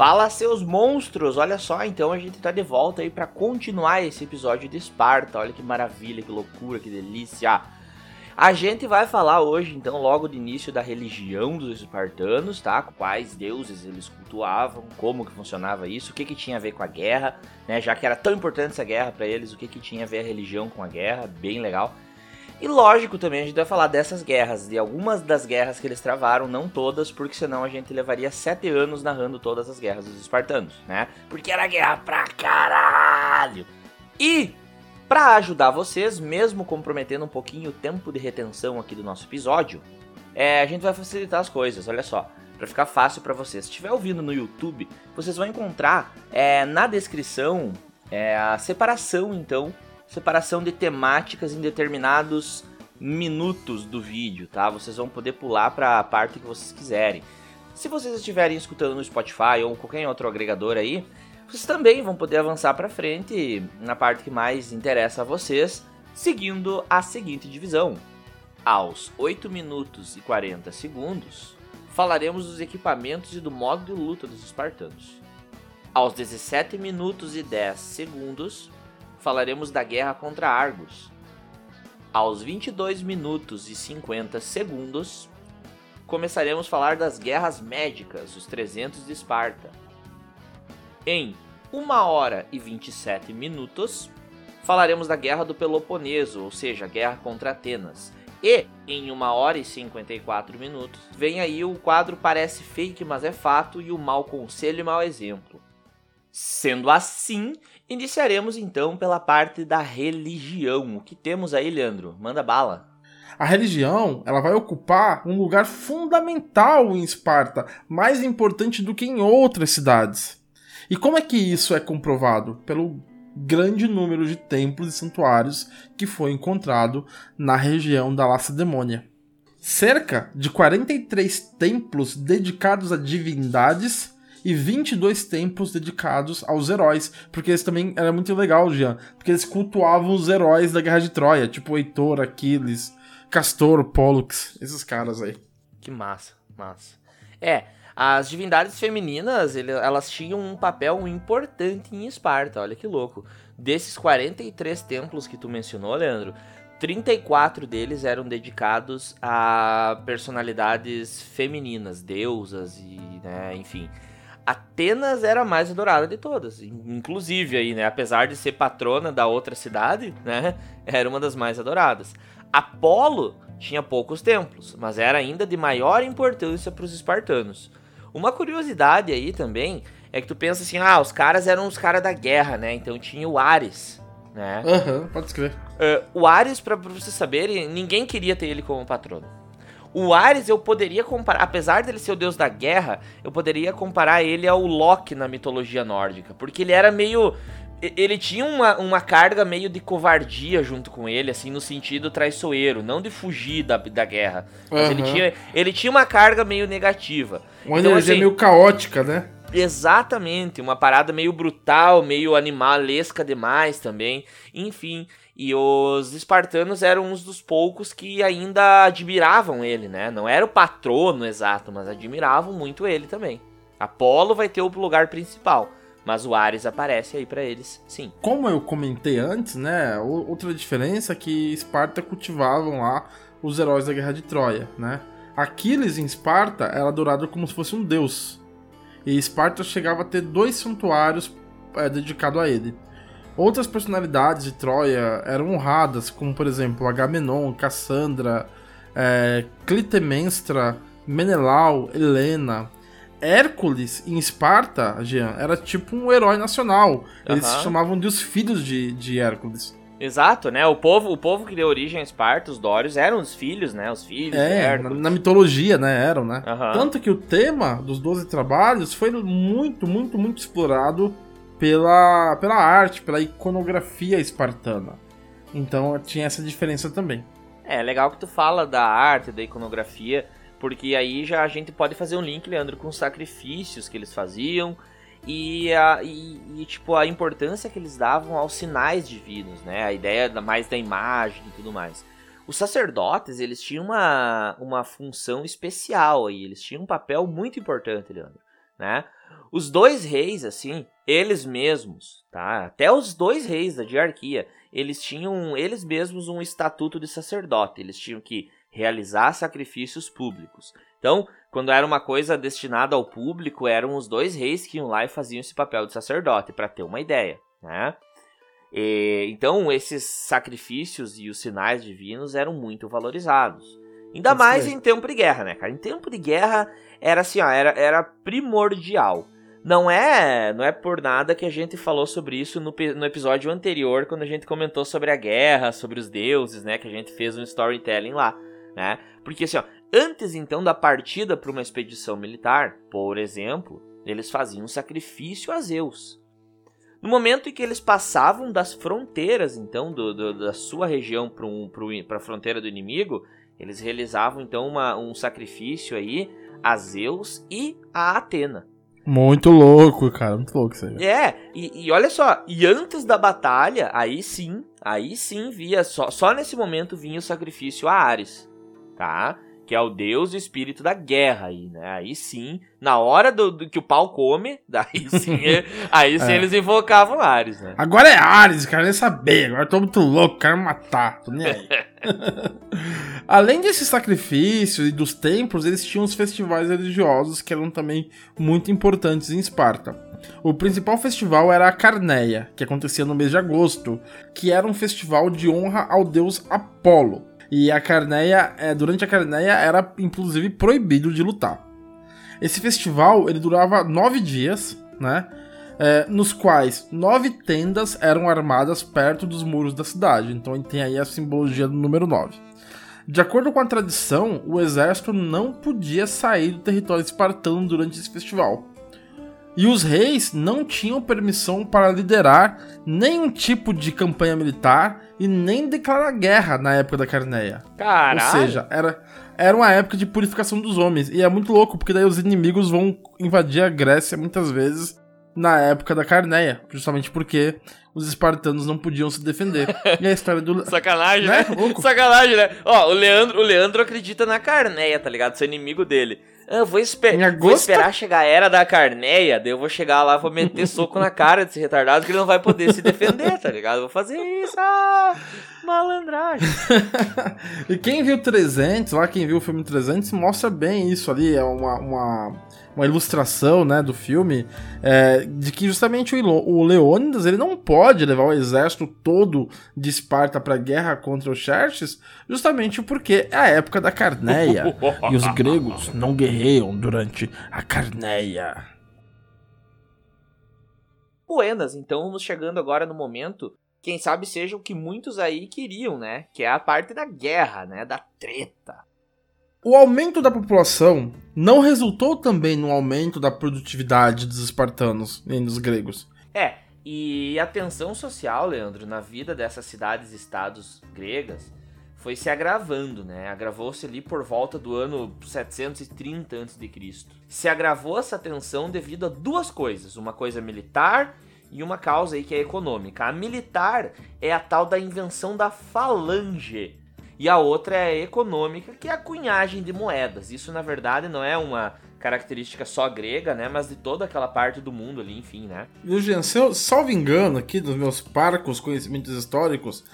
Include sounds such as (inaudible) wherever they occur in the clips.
Fala seus monstros, olha só, então a gente tá de volta aí para continuar esse episódio de Esparta. Olha que maravilha, que loucura, que delícia. A gente vai falar hoje, então, logo de início da religião dos espartanos, tá? Quais deuses eles cultuavam, como que funcionava isso, o que que tinha a ver com a guerra, né? Já que era tão importante essa guerra para eles, o que que tinha a ver a religião com a guerra, bem legal. E lógico também a gente vai falar dessas guerras, de algumas das guerras que eles travaram, não todas, porque senão a gente levaria sete anos narrando todas as guerras dos espartanos, né? Porque era guerra pra caralho! E para ajudar vocês, mesmo comprometendo um pouquinho o tempo de retenção aqui do nosso episódio, é, a gente vai facilitar as coisas, olha só. Para ficar fácil para vocês. Se estiver ouvindo no YouTube, vocês vão encontrar é, na descrição é, a separação, então, separação de temáticas em determinados minutos do vídeo, tá? Vocês vão poder pular para a parte que vocês quiserem. Se vocês estiverem escutando no Spotify ou qualquer outro agregador aí, vocês também vão poder avançar para frente na parte que mais interessa a vocês, seguindo a seguinte divisão. Aos 8 minutos e 40 segundos, falaremos dos equipamentos e do modo de luta dos espartanos. Aos 17 minutos e 10 segundos, falaremos da guerra contra Argos. Aos 22 minutos e 50 segundos, começaremos a falar das guerras médicas, os 300 de Esparta. Em 1 hora e 27 minutos, falaremos da Guerra do Peloponeso, ou seja, a guerra contra Atenas. E em 1 hora e 54 minutos, vem aí o quadro Parece Fake, mas é fato e o Mal Conselho e Mal Exemplo. Sendo assim, iniciaremos então pela parte da religião. O que temos aí, Leandro? Manda bala. A religião, ela vai ocupar um lugar fundamental em Esparta, mais importante do que em outras cidades. E como é que isso é comprovado? Pelo grande número de templos e santuários que foi encontrado na região da Lacedemônia. Cerca de 43 templos dedicados a divindades e 22 templos dedicados aos heróis. Porque eles também era muito legal, Jean. Porque eles cultuavam os heróis da Guerra de Troia, tipo Heitor, Aquiles, Castor, Pollux, esses caras aí. Que massa, massa. É, as divindades femininas, elas tinham um papel importante em Esparta, olha que louco. Desses 43 templos que tu mencionou, Leandro, 34 deles eram dedicados a personalidades femininas, deusas e, né, enfim. Atenas era a mais adorada de todas, inclusive aí, né, apesar de ser patrona da outra cidade, né, (laughs) era uma das mais adoradas. Apolo tinha poucos templos, mas era ainda de maior importância para os espartanos. Uma curiosidade aí também é que tu pensa assim, ah, os caras eram os caras da guerra, né? Então tinha o Ares, né? Aham, uhum, pode escrever. Uh, o Ares, pra vocês saberem, ninguém queria ter ele como patrono. O Ares eu poderia comparar, apesar dele ser o deus da guerra, eu poderia comparar ele ao Loki na mitologia nórdica, porque ele era meio ele tinha uma, uma carga meio de covardia junto com ele, assim, no sentido traiçoeiro, não de fugir da, da guerra. Mas uhum. ele, tinha, ele tinha uma carga meio negativa. Uma então, energia assim, meio caótica, né? Exatamente, uma parada meio brutal, meio animalesca demais também. Enfim, e os espartanos eram uns dos poucos que ainda admiravam ele, né? Não era o patrono exato, mas admiravam muito ele também. Apolo vai ter o lugar principal. Mas o Ares aparece aí para eles, sim. Como eu comentei antes, né? Outra diferença é que Esparta cultivavam lá os heróis da Guerra de Troia, né? Aquiles em Esparta era adorado como se fosse um deus. E Esparta chegava a ter dois santuários é, dedicados a ele. Outras personalidades de Troia eram honradas, como por exemplo Agamenon, Cassandra, é, Clitemnestra, Menelau, Helena, Hércules em Esparta, Jean, era tipo um herói nacional. Eles uhum. se chamavam de os filhos de, de Hércules. Exato, né? O povo, o povo que deu origem a Esparta, os Dórios, eram os filhos, né? Os filhos é, na, na, mitologia, né? Eram, né? Uhum. Tanto que o tema dos Doze Trabalhos foi muito, muito, muito explorado pela, pela arte, pela iconografia espartana. Então tinha essa diferença também. É, legal que tu fala da arte, da iconografia, porque aí já a gente pode fazer um link, Leandro, com os sacrifícios que eles faziam e, a, e, e, tipo, a importância que eles davam aos sinais divinos, né? A ideia da, mais da imagem e tudo mais. Os sacerdotes, eles tinham uma, uma função especial aí, eles tinham um papel muito importante, Leandro. né? Os dois reis, assim, eles mesmos, tá? Até os dois reis da diarquia, eles tinham eles mesmos um estatuto de sacerdote. Eles tinham que realizar sacrifícios públicos. Então, quando era uma coisa destinada ao público, eram os dois reis que iam lá e faziam esse papel de sacerdote, para ter uma ideia, né? E, então, esses sacrifícios e os sinais divinos eram muito valorizados. Ainda mais em tempo de guerra, né, cara? Em tempo de guerra era assim, ó, era, era primordial. Não é, não é por nada que a gente falou sobre isso no, no episódio anterior, quando a gente comentou sobre a guerra, sobre os deuses, né? Que a gente fez um storytelling lá, né? Porque assim, ó, antes então da partida para uma expedição militar, por exemplo, eles faziam um sacrifício a Zeus. No momento em que eles passavam das fronteiras, então, do, do, da sua região para um, a fronteira do inimigo, eles realizavam então uma, um sacrifício aí a Zeus e a Atena. Muito louco, cara, muito louco isso aí. É, e, e, olha só, e antes da batalha, aí sim, aí sim via, só, só nesse momento vinha o sacrifício a Ares, tá? Que é o deus e espírito da guerra aí, né? Aí sim, na hora do, do que o pau come, (laughs) daí sim, (laughs) aí sim é. eles invocavam Ares, né? Agora é Ares, cara, nem saber, agora eu tô muito louco, quero matar, tô nem aí. (laughs) (laughs) Além desses sacrifícios e dos templos, eles tinham os festivais religiosos que eram também muito importantes em Esparta. O principal festival era a Carneia, que acontecia no mês de agosto, que era um festival de honra ao deus Apolo. E a Carneia, é, durante a Carneia, era inclusive proibido de lutar. Esse festival ele durava nove dias, né? É, nos quais nove tendas eram armadas perto dos muros da cidade. Então tem aí a simbologia do número 9. De acordo com a tradição, o exército não podia sair do território espartano durante esse festival. E os reis não tinham permissão para liderar nenhum tipo de campanha militar e nem declarar guerra na época da Carneia. Caralho. Ou seja, era, era uma época de purificação dos homens. E é muito louco, porque daí os inimigos vão invadir a Grécia muitas vezes na época da Carneia, justamente porque os espartanos não podiam se defender. E a história do. Sacanagem, né? né? Sacanagem, né? Ó, o Leandro, o Leandro acredita na Carneia, tá ligado? Ser inimigo dele. Eu vou, esper vou esperar chegar a era da Carneia, daí eu vou chegar lá, vou meter soco na cara desse retardado que ele não vai poder se defender, tá ligado? Eu vou fazer isso, ah, malandragem. (laughs) e quem viu 300, lá quem viu o filme 300, mostra bem isso ali, é uma, uma uma ilustração, né, do filme, é, de que justamente o, o Leônidas ele não pode levar o exército todo de Esparta para guerra contra os Xerxes, justamente porque é a época da Carneia (laughs) e os gregos não guerreiam durante a Carneia. Buenas, então vamos chegando agora no momento, quem sabe seja o que muitos aí queriam, né, que é a parte da guerra, né, da treta. O aumento da população não resultou também no aumento da produtividade dos espartanos nem dos gregos. É, e a tensão social, Leandro, na vida dessas cidades-estados gregas foi se agravando, né? Agravou-se ali por volta do ano 730 a.C. Se agravou essa tensão devido a duas coisas, uma coisa militar e uma causa aí que é econômica. A militar é a tal da invenção da falange, e a outra é econômica, que é a cunhagem de moedas. Isso, na verdade, não é uma característica só grega, né? Mas de toda aquela parte do mundo ali, enfim, né? Eugênio, se eu salvo engano aqui dos meus parcos conhecimentos históricos,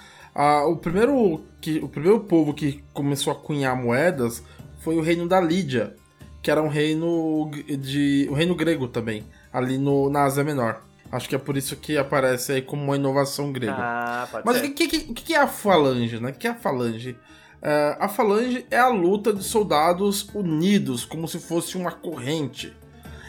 o, primeiro que, o primeiro povo que começou a cunhar moedas foi o reino da Lídia, que era um reino de. um reino grego também, ali no, na Ásia Menor. Acho que é por isso que aparece aí como uma inovação grega. Ah, pode Mas ser. o que, que, que, é a falange, né? O que é a falange? Uh, a falange é a luta de soldados unidos, como se fosse uma corrente.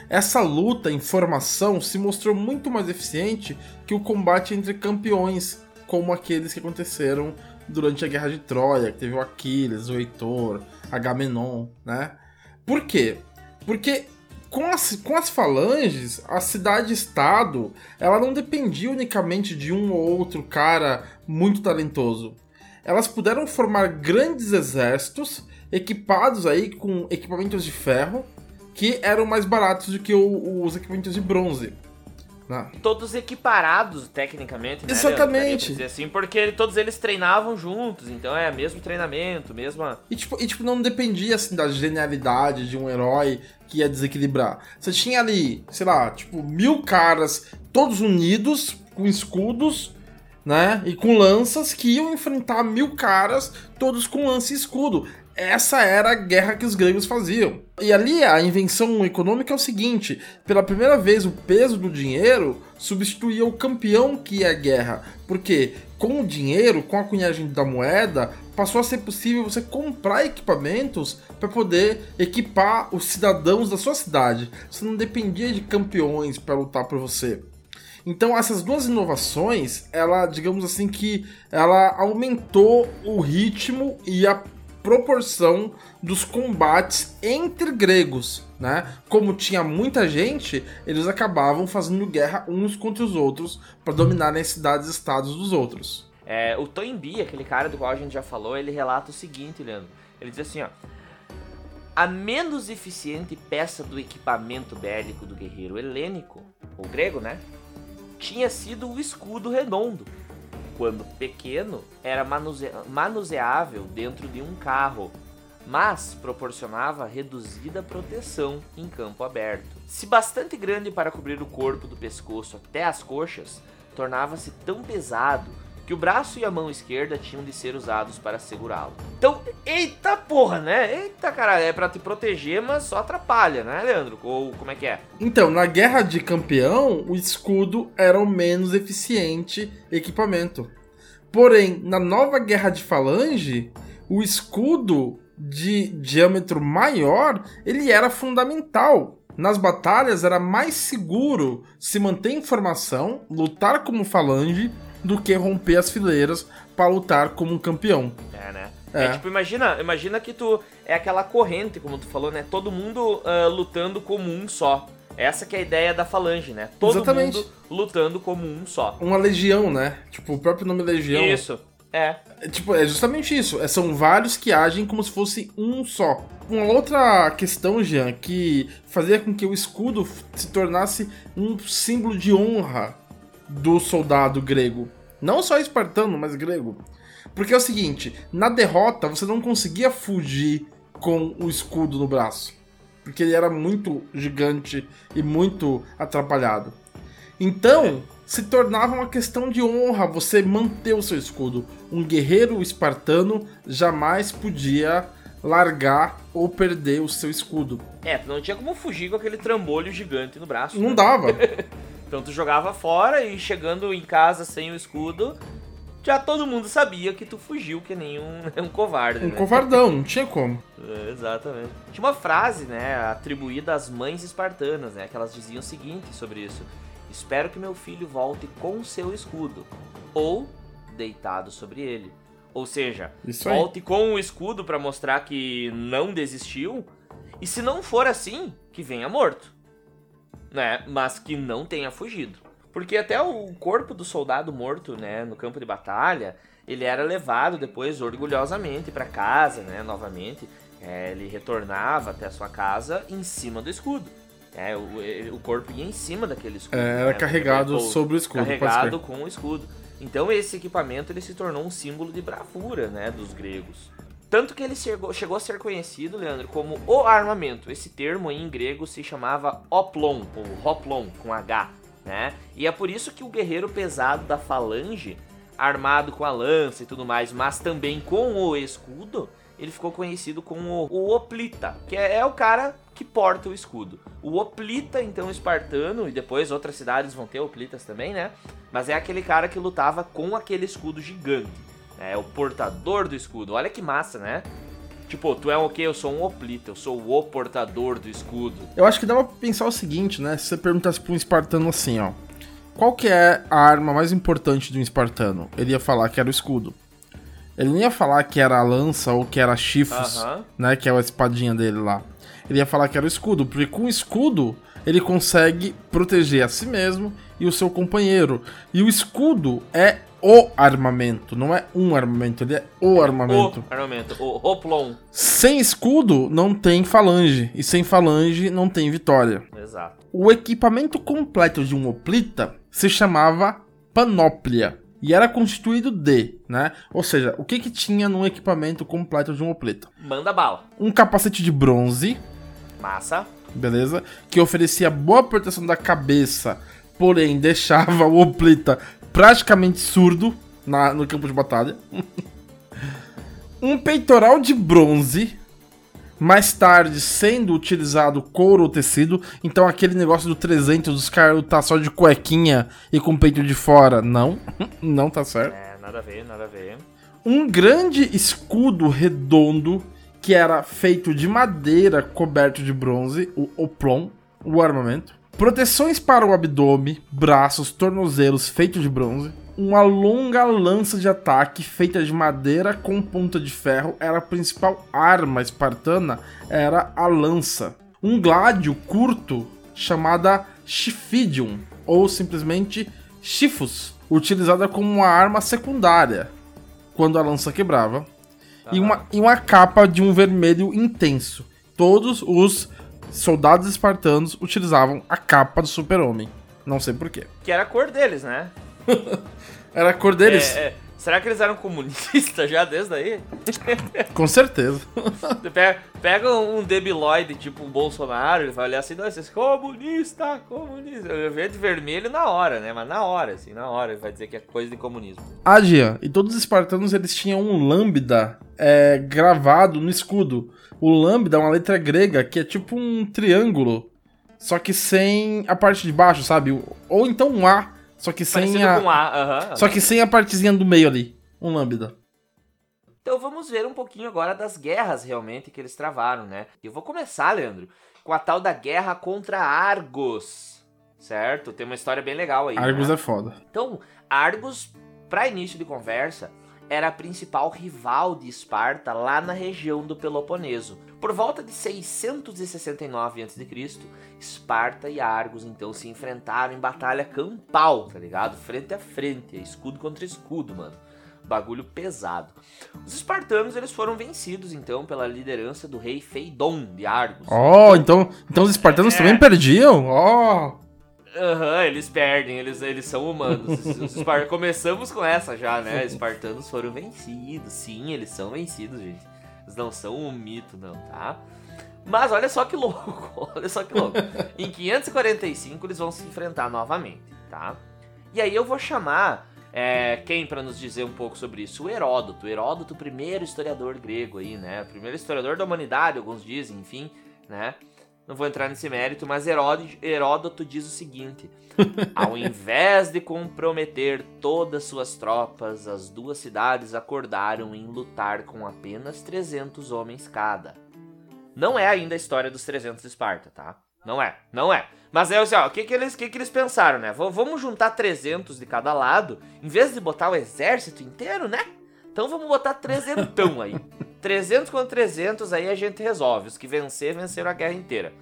Essa luta em formação se mostrou muito mais eficiente que o combate entre campeões, como aqueles que aconteceram durante a Guerra de Troia, que teve o Aquiles, o Heitor, Agamenon, né? Por quê? Porque com as, com as falanges, a cidade-estado, ela não dependia unicamente de um ou outro cara muito talentoso. Elas puderam formar grandes exércitos equipados aí com equipamentos de ferro que eram mais baratos do que o, os equipamentos de bronze. Né? Todos equiparados, tecnicamente, né? Exatamente. Dizer assim, porque todos eles treinavam juntos, então é mesmo treinamento, mesma. E tipo, e, tipo, não dependia assim da genialidade de um herói que ia desequilibrar. Você tinha ali, sei lá, tipo, mil caras todos unidos, com escudos, né? E com lanças que iam enfrentar mil caras, todos com lança e escudo. Essa era a guerra que os gregos faziam. E ali a invenção econômica é o seguinte: pela primeira vez o peso do dinheiro substituía o campeão que é a guerra. Porque com o dinheiro, com a cunhagem da moeda, passou a ser possível você comprar equipamentos para poder equipar os cidadãos da sua cidade. Você não dependia de campeões para lutar por você. Então essas duas inovações, ela, digamos assim que ela aumentou o ritmo e a proporção dos combates entre gregos, né? Como tinha muita gente, eles acabavam fazendo guerra uns contra os outros para dominarem as cidades-estados dos outros. É, o Toynbee, aquele cara do qual a gente já falou, ele relata o seguinte, Leandro. Ele diz assim, ó: a menos eficiente peça do equipamento bélico do guerreiro helênico, ou grego, né? Tinha sido o escudo redondo, quando pequeno, era manuse manuseável dentro de um carro, mas proporcionava reduzida proteção em campo aberto. Se bastante grande para cobrir o corpo do pescoço até as coxas, tornava-se tão pesado que o braço e a mão esquerda tinham de ser usados para segurá-lo. Então, eita porra, né? Eita caralho, é para te proteger, mas só atrapalha, né, Leandro? Ou como é que é? Então, na guerra de campeão, o escudo era o menos eficiente equipamento. Porém, na nova guerra de falange, o escudo de diâmetro maior, ele era fundamental nas batalhas era mais seguro se manter em formação, lutar como falange, do que romper as fileiras para lutar como um campeão. É, né? É. é. tipo, imagina, imagina que tu é aquela corrente, como tu falou, né? Todo mundo uh, lutando como um só. Essa que é a ideia da falange, né? Todo Exatamente. mundo lutando como um só. Uma legião, né? Tipo, o próprio nome legião. Isso. É. é. Tipo, é justamente isso. É, são vários que agem como se fosse um só. Uma outra questão, Jean, que fazia com que o escudo se tornasse um símbolo de honra do soldado grego. Não só espartano, mas grego. Porque é o seguinte: na derrota você não conseguia fugir com o escudo no braço. Porque ele era muito gigante e muito atrapalhado. Então, se tornava uma questão de honra você manter o seu escudo. Um guerreiro espartano jamais podia largar ou perder o seu escudo. É, não tinha como fugir com aquele trambolho gigante no braço. Não né? dava. (laughs) Então tu jogava fora e chegando em casa sem o escudo, já todo mundo sabia que tu fugiu que nem um, (laughs) um covarde. Um né? covardão, não tinha como. É, exatamente. Tinha uma frase, né, atribuída às mães espartanas, né, que elas diziam o seguinte sobre isso: Espero que meu filho volte com seu escudo, ou deitado sobre ele. Ou seja, volte com o escudo para mostrar que não desistiu, e se não for assim, que venha morto né? Mas que não tenha fugido. Porque até o corpo do soldado morto, né, no campo de batalha, ele era levado depois orgulhosamente para casa, né, novamente. É, ele retornava até a sua casa em cima do escudo. É, o, o corpo ia em cima daquele escudo. É, era né, carregado sobre o escudo. Carregado com o escudo. Então esse equipamento ele se tornou um símbolo de bravura, né, dos gregos. Tanto que ele chegou, chegou a ser conhecido, Leandro, como o armamento. Esse termo em grego se chamava oplon, ou hoplon, com H, né? E é por isso que o guerreiro pesado da falange, armado com a lança e tudo mais, mas também com o escudo, ele ficou conhecido como o Oplita, que é, é o cara que porta o escudo. O Oplita, então, espartano, e depois outras cidades vão ter Oplitas também, né? Mas é aquele cara que lutava com aquele escudo gigante. É o portador do escudo. Olha que massa, né? Tipo, tu é o quê? Eu sou um oplita, eu sou o portador do escudo. Eu acho que dá pra pensar o seguinte, né? Se você perguntasse pra um espartano assim, ó. Qual que é a arma mais importante de um espartano? Ele ia falar que era o escudo. Ele não ia falar que era a lança ou que era chifres, uh -huh. né? Que é a espadinha dele lá. Ele ia falar que era o escudo, porque com o escudo ele consegue proteger a si mesmo e o seu companheiro. E o escudo é o armamento, não é um armamento, ele é o armamento. O armamento, o Hoplon. Sem escudo não tem falange, e sem falange não tem vitória. Exato. O equipamento completo de um hoplita se chamava panóplia e era constituído de, né? Ou seja, o que que tinha no equipamento completo de um hoplita? Manda bala. Um capacete de bronze, Massa. beleza? Que oferecia boa proteção da cabeça, porém deixava o hoplita praticamente surdo na, no campo de batalha. um peitoral de bronze, mais tarde sendo utilizado couro ou tecido. Então aquele negócio do 300 dos caras tá só de cuequinha e com peito de fora, não, (laughs) não tá certo. É, nada a ver, nada a ver. Um grande escudo redondo que era feito de madeira coberto de bronze, o oplon, o armamento. Proteções para o abdômen, braços, tornozelos feito de bronze. Uma longa lança de ataque feita de madeira com ponta de ferro era a principal arma espartana, era a lança. Um gládio curto chamada Chifidium, ou simplesmente Chifus, utilizada como uma arma secundária quando a lança quebrava. E, uma, e uma capa de um vermelho intenso. Todos os soldados espartanos utilizavam a capa do super-homem. Não sei porquê. (laughs) Que era a cor deles, né? Era a cor deles? É, é. Será que eles eram comunistas já desde aí? (laughs) Com certeza. Pega, pega um debiloide tipo o Bolsonaro, ele vai olhar assim, nossa, esse comunista, comunista. Verde e vermelho na hora, né? Mas na hora, assim, na hora ele vai dizer que é coisa de comunismo. Ah, Jean, e todos os espartanos eles tinham um lambda é, gravado no escudo. O lambda é uma letra grega que é tipo um triângulo, só que sem a parte de baixo, sabe? Ou então um A, só que sem Parecido a. A, aham. Só que sem a partezinha do meio ali. Um lambda. Então vamos ver um pouquinho agora das guerras realmente que eles travaram, né? Eu vou começar, Leandro, com a tal da guerra contra Argos, certo? Tem uma história bem legal aí. Argos né? é foda. Então, Argos, para início de conversa, era a principal rival de Esparta lá na região do Peloponeso. Por volta de 669 a.C., Esparta e Argos então se enfrentaram em batalha campal, tá ligado? Frente a frente, escudo contra escudo, mano. Bagulho pesado. Os espartanos eles foram vencidos então pela liderança do rei Feidon de Argos. Oh, então, então os espartanos É. também perdiam? Oh! Aham, eles perdem, eles, eles são humanos. Espar- Começamos com essa já, né? (laughs) Espartanos foram vencidos. Sim, eles são vencidos, gente. Eles não são um mito, não, tá? Mas olha só que louco, (laughs) olha só que louco. Em 545 eles vão se enfrentar novamente, tá? E aí eu vou chamar é, quem para nos dizer um pouco sobre isso? O Heródoto. O Heródoto, primeiro historiador grego aí, né? O primeiro historiador da humanidade, alguns dizem, enfim, né? Não vou entrar nesse mérito, mas Heródoto, diz o seguinte: (laughs) Ao invés de comprometer todas suas tropas, as duas cidades acordaram em lutar com apenas 300 homens cada. Não é ainda a história dos 300 de Esparta, tá? Não é, não é. Mas é assim, ó, o que que eles, que que eles pensaram, né? V- vamos juntar 300 de cada lado, em vez de botar o exército inteiro, né? Então vamos botar trezentão aí. (laughs) 300 contra 300, aí a gente resolve. Os que vencer, venceram a guerra inteira.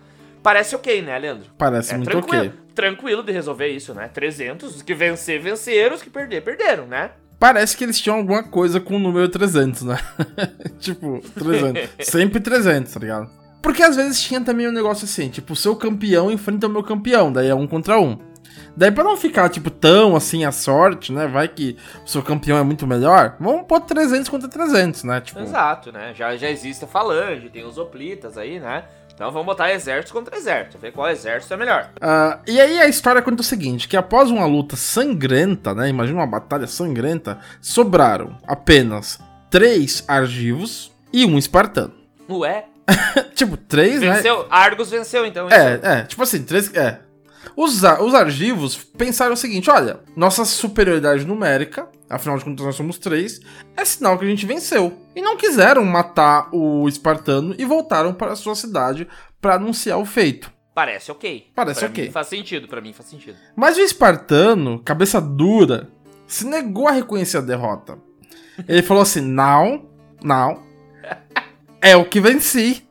Parece ok, né, Leandro? Parece É muito tranquilo, ok. tranquilo de resolver isso, né? 300, os que vencer, venceram, os que perder, perderam, né? Parece que eles tinham alguma coisa com o número 300, né? (laughs) tipo, 300. (laughs) Sempre 300, tá ligado? Porque às vezes tinha também um negócio assim, tipo, o seu campeão enfrenta o meu campeão, daí é um contra um. Daí pra não ficar, tipo, tão assim a sorte, né? Vai que o seu campeão é muito melhor, vamos pôr 300 contra 300, né? Tipo, Exato, né? Já, já existe a falange, tem os hoplitas aí, né? Então vamos botar exército contra exército, ver qual exército é melhor. Ah, e aí a história conta o seguinte, que após uma luta sangrenta, né, imagina uma batalha sangrenta, sobraram apenas três argivos e um espartano. Ué, (laughs) tipo, três, né? venceu, Argos venceu então. É, é, tipo assim, três, é. Os, os argivos pensaram o seguinte, olha, nossa superioridade numérica, afinal de contas nós somos três, é sinal que a gente venceu. E não quiseram matar o espartano e voltaram para a sua cidade para anunciar o feito. Parece ok. Parece Pra ok. Faz sentido, pra mim faz sentido. Mas o espartano, cabeça dura, se negou a reconhecer a derrota. Ele falou assim: não, não. É o que venci.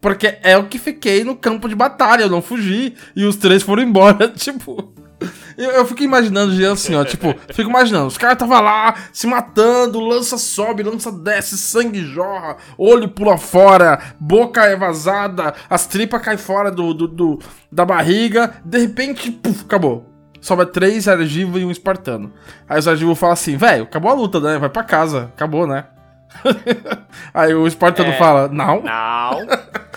Porque é o que fiquei no campo de batalha, eu não fugi. E os três foram embora. (laughs) Tipo. Eu, eu fico imaginando, Jean, assim, ó, tipo, fico imaginando, os caras tava lá, se matando, lança sobe, lança desce, sangue jorra, olho pula fora, boca é vazada, as tripas caem fora do, do, do da barriga, de repente, puf, acabou. Sobra três argivos e um espartano. Aí os argivos falam assim, velho, acabou a luta, né? Vai pra casa, acabou, né? (laughs) Aí o espartano é, fala, não. Não.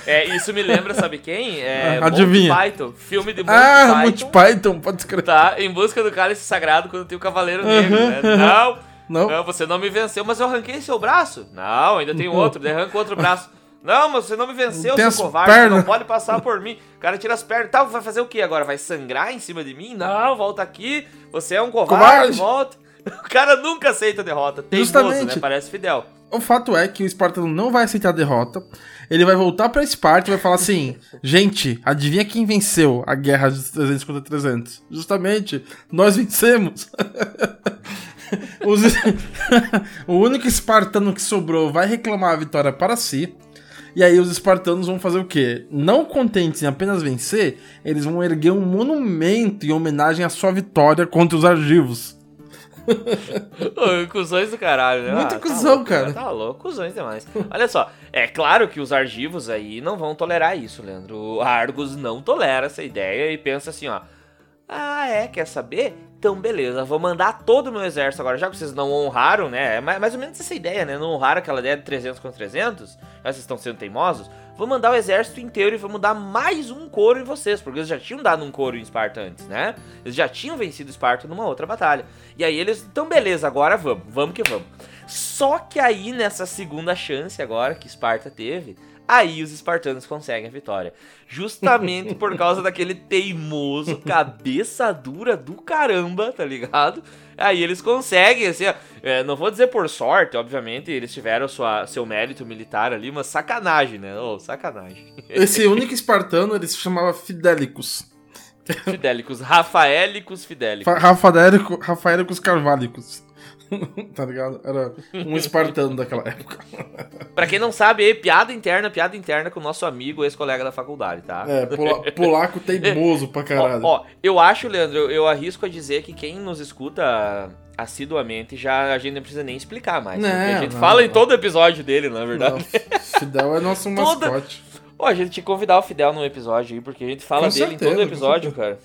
É, isso me lembra, sabe quem? É (laughs) Adivinha. Monty Python, filme de Monty ah, Python. Ah, Monty Python, pode escrever. Tá, em busca do cálice sagrado quando tem o Cavaleiro Negro, né? Não, não, não, você não me venceu, mas eu arranquei seu braço. Não, ainda tem outro, daí arranca outro braço. Não, mas você não me venceu, seu covarde, pernas. não pode passar por mim. O cara tira as pernas. Tá, vai fazer o que agora? Vai sangrar em cima de mim? Não, volta aqui. Você é um covarde, covarde. volta. (laughs) O cara nunca aceita a derrota. Tem Justamente. né? Parece Fidel. O fato é que o Espartano não vai aceitar a derrota. Ele vai voltar pra Esparta e vai falar assim: (laughs) Gente, adivinha quem venceu a guerra de 300 contra 300? Justamente, nós vencemos. (laughs) Os... (laughs) o único espartano que sobrou vai reclamar a vitória para si. E aí os espartanos vão fazer o quê? Não contentes em apenas vencer, eles vão erguer um monumento em homenagem à sua vitória contra os argivos. Ô, cuzões do caralho, né? Muito ah, tá cuzão, tá louco, cara. Tá louco, cuzões demais. Olha só, é claro que os argivos aí não vão tolerar isso, Leandro. O Argos não tolera essa ideia e pensa assim, ó. Ah, é? Quer saber? Então, beleza, vou mandar todo o meu exército agora, já que vocês não honraram, né? É mais ou menos essa ideia, né? Não honraram aquela ideia de 300 contra 300, já vocês estão sendo teimosos. Vou mandar o exército inteiro e vou mandar mais um coro em vocês, porque eles já tinham dado um coro em Esparta antes, né? Eles já tinham vencido Esparta numa outra batalha. E aí eles, então beleza, agora vamos, vamos que vamos. Só que aí nessa segunda chance agora que Esparta teve, Aí os espartanos conseguem a vitória. Justamente por causa (laughs) daquele teimoso, cabeça dura do caramba, tá ligado? Aí eles conseguem, assim, é, não vou dizer por sorte, obviamente, eles tiveram sua, seu mérito militar ali, mas sacanagem, né? Oh, sacanagem. (laughs) Esse único espartano, ele se chamava Fidélicos. Fidélicos, Rafaélicos Fidélicos. Rafaélicos, Carválicos. (laughs) tá ligado? Era um espartano daquela época. (laughs) pra quem não sabe, aí, piada interna, piada interna com o nosso amigo, ex-colega da faculdade, tá? É, pula, (laughs) polaco teimoso pra caralho. Ó, ó, eu acho, Leandro, eu, arrisco a dizer que quem nos escuta assiduamente, já a gente não precisa nem explicar mais. Não, a gente não, fala não. em todo episódio dele, na verdade. Fidel é nosso Toda... mascote. Pô, a gente tinha que convidar o Fidel num episódio aí, porque a gente fala com dele certeza, em todo episódio, cara.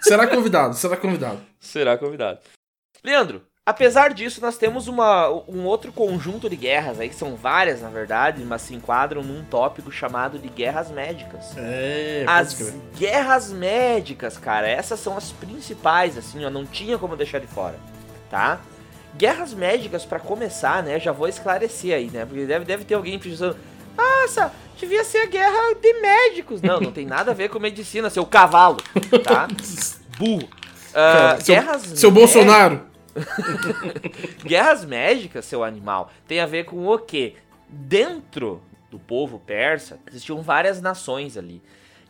será convidado, será convidado. Será convidado. Leandro, apesar disso, nós temos uma, um outro conjunto de guerras aí, que são várias, na verdade, mas se enquadram num tópico chamado de guerras médicas. É, as guerras médicas, cara, essas são as principais, assim, ó, não tinha como deixar de fora, tá? Guerras médicas, para começar, né, já vou esclarecer aí, né, porque deve, deve ter alguém pensando, nossa, devia ser a guerra de médicos. Não, não tem nada a ver com medicina, seu cavalo, tá? (laughs) Burro. Uh, Cara, seu, guerras seu Bolsonaro. (laughs) Guerras médicas, seu animal, tem a ver com o quê? Dentro do povo persa, existiam várias nações ali.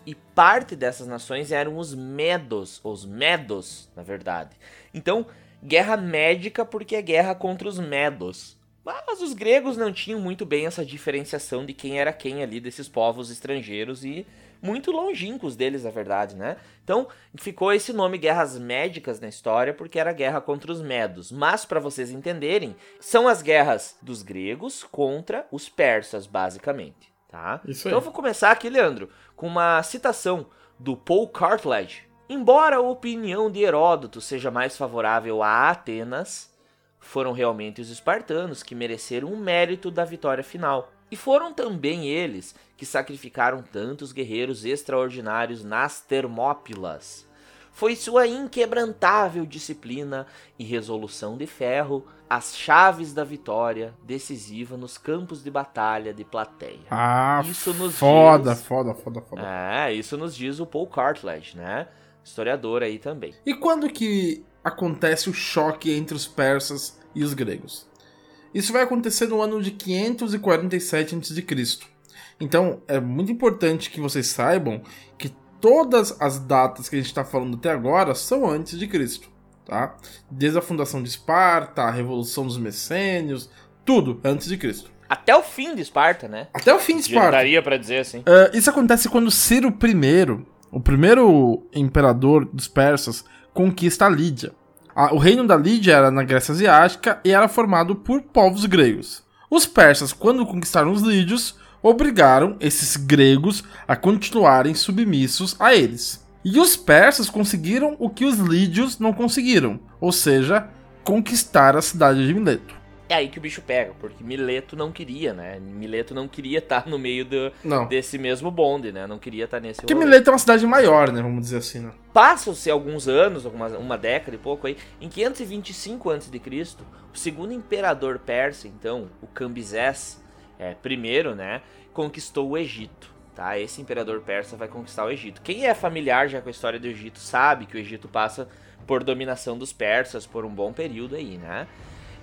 E parte dessas nações eram os Medos, os Medos, na verdade. Então, guerra médica porque é guerra contra os Medos. Mas os gregos não tinham muito bem essa diferenciação de quem era quem ali desses povos estrangeiros e muito longínquos deles, na verdade, né? Então, ficou esse nome Guerras Médicas na história porque era guerra contra os medos. Mas, para vocês entenderem, são as guerras dos gregos contra os persas, basicamente, tá? Isso então, eu vou começar aqui, Leandro, com uma citação do Paul Cartledge. Embora a opinião de Heródoto seja mais favorável a Atenas, foram realmente os espartanos que mereceram o mérito da vitória final. E foram também eles que sacrificaram tantos guerreiros extraordinários nas Termópilas. Foi sua inquebrantável disciplina e resolução de ferro as chaves da vitória decisiva nos campos de batalha de Plateia. Ah, isso nos foda, diz... foda, foda, foda. É, isso nos diz o Paul Cartledge, né? Historiador aí também. E quando que acontece o choque entre os persas e os gregos? Isso vai acontecer no ano de 547 a.C. Então, é muito importante que vocês saibam que todas as datas que a gente está falando até agora são antes de Cristo, tá? Desde a fundação de Esparta, a revolução dos Messênios, tudo antes de Cristo. Até o fim de Esparta, né? Até o fim de Esparta. Daria para dizer assim. Uh, isso acontece quando Ciro I o primeiro imperador dos persas conquista a Lídia. O reino da Lídia era na Grécia Asiática e era formado por povos gregos. Os persas, quando conquistaram os lídios, obrigaram esses gregos a continuarem submissos a eles. E os persas conseguiram o que os lídios não conseguiram, ou seja, conquistar a cidade de Mileto. É aí que o bicho pega, porque Mileto não queria, né? Mileto não queria estar no meio do, desse mesmo bonde, né? Não queria estar nesse Porque rolê. Mileto é uma cidade maior, né? Vamos dizer assim, né? Passam-se alguns anos, uma, uma década e pouco aí, em 525 a.C., o segundo imperador persa, então, o Cambisés é, primeiro, né? Conquistou o Egito. Tá? Esse imperador persa vai conquistar o Egito. Quem é familiar já com a história do Egito sabe que o Egito passa por dominação dos persas por um bom período aí, né?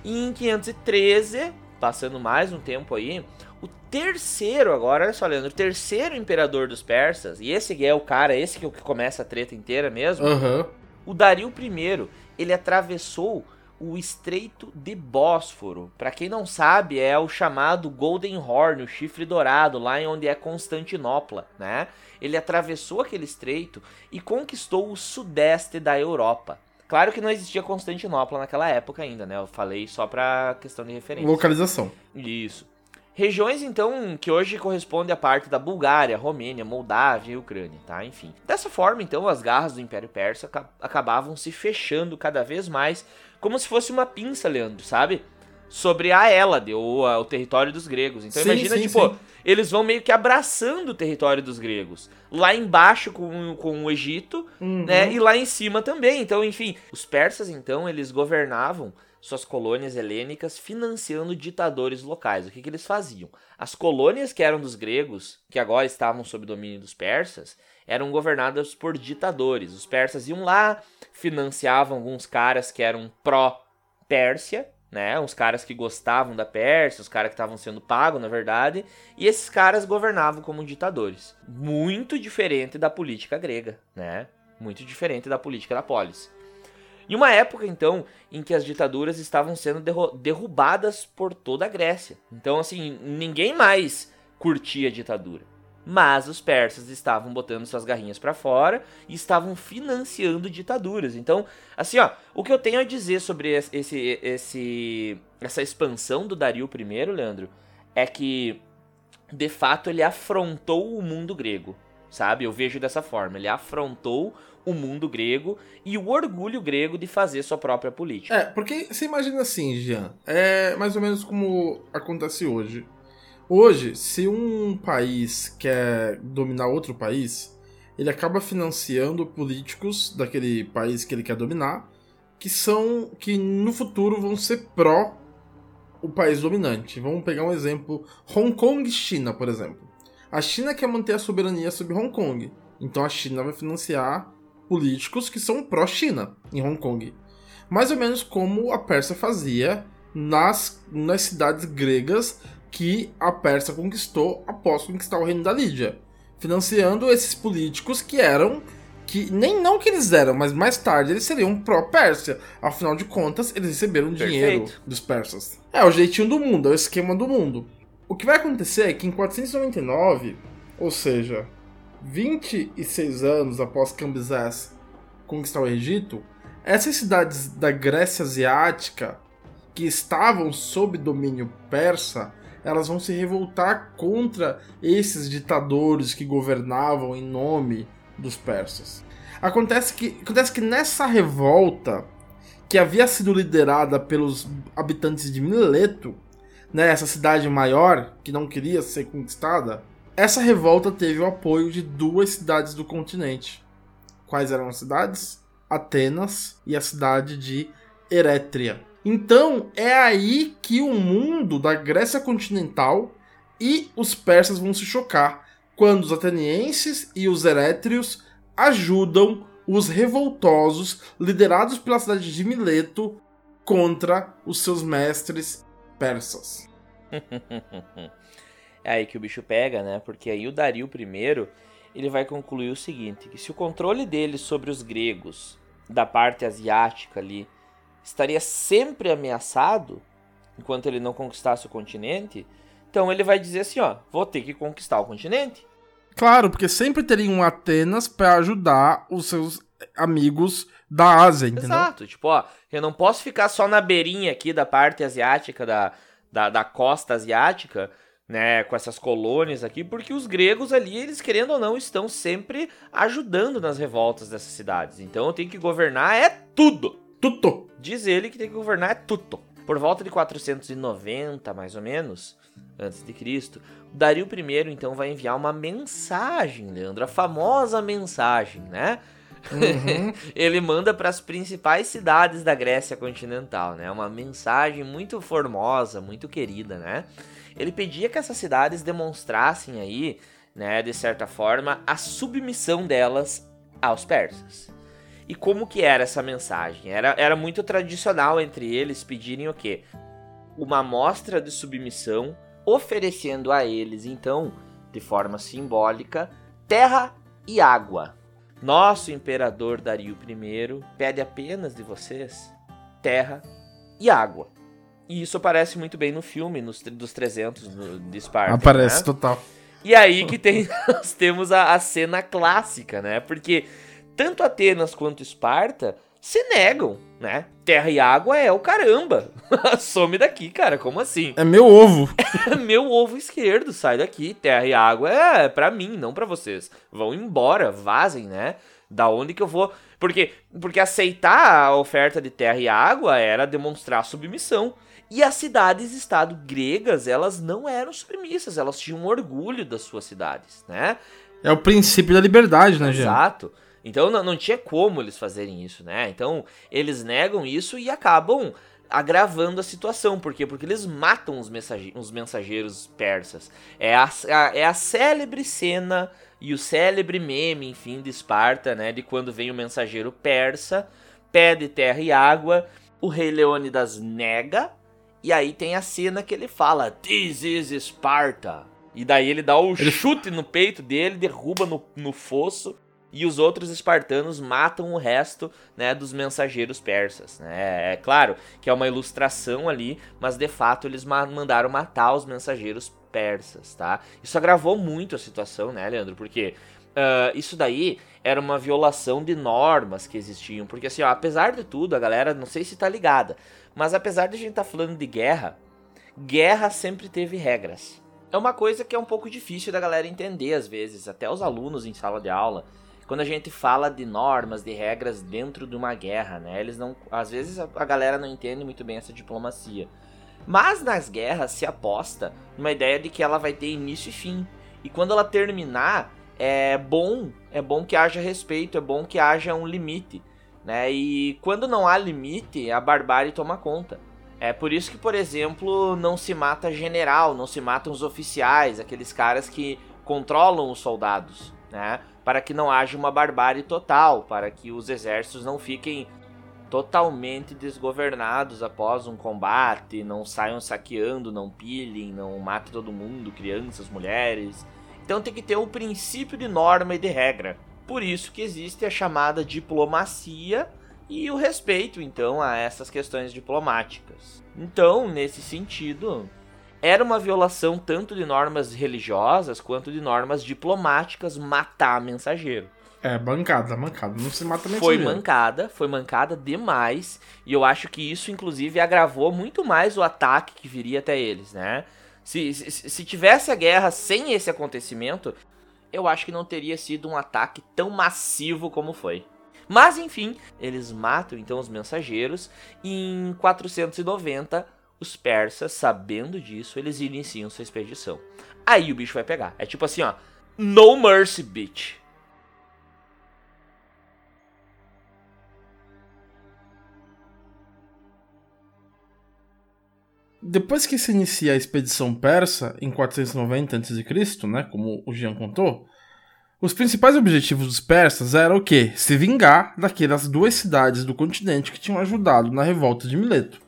E em 513, passando mais um tempo aí, o terceiro, agora, olha só, Leandro, o terceiro imperador dos persas, e esse é o cara, esse que é o que começa a treta inteira mesmo, uhum. o Dario I, ele atravessou o Estreito de Bósforo. Para quem não sabe, é o chamado Golden Horn, o chifre dourado, lá em onde é Constantinopla, né? Ele atravessou aquele estreito e conquistou o sudeste da Europa. Claro que não existia Constantinopla naquela época ainda, né? Eu falei só pra questão de referência. Localização. Isso. Regiões, então, que hoje correspondem à parte da Bulgária, Romênia, Moldávia e Ucrânia, tá? Enfim. Dessa forma, então, as garras do Império Persa acabavam se fechando cada vez mais, como se fosse uma pinça, Leandro, sabe? Sobre a Hélade, ou a, o território dos gregos. Então, sim, imagina, sim, tipo, sim. Eles vão meio que abraçando o território dos gregos. Lá embaixo com, com o Egito, uhum. né? E lá em cima também. Então, enfim, os persas, então, eles governavam suas colônias helênicas financiando ditadores locais. O que, que eles faziam? As colônias que eram dos gregos, que agora estavam sob domínio dos persas, eram governadas por ditadores. Os persas iam lá, financiavam alguns caras que eram pró-Pérsia, né? Uns caras que gostavam da Pérsia, os caras que estavam sendo pagos, na verdade, e esses caras governavam como ditadores. Muito diferente da política grega, né? Muito diferente da política da polis. Em uma época, então, em que as ditaduras estavam sendo derrubadas por toda a Grécia. Então, assim, ninguém mais curtia a ditadura. Mas os persas estavam botando suas garrinhas para fora e estavam financiando ditaduras. Então, assim, ó, o que eu tenho a dizer sobre esse, esse, essa expansão do Dario I, Leandro, é que de fato ele afrontou o mundo grego, sabe? Eu vejo dessa forma. Ele afrontou o mundo grego e o orgulho grego de fazer sua própria política. É, porque você imagina assim, Jean, é mais ou menos como acontece hoje. Hoje, se um país quer dominar outro país, ele acaba financiando políticos daquele país que ele quer dominar, que são que no futuro vão ser pró o país dominante. Vamos pegar um exemplo, Hong Kong e China, por exemplo. A China quer manter a soberania sobre Hong Kong, então a China vai financiar políticos que são pró-China em Hong Kong. Mais ou menos como a Pérsia fazia nas, nas cidades gregas que a Pérsia conquistou após conquistar o reino da Lídia, financiando esses políticos que eram que nem não que eles eram, mas mais tarde eles seriam pró-Pérsia. Afinal de contas, eles receberam Perfeito. dinheiro dos persas. É o jeitinho do mundo, é o esquema do mundo. O que vai acontecer é que em 499, ou seja, 26 anos após Cambyses conquistar o Egito, essas cidades da Grécia Asiática que estavam sob domínio persa, elas vão se revoltar contra esses ditadores que governavam em nome dos persas. Acontece que, acontece que nessa revolta, que havia sido liderada pelos habitantes de Mileto, né, essa cidade maior que não queria ser conquistada, essa revolta teve o apoio de duas cidades do continente. Quais eram as cidades? Atenas e a cidade de Erétria. Então é aí que o mundo da Grécia continental e os persas vão se chocar quando os atenienses e os erétrios ajudam os revoltosos liderados pela cidade de Mileto contra os seus mestres persas. (laughs) É aí que o bicho pega, né? Porque aí o Dario I, ele vai concluir o seguinte, que se o controle dele sobre os gregos, da parte asiática ali, estaria sempre ameaçado, enquanto ele não conquistasse o continente, então ele vai dizer assim, ó, vou ter que conquistar o continente. Claro, porque sempre teria um Atenas para ajudar os seus amigos da Ásia, entendeu? Exato. Tipo, ó, eu não posso ficar só na beirinha aqui da parte asiática, da, da, da costa asiática, né, com essas colônias aqui, porque os gregos ali, eles querendo ou não, estão sempre ajudando nas revoltas dessas cidades. Então eu tenho que governar é tudo. Tudo. Diz ele que tem que governar é tudo. Por volta de 490, mais ou menos, antes de Cristo, Dario I então vai enviar uma mensagem, Leandro, a famosa mensagem, né? Uhum. (laughs) ele manda para as principais cidades da Grécia continental, né? Uma mensagem muito formosa, muito querida, né? Ele pedia que essas cidades demonstrassem aí, né, de certa forma, a submissão delas aos persas. E como que era essa mensagem? Era, era muito tradicional entre eles pedirem o quê? Uma amostra de submissão, oferecendo a eles, então, de forma simbólica, terra e água. Nosso imperador Dario I pede apenas de vocês terra e água. E isso aparece muito bem no filme, nos, dos 300 no, de Esparta. Aparece, né? total. E aí que tem, (laughs) nós temos a, a cena clássica, né? Porque tanto Atenas quanto Esparta se negam, né? Terra e água é o caramba. (laughs) Some daqui, cara, como assim? É meu ovo. É (laughs) meu ovo esquerdo, sai daqui. Terra e água é para mim, não para vocês. Vão embora, vazem, né? Da onde que eu vou? Porque porque aceitar a oferta de terra e água era demonstrar submissão. E as cidades-estado gregas, elas não eram submissas, elas tinham orgulho das suas cidades, né? É o princípio da liberdade, né, Jean? Exato. Então não, não tinha como eles fazerem isso, né? Então eles negam isso e acabam agravando a situação. Por quê? Porque eles matam os, mensage os mensageiros persas. É a, a, é a célebre cena e o célebre meme, enfim, de Esparta, né? De quando vem o mensageiro persa, pede terra e água, o rei Leônidas nega, e aí tem a cena que ele fala: This is Sparta. E daí ele dá o chute no peito dele, derruba no, no fosso e os outros espartanos matam o resto né, dos mensageiros persas. Né? É claro que é uma ilustração ali, mas de fato eles ma mandaram matar os mensageiros persas, tá? Isso agravou muito a situação, né, Leandro? Porque uh, isso daí era uma violação de normas que existiam. Porque assim, ó, apesar de tudo, a galera não sei se tá ligada, mas apesar de a gente estar tá falando de guerra, guerra sempre teve regras. É uma coisa que é um pouco difícil da galera entender às vezes, até os alunos em sala de aula quando a gente fala de normas, de regras dentro de uma guerra, né? Eles não, às vezes a, a galera não entende muito bem essa diplomacia. Mas nas guerras se aposta numa ideia de que ela vai ter início e fim. E quando ela terminar, é bom, é bom que haja respeito, é bom que haja um limite, né? E quando não há limite, a barbárie toma conta. É por isso que, por exemplo, não se mata general, não se matam os oficiais, aqueles caras que controlam os soldados, né? para que não haja uma barbárie total, para que os exércitos não fiquem totalmente desgovernados após um combate, não saiam saqueando, não pilhem, não matem todo mundo, crianças, mulheres. Então tem que ter um princípio de norma e de regra. Por isso que existe a chamada diplomacia e o respeito então a essas questões diplomáticas. Então, nesse sentido, era uma violação tanto de normas religiosas quanto de normas diplomáticas matar mensageiro. É, bancada, mancada. Não se mata mensageiro. Foi mancada, foi mancada demais. E eu acho que isso, inclusive, agravou muito mais o ataque que viria até eles, né? Se, se, se tivesse a guerra sem esse acontecimento, eu acho que não teria sido um ataque tão massivo como foi. Mas enfim, eles matam então os mensageiros e em 490 os persas, sabendo disso, eles iniciam sua expedição. Aí o bicho vai pegar. É tipo assim, ó. No mercy, bitch. Depois que se inicia a expedição persa, em 490 a.C., né, como o Jean contou, os principais objetivos dos persas eram o quê? Se vingar daquelas duas cidades do continente que tinham ajudado na revolta de Mileto.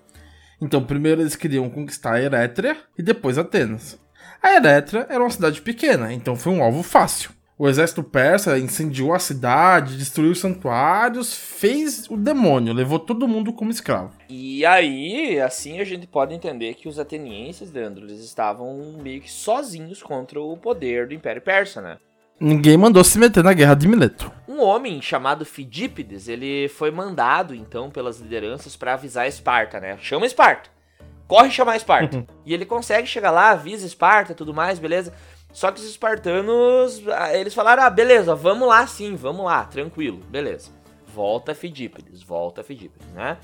Então, primeiro eles queriam conquistar a Erétria e depois Atenas. A Erétria era uma cidade pequena, então foi um alvo fácil. O exército persa incendiou a cidade, destruiu os santuários, fez o demônio, levou todo mundo como escravo. E aí, assim a gente pode entender que os atenienses, Leandro, eles estavam meio que sozinhos contra o poder do Império Persa, né? Ninguém mandou se meter na guerra de Mileto. Um homem chamado Fidípides, ele foi mandado então pelas lideranças para avisar Esparta, né? Chama Esparta. Corre chamar Esparta. Uhum. (laughs) e ele consegue chegar lá, avisa Esparta, tudo mais, beleza? Só que os espartanos, ah, eles falaram: "Ah, beleza, vamos lá sim, vamos lá, tranquilo, beleza". Volta Fidípides, volta Fidípides, né?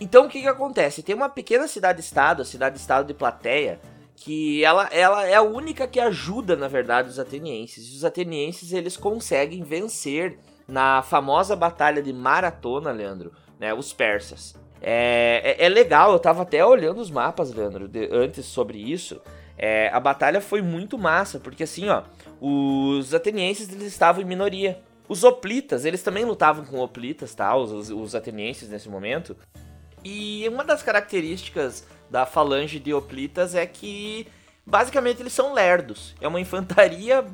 Então o que que acontece? Tem uma pequena cidade-estado, a cidade-estado de Plateia, que ela, ela é a única que ajuda, na verdade, os atenienses. E os atenienses eles conseguem vencer na famosa batalha de Maratona, Leandro, né, os persas. É, é, é legal, eu tava até olhando os mapas, Leandro, de, antes sobre isso. É, a batalha foi muito massa, porque assim, ó, os atenienses eles estavam em minoria. Os hoplitas, eles também lutavam com hoplitas, tá? Os, os, os atenienses nesse momento. E uma das características da falange de hoplitas é que basicamente eles são lerdos. É uma infantaria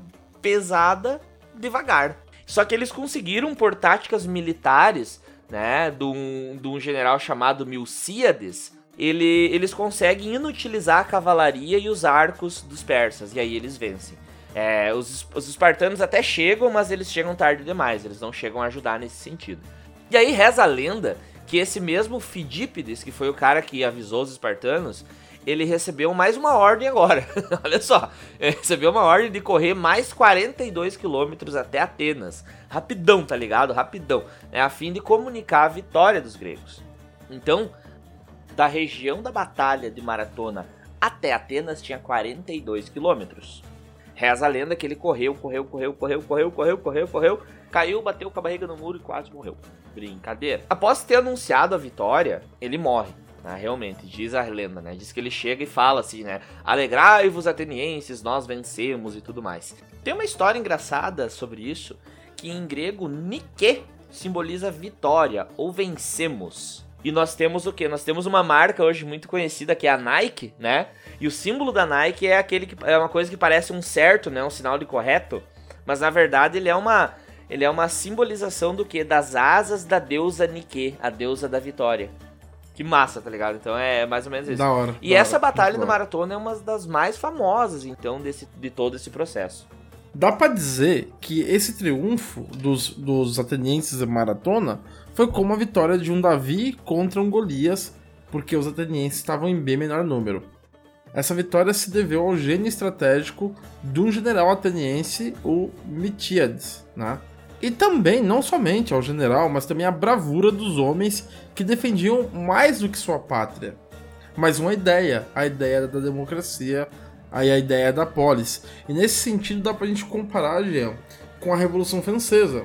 pesada devagar. Só que eles conseguiram por táticas militares, né, de um, de um general chamado Milcíades, ele, eles conseguem inutilizar a cavalaria e os arcos dos persas, e aí eles vencem. É, os, os espartanos até chegam, mas eles chegam tarde demais, eles não chegam a ajudar nesse sentido. E aí reza a lenda que esse mesmo Fidípides, que foi o cara que avisou os espartanos, ele recebeu mais uma ordem agora. (laughs) Olha só, ele recebeu uma ordem de correr mais 42 quilômetros até Atenas. Rapidão, tá ligado? Rapidão. É a fim de comunicar a vitória dos gregos. Então, da região da batalha de Maratona até Atenas tinha 42 quilômetros. Reza a lenda que ele correu, correu, correu, correu, correu, correu, correu, correu, caiu, bateu com a barriga no muro e quase morreu. Brincadeira. Após ter anunciado a vitória, ele morre. Né, realmente, diz a lenda, né? Diz que ele chega e fala assim, né? Alegrai-vos, atenienses, nós vencemos e tudo mais. Tem uma história engraçada sobre isso, que em grego, Nike simboliza vitória ou vencemos. E nós temos o que? Nós temos uma marca hoje muito conhecida que é a Nike, né? E o símbolo da Nike é aquele que é uma coisa que parece um certo, né? Um sinal de correto, mas na verdade ele é uma ele é uma simbolização do que? Das asas da deusa Nike, a deusa da vitória. Que massa, tá ligado? Então é mais ou menos isso. Da hora. E da essa hora, batalha do maratona é uma das mais famosas, então, desse, de todo esse processo. Dá para dizer que esse triunfo dos, dos atenienses em maratona foi como a vitória de um Davi contra um Golias, porque os atenienses estavam em bem menor número. Essa vitória se deveu ao gênio estratégico de um general ateniense, o Mitíades, né? E também, não somente ao general, mas também à bravura dos homens que defendiam mais do que sua pátria, mas uma ideia, a ideia da democracia, aí a ideia da polis. E nesse sentido dá pra gente comparar, Jean, com a Revolução Francesa,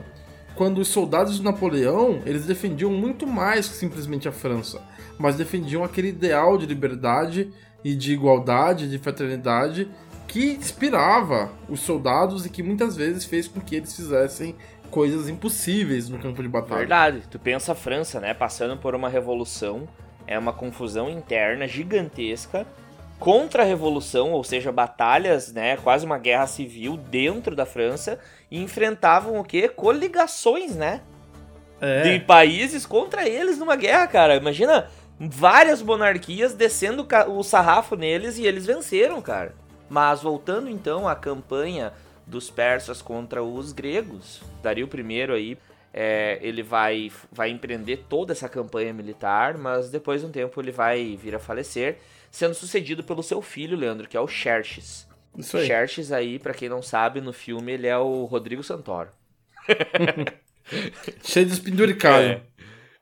quando os soldados de Napoleão, eles defendiam muito mais que simplesmente a França, mas defendiam aquele ideal de liberdade e de igualdade, de fraternidade que inspirava os soldados e que muitas vezes fez com que eles fizessem coisas impossíveis no campo de batalha. Verdade. Tu pensa a França, né, passando por uma revolução, é uma confusão interna gigantesca contra a revolução, ou seja, batalhas, né, quase uma guerra civil dentro da França e enfrentavam o quê? Coligações, né? É. De países contra eles numa guerra, cara. Imagina várias monarquias descendo o sarrafo neles e eles venceram, cara. Mas voltando então à campanha dos persas contra os gregos, Dario I aí é, ele vai, vai empreender toda essa campanha militar, mas depois de um tempo ele vai vir a falecer sendo sucedido pelo seu filho, Leandro, que é o Xerxes. Isso aí. Xerxes aí, para quem não sabe, no filme ele é o Rodrigo Santoro. (laughs) Cheio de penduricalho. É.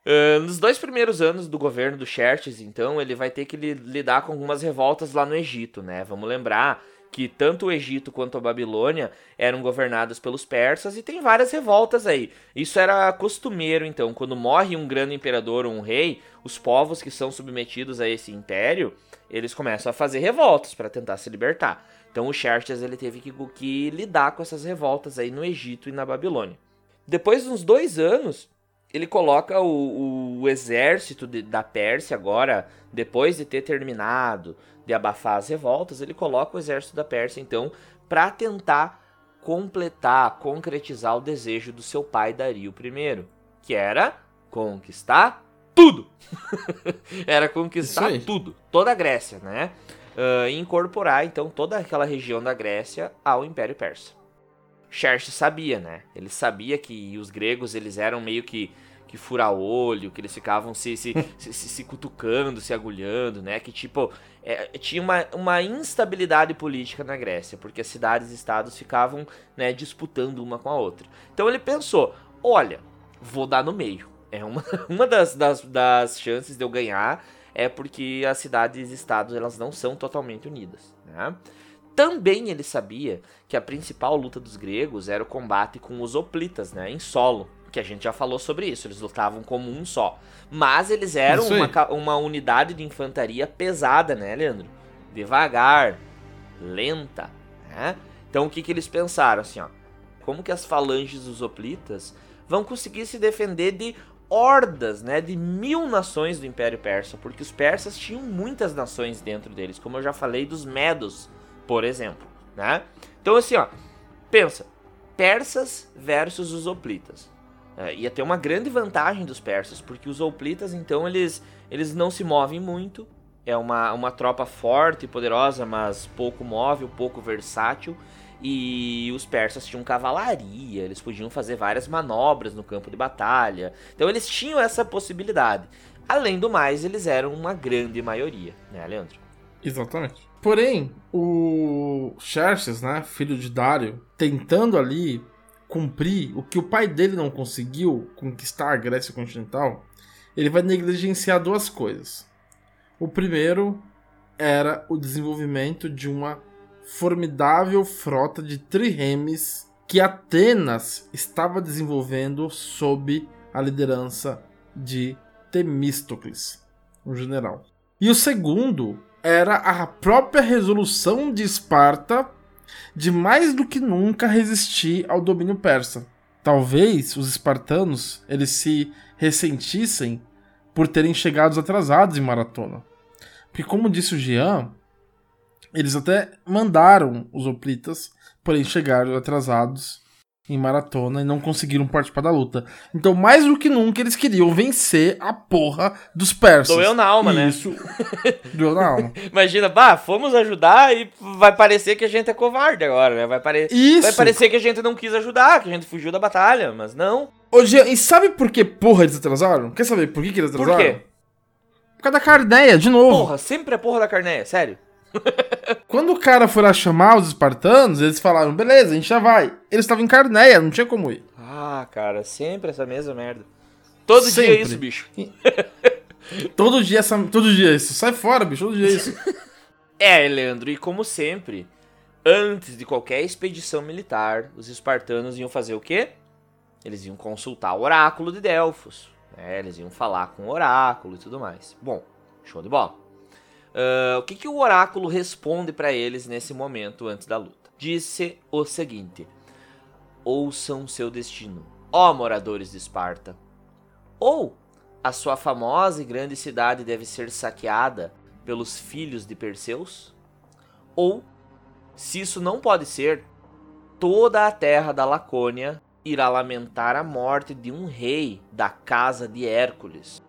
Uh, nos dois primeiros anos do governo do Xerxes, então, ele vai ter que lidar com algumas revoltas lá no Egito, né? Vamos lembrar que tanto o Egito quanto a Babilônia eram governados pelos persas e tem várias revoltas aí. Isso era costumeiro, então, quando morre um grande imperador ou um rei, os povos que são submetidos a esse império, eles começam a fazer revoltas para tentar se libertar. Então o Xerxes ele teve que, que, lidar com essas revoltas aí no Egito e na Babilônia. Depois de uns dois anos, ele coloca o, o exército de, da Pérsia agora, depois de ter terminado de abafar as revoltas, ele coloca o exército da Pérsia então para tentar completar, concretizar o desejo do seu pai Dario I, que era conquistar tudo. (laughs) era conquistar tudo, toda a Grécia, né? Uh, incorporar então toda aquela região da Grécia ao Império Persa. Xerxes sabia, né? Ele sabia que os gregos eles eram meio que que fura olho, que eles ficavam se, se, (laughs) se, se, se cutucando, se agulhando, né? Que tipo, é, tinha uma, uma instabilidade política na Grécia, porque as cidades e estados ficavam né, disputando uma com a outra. Então ele pensou: olha, vou dar no meio. É uma, (laughs) uma das, das, das chances de eu ganhar é porque as cidades e estados elas não são totalmente unidas. Né? Também ele sabia que a principal luta dos gregos era o combate com os hoplitas, né, em solo, que a gente já falou sobre isso, eles lutavam como um só. Mas eles eram uma, uma unidade de infantaria pesada, né, Leandro? Devagar, lenta, né? Então o que, que eles pensaram assim, ó? Como que as falanges dos hoplitas vão conseguir se defender de hordas, né, de mil nações do Império Persa, porque os persas tinham muitas nações dentro deles, como eu já falei dos medos, por exemplo, né? Então assim, ó, pensa, persas versus os hoplitas. É, ia ter uma grande vantagem dos persas, porque os hoplitas, então, eles, eles não se movem muito. É uma, uma tropa forte e poderosa, mas pouco móvel, pouco versátil. E os persas tinham cavalaria, eles podiam fazer várias manobras no campo de batalha. Então eles tinham essa possibilidade. Além do mais, eles eram uma grande maioria, né, Leandro? Exatamente. Porém, o Xerxes, né, filho de Dário, tentando ali cumprir o que o pai dele não conseguiu conquistar a Grécia continental, ele vai negligenciar duas coisas. O primeiro era o desenvolvimento de uma formidável frota de triremes que Atenas estava desenvolvendo sob a liderança de Temístocles, um general. E o segundo era a própria resolução de Esparta de mais do que nunca resistir ao domínio persa. Talvez os espartanos eles se ressentissem por terem chegado atrasados em maratona. Porque como disse o Jean, eles até mandaram os hoplitas, porém chegaram atrasados em maratona e não conseguiram participar da luta. Então, mais do que nunca, eles queriam vencer a porra dos persas. Doeu na alma, né? Isso. Doeu na alma. (laughs) Imagina, bah, fomos ajudar e vai parecer que a gente é covarde agora, né? Vai, pare... Isso. vai parecer que a gente não quis ajudar, que a gente fugiu da batalha, mas não. Ô, Jean, e sabe por que porra eles atrasaram? Quer saber por que, que eles atrasaram? Por quê? Por causa da Carneia, de novo. Porra, sempre é porra da Carneia, sério. (laughs) Quando o cara foi lá chamar os espartanos, eles falaram, beleza, a gente já vai. Eles estavam em Carneia, não tinha como ir. Ah, cara, sempre essa mesma merda. Todo Sempre. dia é isso, bicho. (laughs) Todo dia, essa, todo dia isso. Sai fora, bicho, todo dia isso. (laughs) É, Leandro, e como sempre, antes de qualquer expedição militar, os espartanos iam fazer o quê? Eles iam consultar o oráculo de Delfos. Né? Eles iam falar com o oráculo e tudo mais. Bom, show de bola. Ah, o que, que o oráculo responde para eles nesse momento antes da luta? Disse o seguinte: Ouçam seu destino, ó moradores de Esparta. Ou a sua famosa e grande cidade deve ser saqueada pelos filhos de Perseus? Ou, se isso não pode ser, toda a terra da Lacônia irá lamentar a morte de um rei da casa de Hércules.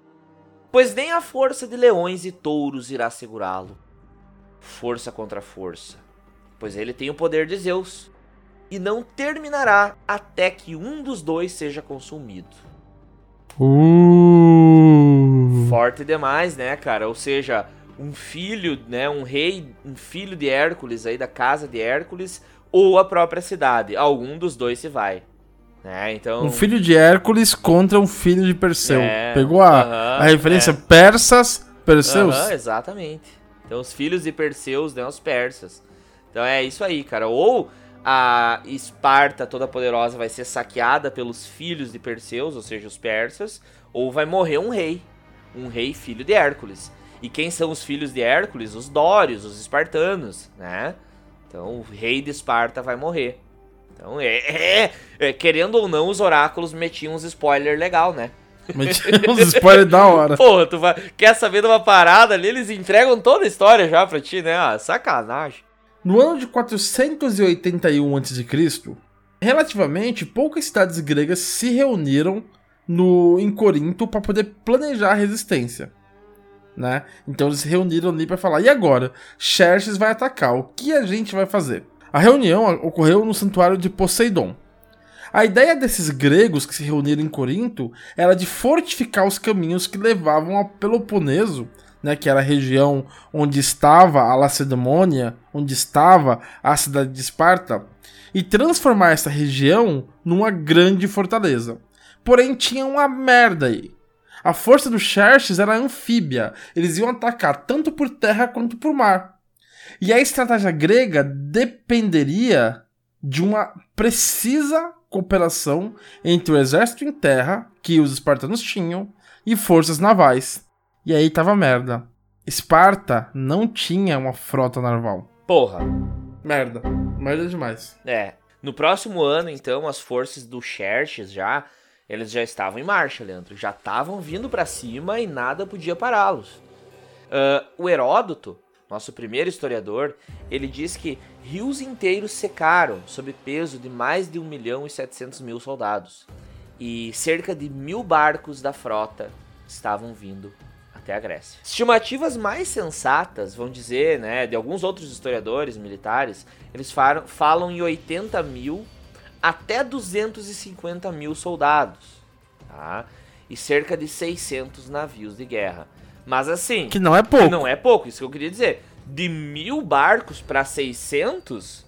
Pois nem a força de leões e touros irá segurá-lo. Força contra força, pois ele tem o poder de Zeus, e não terminará até que um dos dois seja consumido. Uh. Forte demais, né, cara? Ou seja, um filho, né, um rei, um filho de Hércules aí da casa de Hércules ou a própria cidade. Algum dos dois se vai. Né? Então, Um filho de Hércules contra um filho de Perseu. É, Pegou a, aham, a referência é. persas, Perseus? Aham, exatamente. Então os filhos de Perseus, né, os persas. Então é isso aí, cara. Ou a Esparta toda poderosa vai ser saqueada pelos filhos de Perseus, ou seja, os persas, ou vai morrer um rei, um rei filho de Hércules. E quem são os filhos de Hércules? Os dórios, os espartanos, né? Então o rei de Esparta vai morrer. Então, é, é- é, querendo ou não, os oráculos metiam uns spoiler legal, né? Tinha uns spoilers da hora. (laughs) Porra, tu vai, quer saber de uma parada ali, eles entregam toda a história já pra ti, né? Ah, sacanagem. No ano de 481 a.C., relativamente poucas cidades gregas se reuniram no, em Corinto para poder planejar a resistência. Né? Então eles se reuniram ali para falar: e agora? Xerxes vai atacar, o que a gente vai fazer? A reunião ocorreu no santuário de Poseidon. A ideia desses gregos que se reuniram em Corinto era de fortificar os caminhos que levavam ao Peloponeso, né, que era a região onde estava a Lacedemônia, onde estava a cidade de Esparta, e transformar essa região numa grande fortaleza. Porém, tinha uma merda aí. A força dos Xerxes era anfíbia, eles iam atacar tanto por terra quanto por mar. E a estratégia grega dependeria de uma precisa cooperação entre o exército em terra, que os espartanos tinham, e forças navais. E aí tava merda. Esparta não tinha uma frota naval. Porra. Merda. Merda demais. É. No próximo ano, então, as forças do Xerxes já, eles já estavam em marcha, Leandro. Já estavam vindo para cima e nada podia pará-los. Uh, o Heródoto, nosso primeiro historiador, ele diz que rios inteiros secaram sob peso de mais de 1 milhão e 700 mil soldados. E cerca de mil barcos da frota estavam vindo até a Grécia. Estimativas mais sensatas, vão dizer, né, de alguns outros historiadores militares, eles falam, falam em 80 mil até 250 mil soldados, tá? E cerca de 600 navios de guerra. Mas assim. Que não é pouco. não é pouco, isso que eu queria dizer. De mil barcos para 600,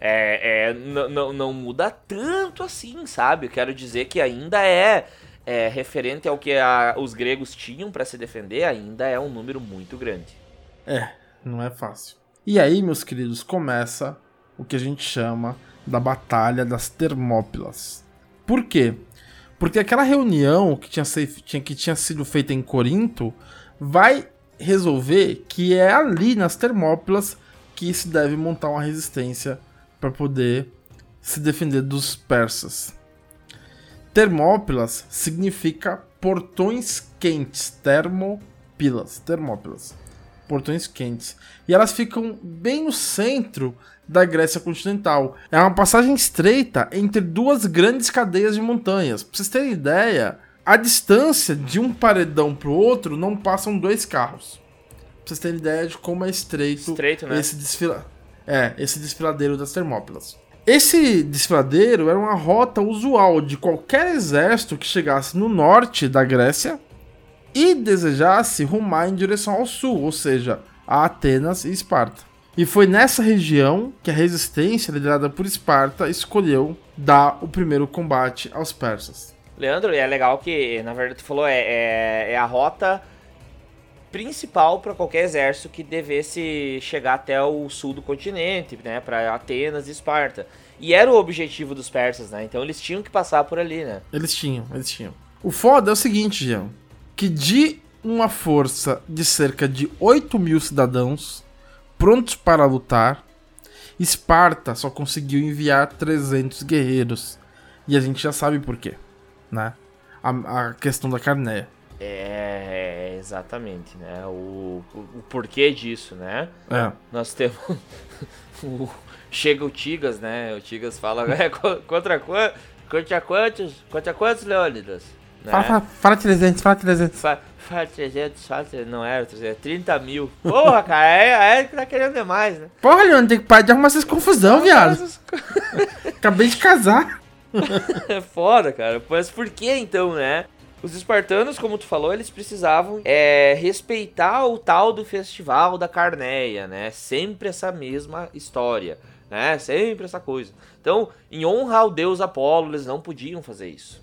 é, é, não muda tanto assim, sabe? Eu quero dizer que ainda é, é referente ao que a, os gregos tinham para se defender, ainda é um número muito grande. É, não é fácil. E aí, meus queridos, começa o que a gente chama da Batalha das Termópilas. Por quê? Porque aquela reunião que tinha, que tinha sido feita em Corinto vai resolver que é ali nas Termópilas que se deve montar uma resistência para poder se defender dos persas. Termópilas significa portões quentes, termopilas, termópilas, portões quentes. E elas ficam bem no centro da Grécia continental. É uma passagem estreita entre duas grandes cadeias de montanhas. Para vocês terem ideia, a distância de um paredão pro outro não passam dois carros. Pra vocês terem ideia de como é estreito, estreito né? esse desfila... É, esse desfiladeiro das Termópilas. Esse desfiladeiro era uma rota usual de qualquer exército que chegasse no norte da Grécia e desejasse rumar em direção ao sul, ou seja, a Atenas e Esparta. E foi nessa região que a resistência, liderada por Esparta, escolheu dar o primeiro combate aos persas. Leandro, é legal que, na verdade, tu falou, é, é, é a rota principal para qualquer exército que devesse chegar até o sul do continente, né, para Atenas e Esparta. E era o objetivo dos persas, né? Então eles tinham que passar por ali, né? Eles tinham, eles tinham. O foda é o seguinte, Jean, que de uma força de cerca de 8 mil cidadãos prontos para lutar, Esparta só conseguiu enviar 300 guerreiros. E a gente já sabe por quê né? A, a questão da carneia. É, exatamente, né? O, o, o, porquê disso, né? É. Nós temos. (laughs) o, chega o Tigas, né? O Tigas fala. É, contra, contra, contra quantos? Contra quantos, Leônidas? Né? Fala, fala, fala 300, fala 300. Fala, fala 300, fala 300, não era 300, 30 mil. Porra, cara, é, é que tá querendo demais, né? Porra, Leônidas, tem que parar de arrumar essas confusão, viado. Acabei de casar. É (laughs) foda, cara. Mas por que então, né? Os espartanos, como tu falou, eles precisavam é, respeitar o tal do festival da Carneia, né? Sempre essa mesma história, né? Sempre essa coisa. Então, em honra ao deus Apolo, eles não podiam fazer isso.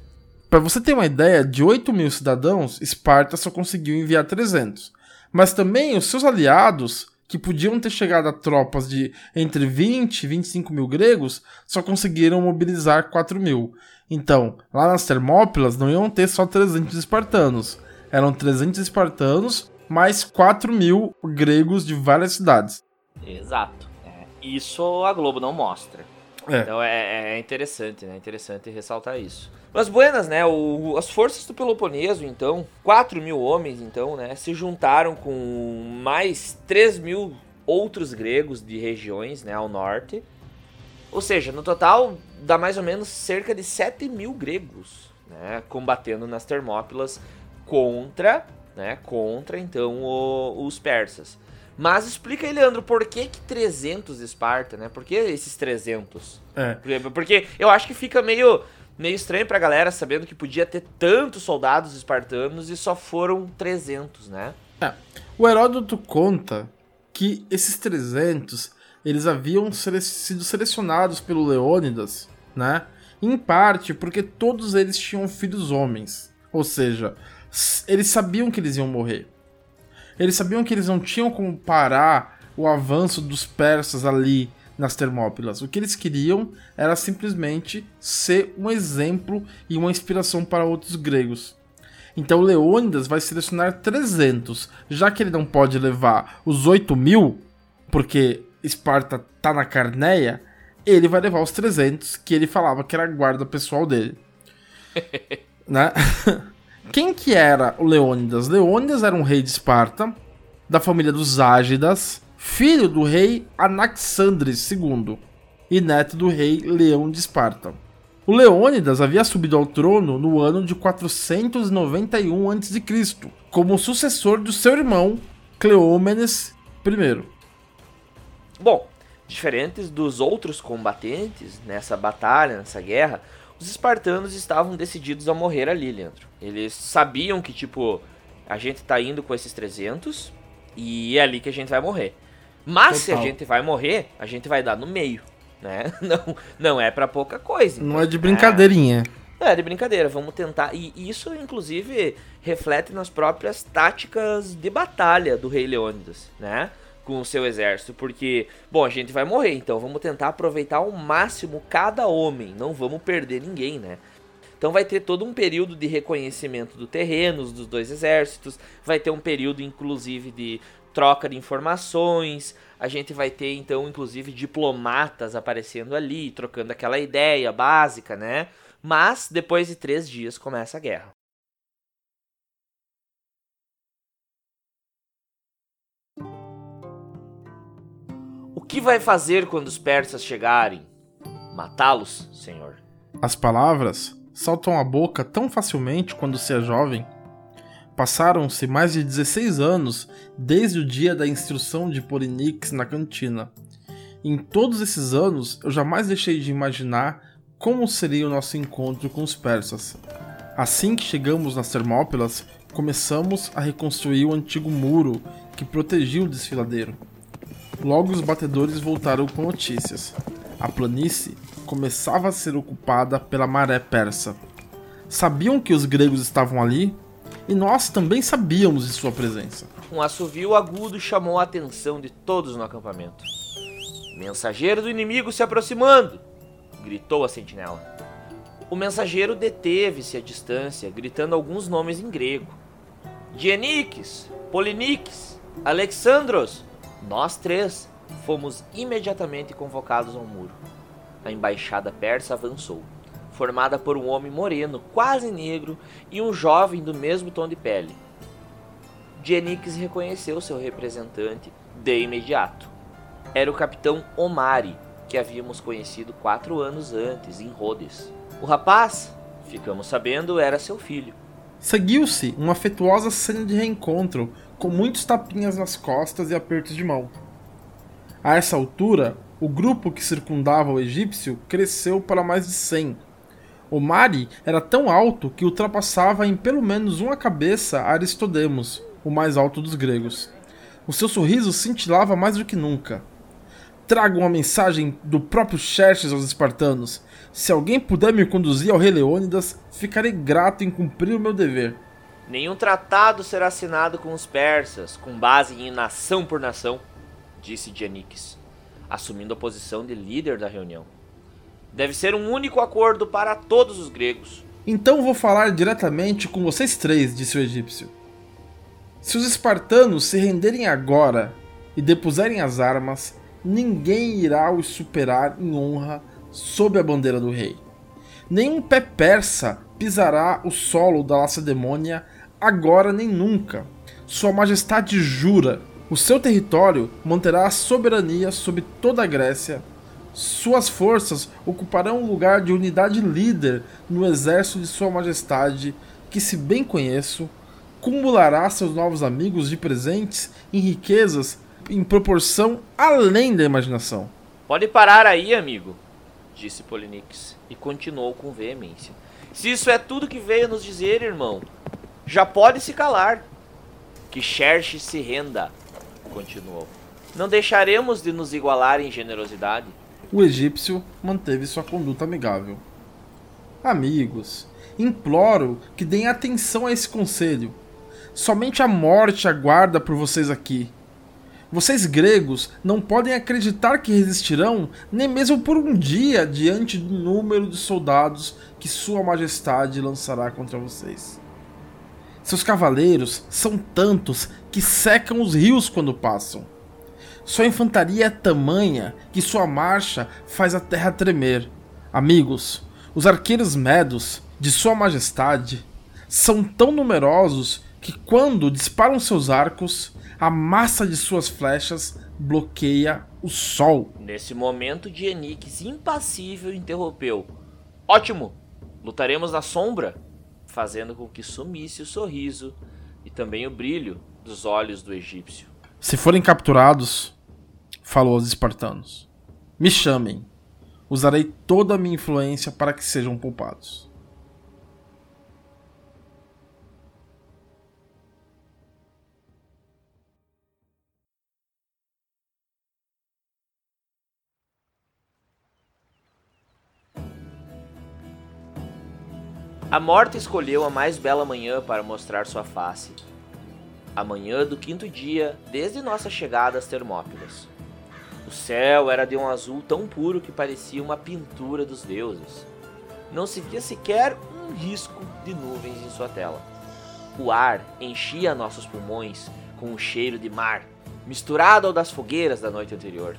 Para você ter uma ideia, de 8 mil cidadãos, Esparta só conseguiu enviar 300. Mas também os seus aliados que podiam ter chegado a tropas de entre 20 e 25 mil gregos, só conseguiram mobilizar 4 mil. Então, lá nas Termópilas não iam ter só 300 espartanos, eram 300 espartanos mais 4 mil gregos de várias cidades. Exato. É, isso a Globo não mostra. É. Então é, é interessante, né? Interessante ressaltar isso. Mas buenas, né? O, as forças do Peloponeso, então, 4 mil homens, então, né? Se juntaram com mais 3 mil outros gregos de regiões, né? Ao norte. Ou seja, no total dá mais ou menos cerca de 7 mil gregos, né? Combatendo nas Termópilas contra, né? Contra, então, o, os persas. Mas explica aí, Leandro, por que que 300 Esparta, né? Por que esses 300? É. Porque, porque eu acho que fica meio, meio estranho pra galera sabendo que podia ter tantos soldados espartanos e só foram 300, né? É. O Heródoto conta que esses 300 eles haviam sele sido selecionados pelo Leônidas, né? Em parte porque todos eles tinham filhos homens. Ou seja, eles sabiam que eles iam morrer. Eles sabiam que eles não tinham como parar o avanço dos persas ali nas Termópilas. O que eles queriam era simplesmente ser um exemplo e uma inspiração para outros gregos. Então Leônidas vai selecionar 300, já que ele não pode levar os 8 mil, porque Esparta tá na Carneia, ele vai levar os 300 que ele falava que era a guarda pessoal dele. (laughs) né? (laughs) Quem que era o Leônidas? Leônidas era um rei de Esparta, da família dos Ágidas, filho do rei Anaxandres II e neto do rei Leão de Esparta. O Leônidas havia subido ao trono no ano de 491 a.C., como sucessor do seu irmão Cleômenes I. Bom, diferentes dos outros combatentes nessa batalha, nessa guerra, os espartanos estavam decididos a morrer ali, Leandro. Eles sabiam que, tipo, a gente tá indo com esses 300 e é ali que a gente vai morrer. Mas Total. se a gente vai morrer, a gente vai dar no meio, né? (laughs) Não, não é para pouca coisa. Então, não é de brincadeirinha. É, é de brincadeira. Vamos tentar. E isso, inclusive, reflete nas próprias táticas de batalha do rei Leônidas, né? Com o seu exército, porque, bom, a gente vai morrer, então vamos tentar aproveitar ao máximo cada homem, não vamos perder ninguém, né? Então vai ter todo um período de reconhecimento do terrenos dos dois exércitos, vai ter um período inclusive de troca de informações, a gente vai ter então inclusive diplomatas aparecendo ali, trocando aquela ideia básica, né? Mas depois de três dias começa a guerra. Que vai fazer quando os persas chegarem? Matá-los, senhor. As palavras saltam à boca tão facilmente quando se é jovem. Passaram-se mais de 16 anos desde o dia da instrução de Polinix na cantina. Em todos esses anos, eu jamais deixei de imaginar como seria o nosso encontro com os persas. Assim que chegamos nas Termópilas, começamos a reconstruir o antigo muro que protegia o desfiladeiro. Logo os batedores voltaram com notícias. A planície começava a ser ocupada pela maré persa. Sabiam que os gregos estavam ali? E nós também sabíamos de sua presença. Um assovio agudo chamou a atenção de todos no acampamento. Mensageiro do inimigo se aproximando! gritou a sentinela. O mensageiro deteve-se à distância, gritando alguns nomes em grego: Dienikes, Polinix, Alexandros, nós três fomos imediatamente convocados ao muro. A embaixada persa avançou, formada por um homem moreno, quase negro, e um jovem do mesmo tom de pele. Genix reconheceu seu representante de imediato. Era o capitão Omari, que havíamos conhecido quatro anos antes, em Rhodes. O rapaz, ficamos sabendo, era seu filho. Seguiu-se uma afetuosa cena de reencontro com muitos tapinhas nas costas e apertos de mão. A essa altura, o grupo que circundava o egípcio cresceu para mais de 100. O Mari era tão alto que ultrapassava em pelo menos uma cabeça Aristodemos, o mais alto dos gregos. O seu sorriso cintilava mais do que nunca. Trago uma mensagem do próprio Xerxes aos espartanos. Se alguém puder me conduzir ao rei Leônidas, ficarei grato em cumprir o meu dever. Nenhum tratado será assinado com os persas, com base em nação por nação, disse Dianix, assumindo a posição de líder da reunião. Deve ser um único acordo para todos os gregos. Então vou falar diretamente com vocês três, disse o egípcio. Se os espartanos se renderem agora e depuserem as armas, ninguém irá os superar em honra sob a bandeira do rei. Nenhum pé persa pisará o solo da Lacedemônia agora nem nunca. Sua Majestade jura: o seu território manterá a soberania sobre toda a Grécia. Suas forças ocuparão o lugar de unidade líder no exército de Sua Majestade, que, se bem conheço, cumulará seus novos amigos de presentes em riquezas em proporção além da imaginação. Pode parar aí, amigo, disse Polinix e continuou com veemência. Se isso é tudo que veio nos dizer, irmão, já pode se calar. Que Xerxes se renda, continuou. Não deixaremos de nos igualar em generosidade. O egípcio manteve sua conduta amigável. Amigos, imploro que deem atenção a esse conselho. Somente a morte aguarda por vocês aqui. Vocês gregos não podem acreditar que resistirão nem mesmo por um dia diante do número de soldados que Sua Majestade lançará contra vocês. Seus cavaleiros são tantos que secam os rios quando passam. Sua infantaria é tamanha que sua marcha faz a terra tremer. Amigos, os arqueiros medos de Sua Majestade são tão numerosos que, quando disparam seus arcos, a massa de suas flechas bloqueia o sol. Nesse momento, Dienix, impassível, interrompeu. Ótimo! Lutaremos na sombra, fazendo com que sumisse o sorriso e também o brilho dos olhos do egípcio. Se forem capturados, falou aos espartanos, me chamem. Usarei toda a minha influência para que sejam poupados. A morte escolheu a mais bela manhã para mostrar sua face. A manhã do quinto dia, desde nossa chegada às Termópilas. O céu era de um azul tão puro que parecia uma pintura dos deuses. Não se via sequer um risco de nuvens em sua tela. O ar enchia nossos pulmões com um cheiro de mar, misturado ao das fogueiras da noite anterior.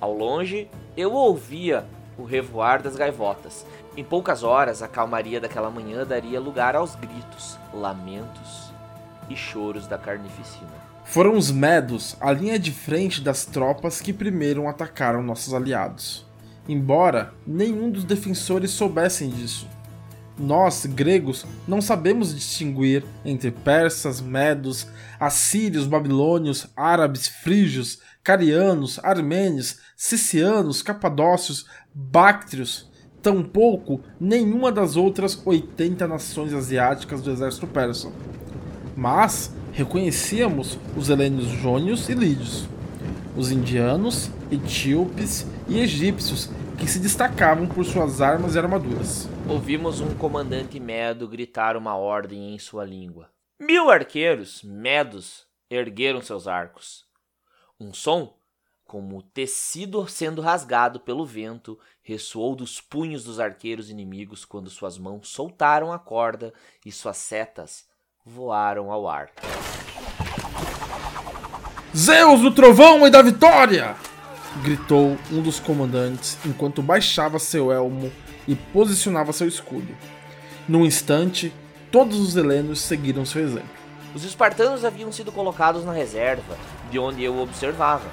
Ao longe, eu ouvia o revoar das gaivotas em poucas horas, a calmaria daquela manhã daria lugar aos gritos, lamentos e choros da carnificina. Foram os Medos a linha de frente das tropas que primeiro atacaram nossos aliados. Embora nenhum dos defensores soubessem disso. Nós, gregos, não sabemos distinguir entre persas, medos, assírios, babilônios, árabes, frígios, carianos, armênios, sicianos, capadócios, báctrios, tampouco nenhuma das outras 80 nações asiáticas do exército persa. Mas reconhecíamos os helênios jônios e lídios, os indianos, etíopes e egípcios que se destacavam por suas armas e armaduras. Ouvimos um comandante medo gritar uma ordem em sua língua. Mil arqueiros, medos, ergueram seus arcos. Um som como tecido sendo rasgado pelo vento, ressoou dos punhos dos arqueiros inimigos quando suas mãos soltaram a corda e suas setas voaram ao ar. Zeus do trovão e da vitória! gritou um dos comandantes enquanto baixava seu elmo e posicionava seu escudo. Num instante, todos os helenos seguiram seu exemplo. Os espartanos haviam sido colocados na reserva, de onde eu observava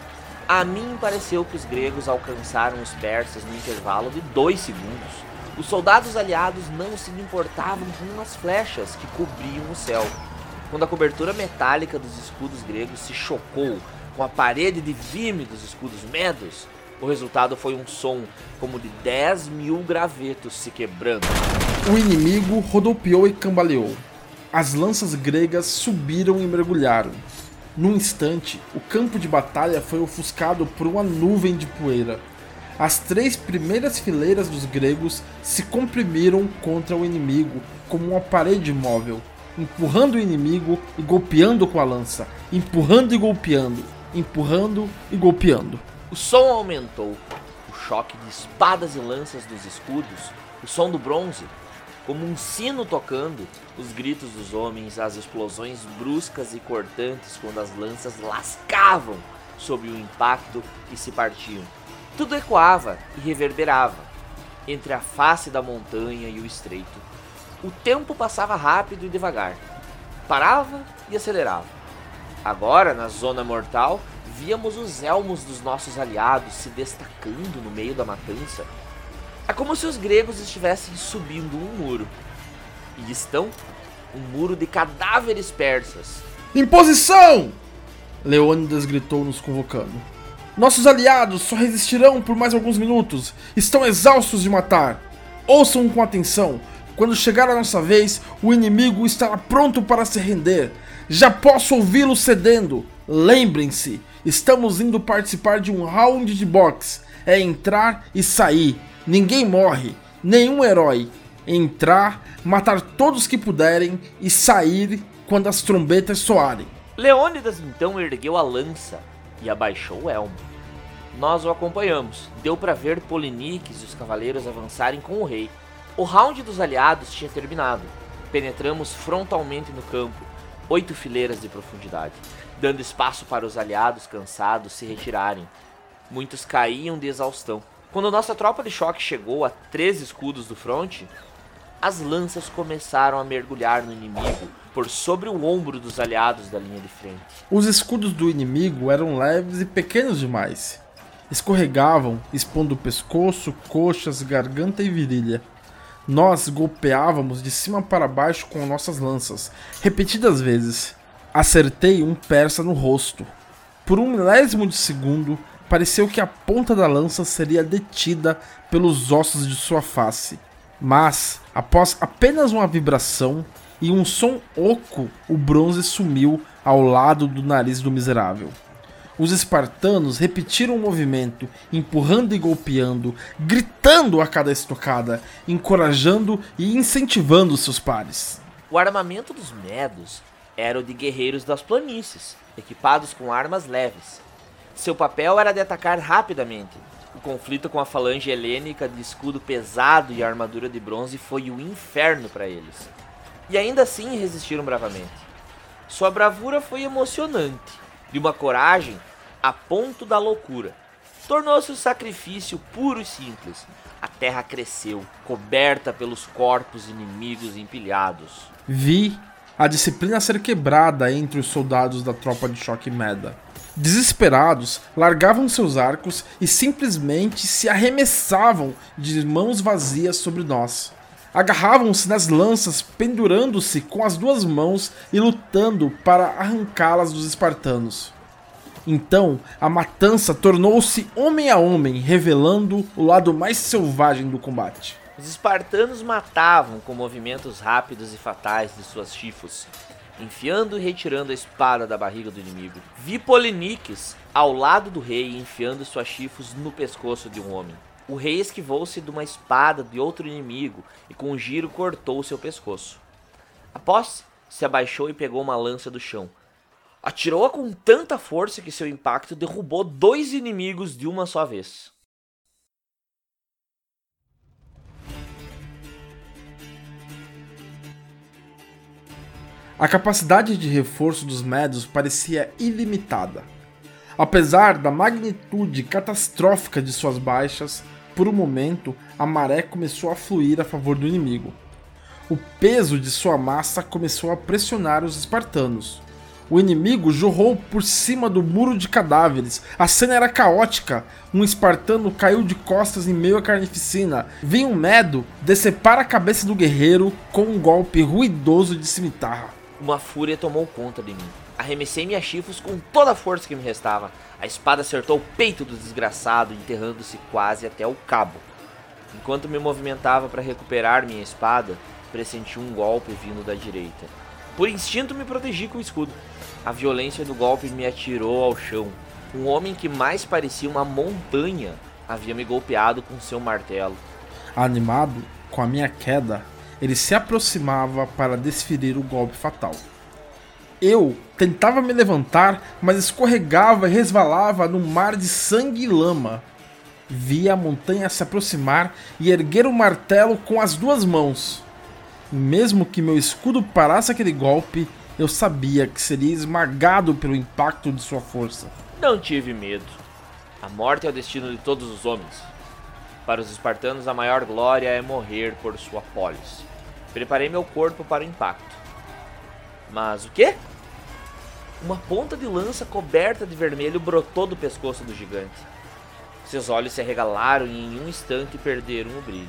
a mim pareceu que os gregos alcançaram os persas no intervalo de dois segundos. Os soldados aliados não se importavam com as flechas que cobriam o céu. Quando a cobertura metálica dos escudos gregos se chocou com a parede de vime dos escudos medos, o resultado foi um som como de 10 mil gravetos se quebrando. O inimigo rodopiou e cambaleou. As lanças gregas subiram e mergulharam. Num instante, o campo de batalha foi ofuscado por uma nuvem de poeira. As três primeiras fileiras dos gregos se comprimiram contra o inimigo como uma parede móvel, empurrando o inimigo e golpeando com a lança, empurrando e golpeando, empurrando e golpeando. O som aumentou. O choque de espadas e lanças dos escudos, o som do bronze, como um sino tocando, os gritos dos homens, as explosões bruscas e cortantes quando as lanças lascavam sob o impacto e se partiam. Tudo ecoava e reverberava entre a face da montanha e o estreito. O tempo passava rápido e devagar, parava e acelerava. Agora, na zona mortal, víamos os elmos dos nossos aliados se destacando no meio da matança é como se os gregos estivessem subindo um muro. E estão um muro de cadáveres persas. Em posição! Leônidas gritou nos convocando. Nossos aliados só resistirão por mais alguns minutos. Estão exaustos de matar. Ouçam com atenção. Quando chegar a nossa vez, o inimigo estará pronto para se render. Já posso ouvi-lo cedendo. Lembrem-se, estamos indo participar de um round de boxe. É entrar e sair. Ninguém morre, nenhum herói. Entrar, matar todos que puderem e sair quando as trombetas soarem. Leônidas então ergueu a lança e abaixou o elmo. Nós o acompanhamos. Deu para ver Poliniques e os cavaleiros avançarem com o rei. O round dos aliados tinha terminado. Penetramos frontalmente no campo, oito fileiras de profundidade, dando espaço para os aliados cansados se retirarem. Muitos caíam de exaustão. Quando nossa tropa de choque chegou a três escudos do fronte, as lanças começaram a mergulhar no inimigo por sobre o ombro dos aliados da linha de frente. Os escudos do inimigo eram leves e pequenos demais. Escorregavam, expondo o pescoço, coxas, garganta e virilha. Nós golpeávamos de cima para baixo com nossas lanças, repetidas vezes. Acertei um persa no rosto. Por um milésimo de segundo, pareceu que a ponta da lança seria detida pelos ossos de sua face. Mas, após apenas uma vibração e um som oco, o bronze sumiu ao lado do nariz do miserável. Os espartanos repetiram o movimento, empurrando e golpeando, gritando a cada estocada, encorajando e incentivando seus pares. O armamento dos medos era o de guerreiros das planícies, equipados com armas leves. Seu papel era de atacar rapidamente. O conflito com a falange helênica de escudo pesado e armadura de bronze foi o inferno para eles. E ainda assim resistiram bravamente. Sua bravura foi emocionante, de uma coragem a ponto da loucura. Tornou-se um sacrifício puro e simples. A terra cresceu, coberta pelos corpos inimigos empilhados. Vi a disciplina ser quebrada entre os soldados da tropa de choque Meda. Desesperados, largavam seus arcos e simplesmente se arremessavam de mãos vazias sobre nós. Agarravam-se nas lanças, pendurando-se com as duas mãos e lutando para arrancá-las dos espartanos. Então, a matança tornou-se homem a homem, revelando o lado mais selvagem do combate. Os espartanos matavam com movimentos rápidos e fatais de suas chifos, enfiando e retirando a espada da barriga do inimigo. Vi Poliniques ao lado do rei enfiando suas chifos no pescoço de um homem. O rei esquivou-se de uma espada de outro inimigo e com um giro cortou seu pescoço. Após, se abaixou e pegou uma lança do chão. Atirou-a com tanta força que seu impacto derrubou dois inimigos de uma só vez. A capacidade de reforço dos médios parecia ilimitada. Apesar da magnitude catastrófica de suas baixas, por um momento a maré começou a fluir a favor do inimigo. O peso de sua massa começou a pressionar os espartanos. O inimigo jorrou por cima do muro de cadáveres. A cena era caótica. Um espartano caiu de costas em meio à carnificina. Vinha um medo decepar a cabeça do guerreiro com um golpe ruidoso de cimitarra. Uma fúria tomou conta de mim. Arremessei minhas chifres com toda a força que me restava. A espada acertou o peito do desgraçado, enterrando-se quase até o cabo. Enquanto me movimentava para recuperar minha espada, pressenti um golpe vindo da direita. Por instinto me protegi com o escudo. A violência do golpe me atirou ao chão. Um homem que mais parecia uma montanha havia me golpeado com seu martelo. Animado com a minha queda, ele se aproximava para desferir o golpe fatal. Eu tentava me levantar, mas escorregava e resvalava no mar de sangue e lama. Via a montanha se aproximar e erguer o martelo com as duas mãos. Mesmo que meu escudo parasse aquele golpe, eu sabia que seria esmagado pelo impacto de sua força. Não tive medo. A morte é o destino de todos os homens. Para os espartanos, a maior glória é morrer por sua polis. Preparei meu corpo para o impacto. Mas o quê? Uma ponta de lança coberta de vermelho brotou do pescoço do gigante. Seus olhos se arregalaram e em um instante perderam o brilho.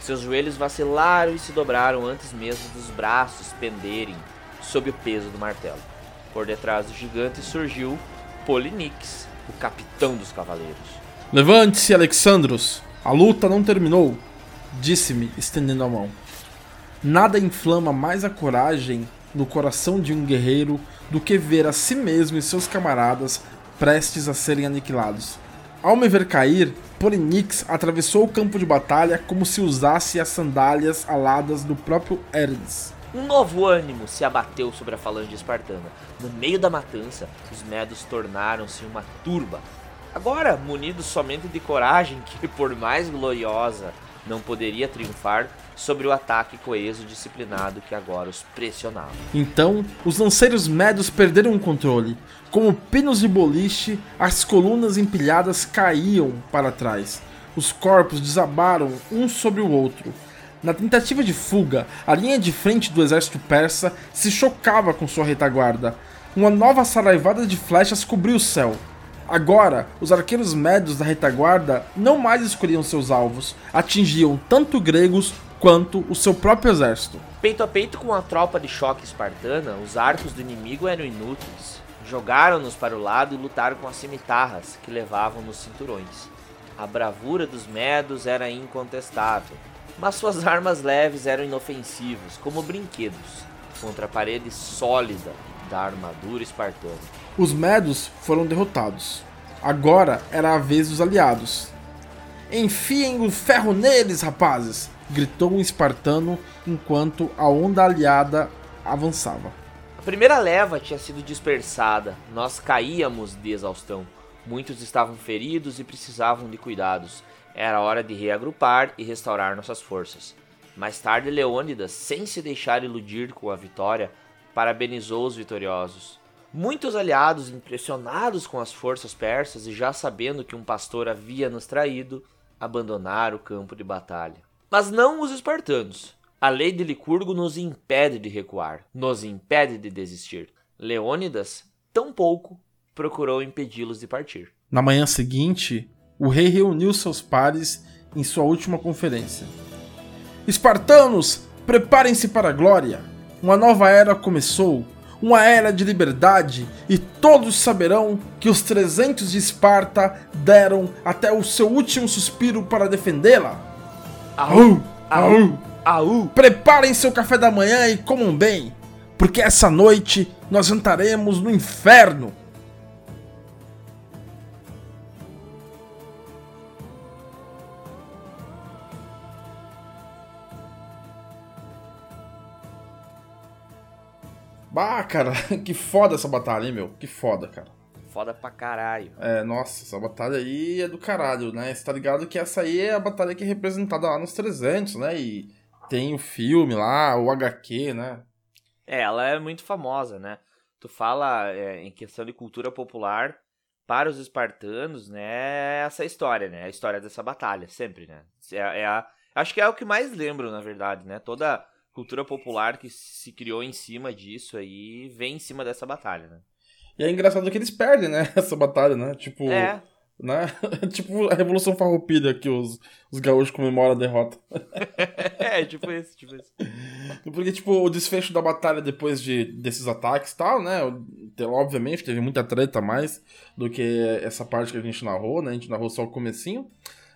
Seus joelhos vacilaram e se dobraram antes mesmo dos braços penderem sob o peso do martelo. Por detrás do gigante surgiu Polinix, o capitão dos cavaleiros. Levante-se, Alexandros! A luta não terminou, disse-me, estendendo a mão. Nada inflama mais a coragem no coração de um guerreiro do que ver a si mesmo e seus camaradas prestes a serem aniquilados. Ao me ver cair, Polinix atravessou o campo de batalha como se usasse as sandálias aladas do próprio Hermes. Um novo ânimo se abateu sobre a falange espartana. No meio da matança, os medos tornaram-se uma turba. Agora, munidos somente de coragem, que por mais gloriosa não poderia triunfar sobre o ataque coeso disciplinado que agora os pressionava. Então, os lanceiros médios perderam o controle. Como pinos de boliche, as colunas empilhadas caíam para trás. Os corpos desabaram um sobre o outro. Na tentativa de fuga, a linha de frente do exército persa se chocava com sua retaguarda. Uma nova saraivada de flechas cobriu o céu. Agora, os arqueiros médios da retaguarda não mais escolhiam seus alvos, atingiam tanto gregos quanto o seu próprio exército. Peito a peito com a tropa de choque espartana, os arcos do inimigo eram inúteis. Jogaram-nos para o lado e lutaram com as cimitarras que levavam nos cinturões. A bravura dos medos era incontestável, mas suas armas leves eram inofensivas, como brinquedos, contra a parede sólida da armadura espartana. Os medos foram derrotados. Agora era a vez dos aliados. Enfiem o ferro neles, rapazes! Gritou um espartano enquanto a onda aliada avançava. A primeira leva tinha sido dispersada, nós caíamos de exaustão. Muitos estavam feridos e precisavam de cuidados. Era hora de reagrupar e restaurar nossas forças. Mais tarde, Leônidas, sem se deixar iludir com a vitória, parabenizou os vitoriosos. Muitos aliados, impressionados com as forças persas e já sabendo que um pastor havia nos traído, abandonaram o campo de batalha. Mas não os espartanos. A lei de Licurgo nos impede de recuar, nos impede de desistir. Leônidas, tampouco, procurou impedi-los de partir. Na manhã seguinte, o rei reuniu seus pares em sua última conferência. Espartanos, preparem-se para a glória! Uma nova era começou uma era de liberdade, e todos saberão que os 300 de Esparta deram até o seu último suspiro para defendê-la. Au! Au! Au! Preparem seu café da manhã e comam bem, porque essa noite nós jantaremos no inferno. Bah, cara, (laughs) que foda essa batalha, hein, meu? Que foda, cara. Foda pra caralho. É, nossa, essa batalha aí é do caralho, né? Você tá ligado que essa aí é a batalha que é representada lá nos 300, né? E tem o filme lá, o HQ, né? É, ela é muito famosa, né? Tu fala é, em questão de cultura popular, para os espartanos, né? Essa história, né? A história dessa batalha, sempre, né? É, é a, acho que é o que mais lembro, na verdade, né? Toda cultura popular que se criou em cima disso aí vem em cima dessa batalha, né? E é engraçado que eles perdem, né? (laughs) Essa batalha, né? Tipo. É. Né? (laughs) tipo a Revolução Farroupilha que os, os gaúchos comemoram a derrota. (laughs) é, tipo isso, tipo isso. Porque, tipo, o desfecho da batalha depois de, desses ataques e tal, né? Obviamente, teve muita treta mais do que essa parte que a gente narrou, né? A gente narrou só o comecinho.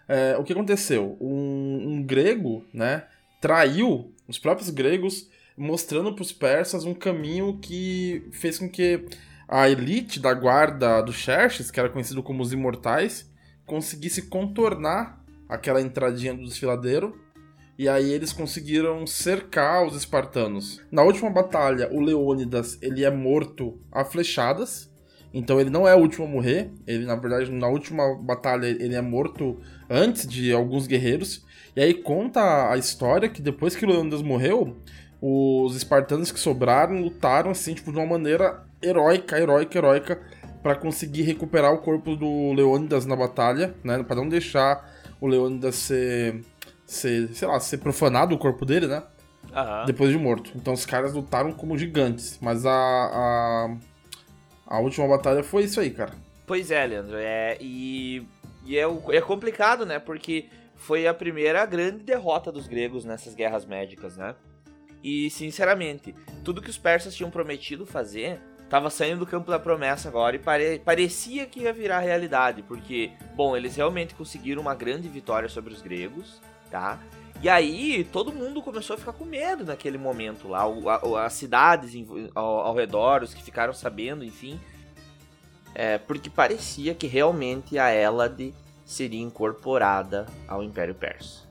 É, o que aconteceu? Um, um grego, né? Traiu os próprios gregos, mostrando para os persas um caminho que fez com que a elite da guarda do Xerxes, que era conhecido como os Imortais, conseguisse contornar aquela entradinha do desfiladeiro. E aí eles conseguiram cercar os espartanos. Na última batalha, o Leônidas ele é morto a flechadas. Então ele não é o último a morrer. Ele, na verdade, na última batalha, ele é morto antes de alguns guerreiros. E aí conta a história que depois que Leônidas morreu, os espartanos que sobraram lutaram assim, tipo, de uma maneira heróica, heróica, heróica, para conseguir recuperar o corpo do Leônidas na batalha, né? Para não deixar o Leônidas ser, ser, sei lá, ser profanado o corpo dele, né? Uhum. Depois de morto. Então os caras lutaram como gigantes. Mas a, a, a última batalha foi isso aí, cara. Pois é, Leandro. É, e e é, é complicado, né? Porque foi a primeira grande derrota dos gregos nessas guerras médicas, né? E, sinceramente, tudo que os persas tinham prometido fazer tava saindo do campo da promessa agora e pare parecia que ia virar realidade, porque, bom, eles realmente conseguiram uma grande vitória sobre os gregos, tá? E aí todo mundo começou a ficar com medo naquele momento lá, as cidades ao, ao redor, os que ficaram sabendo, enfim, é, porque parecia que realmente a Hélade seria incorporada ao Império Persa.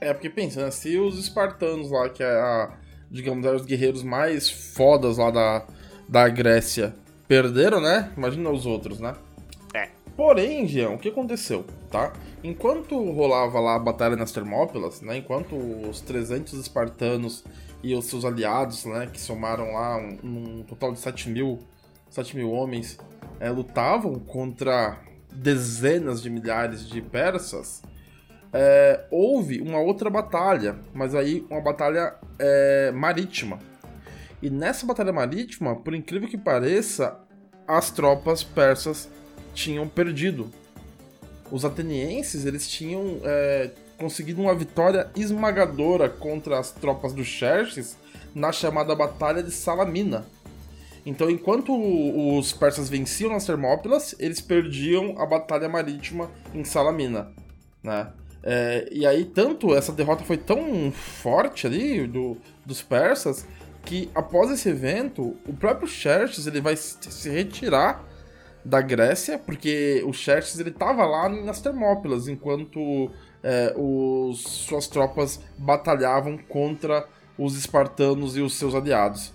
É, porque pensa, né, se os espartanos lá, que é a, digamos, eram os guerreiros mais fodas lá da, da Grécia, perderam, né? Imagina os outros, né? É. Porém, Jean, o que aconteceu, tá? Enquanto rolava lá a batalha nas Termópilas, né? Enquanto os 300 espartanos e os seus aliados, né? Que somaram lá um, um total de 7 mil, 7 mil homens, é, lutavam contra dezenas de milhares de persas, é, houve uma outra batalha, mas aí uma batalha é, marítima. E nessa batalha marítima, por incrível que pareça, as tropas persas tinham perdido. Os atenienses eles tinham é, conseguido uma vitória esmagadora contra as tropas do Xerxes na chamada Batalha de Salamina. Então, enquanto os persas venciam nas Termópilas, eles perdiam a batalha marítima em Salamina, né? É, e aí, tanto essa derrota foi tão forte ali do, dos persas que após esse evento, o próprio Xerxes ele vai se retirar da Grécia, porque o Xerxes ele estava lá nas Termópilas, enquanto é, os, suas tropas batalhavam contra os espartanos e os seus aliados.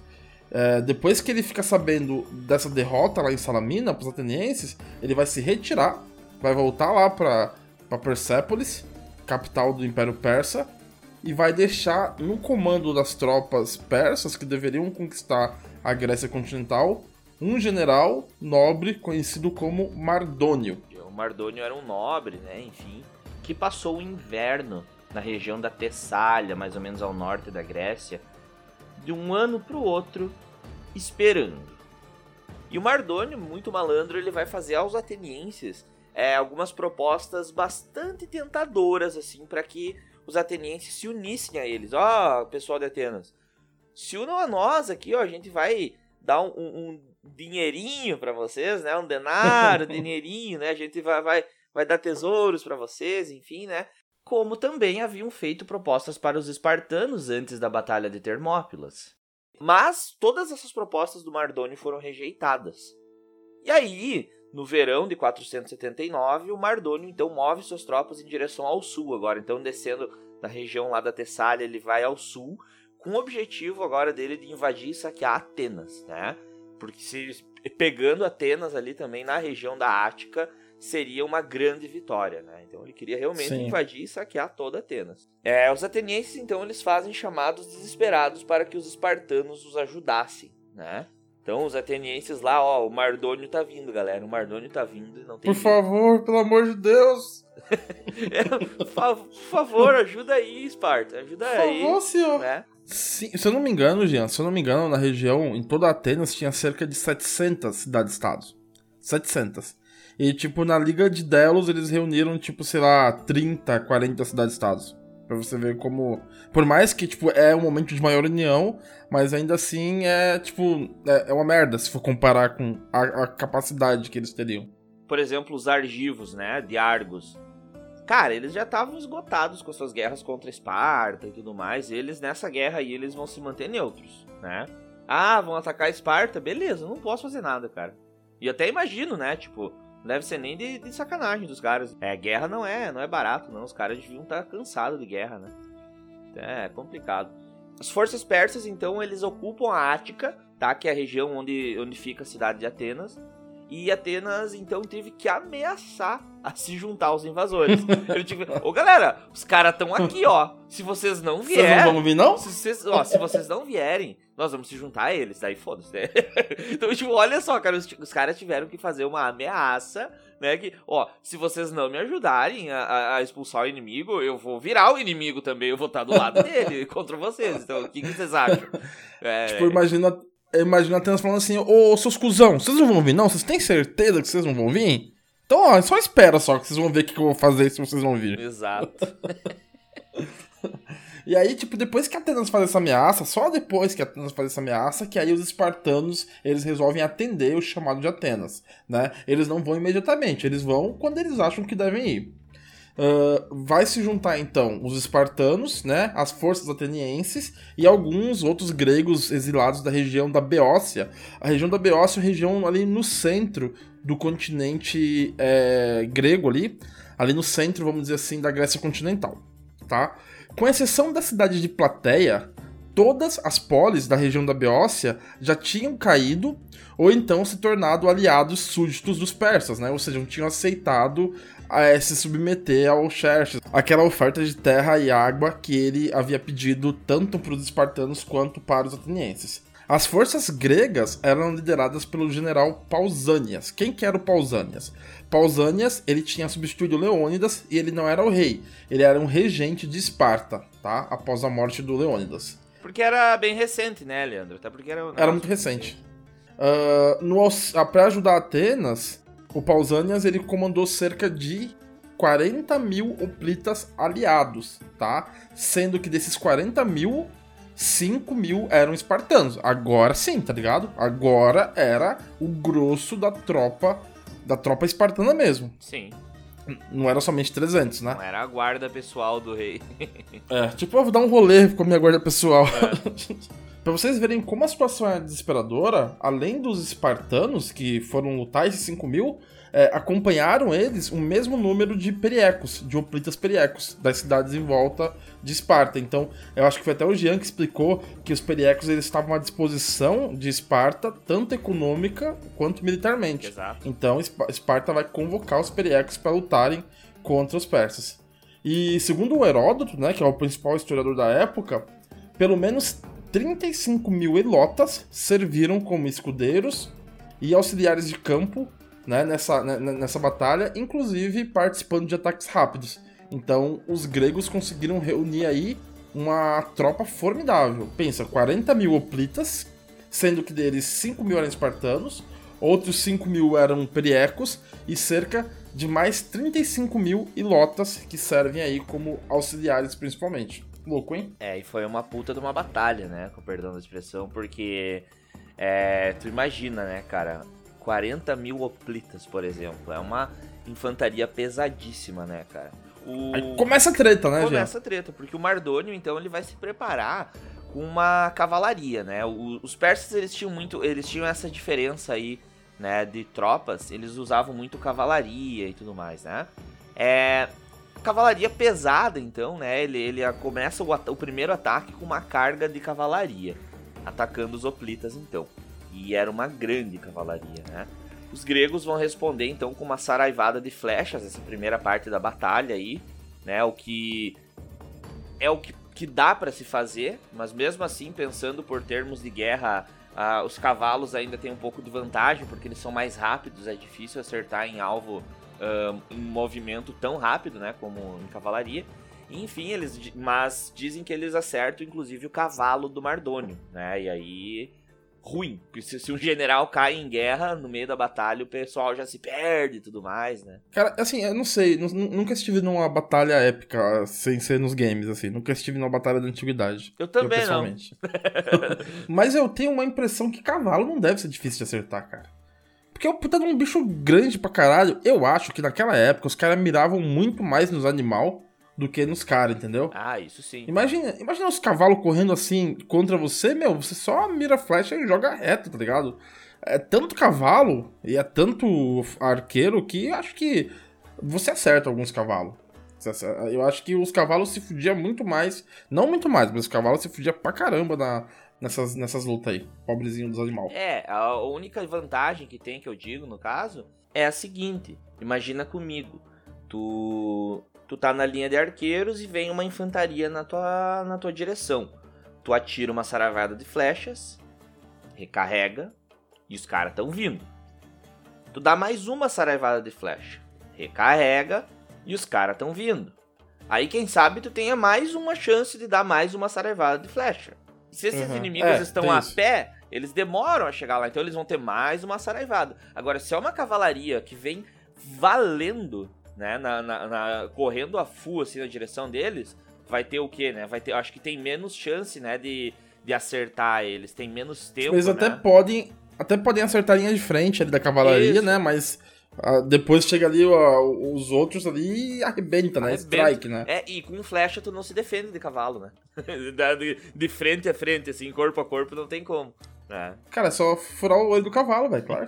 É, depois que ele fica sabendo dessa derrota lá em Salamina para os atenienses, ele vai se retirar, vai voltar lá para Persépolis capital do Império Persa, e vai deixar no comando das tropas persas que deveriam conquistar a Grécia continental um general nobre conhecido como Mardônio. O Mardônio era um nobre, né, enfim, que passou o inverno na região da Tessália, mais ou menos ao norte da Grécia, de um ano para o outro, esperando. E o Mardônio, muito malandro, ele vai fazer aos atenienses é, algumas propostas bastante tentadoras, assim, para que os atenienses se unissem a eles. Ó, oh, pessoal de Atenas, se unam a nós aqui, ó, a gente vai dar um, um dinheirinho para vocês, né? Um denário, um (laughs) dinheirinho, né? A gente vai, vai, vai dar tesouros para vocês, enfim, né? Como também haviam feito propostas para os espartanos antes da Batalha de Termópilas. Mas todas essas propostas do Mardônio foram rejeitadas. E aí, no verão de 479, o Mardônio então move suas tropas em direção ao sul agora, então descendo da região lá da Tessália, ele vai ao sul, com o objetivo agora dele de invadir e saquear Atenas, né? Porque se pegando Atenas ali também na região da Ática, seria uma grande vitória, né? Então ele queria realmente Sim. invadir e saquear toda Atenas. É, os atenienses então eles fazem chamados desesperados para que os espartanos os ajudassem, né? Então, os atenienses lá, ó, o Mardônio tá vindo, galera. O Mardônio tá vindo e não tem. Por jeito. favor, pelo amor de Deus! (laughs) é, por favor, ajuda aí, Esparta. Ajuda por aí. Por favor, senhor. Né? Sim, se eu não me engano, Jean, se eu não me engano, na região, em toda Atenas, tinha cerca de 700 cidades-estados. 700. E, tipo, na Liga de Delos, eles reuniram, tipo, sei lá, 30, 40 cidades-estados. Pra você ver como. Por mais que, tipo, é um momento de maior união, mas ainda assim é, tipo, é, é uma merda se for comparar com a, a, capacidade que eles teriam. Por exemplo, os argivos, né? De Argos. Cara, eles já estavam esgotados com suas guerras contra Esparta e tudo mais. eles, nessa guerra aí, eles vão se manter neutros, né? Ah, vão atacar Esparta? Beleza, não posso fazer nada, cara. E até imagino, né? Tipo, não deve ser nem de, de, sacanagem dos caras. É, guerra não é, não é barato, não. Os caras deviam estar cansados de guerra, né? É complicado. As forças persas, então, eles ocupam a Ática, tá? Que é a região onde, onde fica a cidade de Atenas. E Atenas, então, teve que ameaçar a (laughs) se juntar aos invasores. Ele tive, ô galera, os caras estão aqui, ó. Se vocês não vierem. Vocês não vão vir, não? Se vocês, ó, se vocês não vierem, nós vamos se juntar a eles. Daí foda-se, né? (laughs) Então, tipo, olha só, cara, os, os caras tiveram que fazer uma ameaça, né? Que, ó, se vocês não me ajudarem a, a, expulsar o inimigo, eu vou virar o inimigo também. Eu vou estar do lado dele (laughs) contra vocês. Então, o que, que vocês acham? (laughs) É... Tipo, imagina Imagina Atenas falando assim, ô seus cuzão, vocês não vão vir não? Vocês têm certeza que vocês não vão vir? Então, ó, só espera só que vocês vão ver o que eu vou fazer se vocês vão vir. Exato. E aí, tipo, depois que Atenas faz essa ameaça, só depois que Atenas faz essa ameaça, que aí os espartanos, eles resolvem atender o chamado de Atenas, né? Eles não vão imediatamente, eles vão quando eles acham que devem ir. Uh, vai se juntar então os espartanos, né, as forças atenienses e alguns outros gregos exilados da região da Beócia. A região da Beócia é uma região ali no centro do continente é, grego ali, ali no centro, vamos dizer assim, da Grécia continental, tá? Com exceção da cidade de Plateia, todas as polis da região da Beócia já tinham caído ou então se tornado aliados súditos dos persas, né? Ou seja, tinham aceitado é, se submeter ao Xerxes, aquela oferta de terra e água que ele havia pedido tanto para os espartanos quanto para os atenienses. As forças gregas eram lideradas pelo general Pausanias. Quem que era o Pausanias? Pausanias, ele tinha substituído Leônidas e ele não era o rei, ele era um regente de Esparta, tá? Após a morte do Leônidas. Porque era bem recente, né, Leandro? Até porque era, era muito recente. Uh, no, pra ajudar Atenas, o Pausanias ele comandou cerca de 40 mil hoplitas aliados, tá? Sendo que desses 40 mil, 5 mil eram espartanos. Agora sim, tá ligado? Agora era o grosso da tropa da tropa espartana mesmo. Sim. Não era somente 300, né? Não era a guarda pessoal do rei. é, tipo, eu vou dar um rolê com a minha guarda pessoal. É. (laughs) pra vocês verem como a situação é desesperadora, além dos espartanos, que foram lutar esses 5 mil, é, acompanharam eles o mesmo número de periecos, de hoplitas periecos, das cidades em volta de Esparta. Então, eu acho que foi até o Jean que explicou que os periecos eles estavam à disposição de Esparta, tanto econômica quanto militarmente. Exato. Então, Esparta vai convocar os periecos para lutarem contra os persas. E segundo o Heródoto, né, que é o principal historiador da época, pelo menos 35 mil elotas serviram como escudeiros e auxiliares de campo né, nessa, né, nessa batalha, inclusive participando de ataques rápidos. Então, os gregos conseguiram reunir aí uma tropa formidável. Pensa, 40 mil hoplitas, sendo que deles 5 mil eram espartanos, outros 5 mil eram periecos e cerca de mais 35 mil ilotas que servem aí como auxiliares principalmente. Louco, hein? É, e foi uma puta de uma batalha, né? Com perdão da expressão, porque é, tu imagina, né, cara? 40 mil hoplitas, por exemplo. É uma infantaria pesadíssima, né, cara? O... Aí começa a treta, né, Começa a treta, porque o Mardônio, então, ele vai se preparar com uma cavalaria, né? os persas, eles tinham muito... Eles tinham essa diferença aí, né, de tropas. Eles usavam muito cavalaria e tudo mais, né? É... Cavalaria pesada, então, né? Ele, ele começa o, o primeiro ataque com uma carga de cavalaria, atacando os hoplitas, então. E era uma grande cavalaria, né? Os gregos vão responder então com uma saraivada de flechas, essa primeira parte da batalha aí, né? O que é o que, que dá para se fazer, mas mesmo assim, pensando por termos de guerra, os cavalos ainda têm um pouco de vantagem, porque eles são mais rápidos, é difícil acertar em alvo uh, em movimento tão rápido, né? Como em cavalaria. Enfim, eles, mas dizem que eles acertam inclusive o cavalo do Mardônio, né? E aí ruim. Porque se, se, um general cai em guerra no meio da batalha, o pessoal já se perde e tudo mais, né? Cara, assim, eu não sei, nunca estive numa batalha épica sem ser nos games, assim. Nunca estive numa batalha da antiguidade. Eu também eu, não. (laughs) Mas eu tenho uma impressão que cavalo não deve ser difícil de acertar, cara. Porque é um puta de um bicho grande pra caralho. Eu acho que naquela época os caras miravam muito mais nos animal do que nos caras, entendeu? Ah, isso sim. Imagina, imagina os cavalos correndo assim contra você, meu, você só mira a flecha e joga reto, tá ligado? É tanto cavalo e é tanto arqueiro que acho que você acerta alguns cavalos. Eu acho que os cavalos se fudiam muito mais. Não muito mais, mas os cavalos se fudiam pra caramba na, nessas, nessas lutas aí. Pobrezinho dos animais. É, a única vantagem que tem, que eu digo no caso, é a seguinte: imagina comigo. Tu tu tá na linha de arqueiros e vem uma infantaria na tua, na tua direção. Tu atira uma saravada de flechas, recarrega e os caras estão vindo. Tu dá mais uma saravada de flecha, recarrega e os caras estão vindo. Aí quem sabe tu tenha mais uma chance de dar mais uma saravada de flecha. Se esses uhum. inimigos é, estão a isso. pé, eles demoram a chegar lá, então eles vão ter mais uma saraivada. Agora, se é uma cavalaria que vem valendo né, na, na, na, correndo a full assim na direção deles, vai ter o quê, né? Vai ter, acho que tem menos chance, né, de, de acertar eles, tem menos tempo, Eles né? até podem, até podem acertar a linha de frente ali da cavalaria, Isso. né? Mas ah, depois chega ali ó, os outros ali e arrebenta, né? Arrebenta. Strike, né? É, e com flecha tu não se defende de cavalo, né? (laughs) De, de frente a frente, assim, corpo a corpo, não tem como. né? Cara, é só furar o olho do cavalo, velho, claro.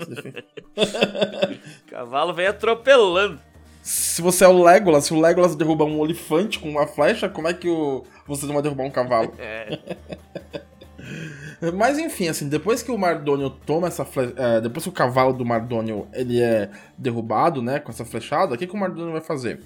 (laughs) Cavalo vem atropelando. Se você é o Legolas, se o Legolas derrubar um olifante com uma flecha, como é que o... você não vai derrubar um cavalo? (laughs) É, (laughs) Mas enfim, assim, depois que o Mardônio toma essa flecha. depois que o cavalo do Mardônio ele é derrubado, né, com essa flechada, o que, que o Mardônio vai fazer?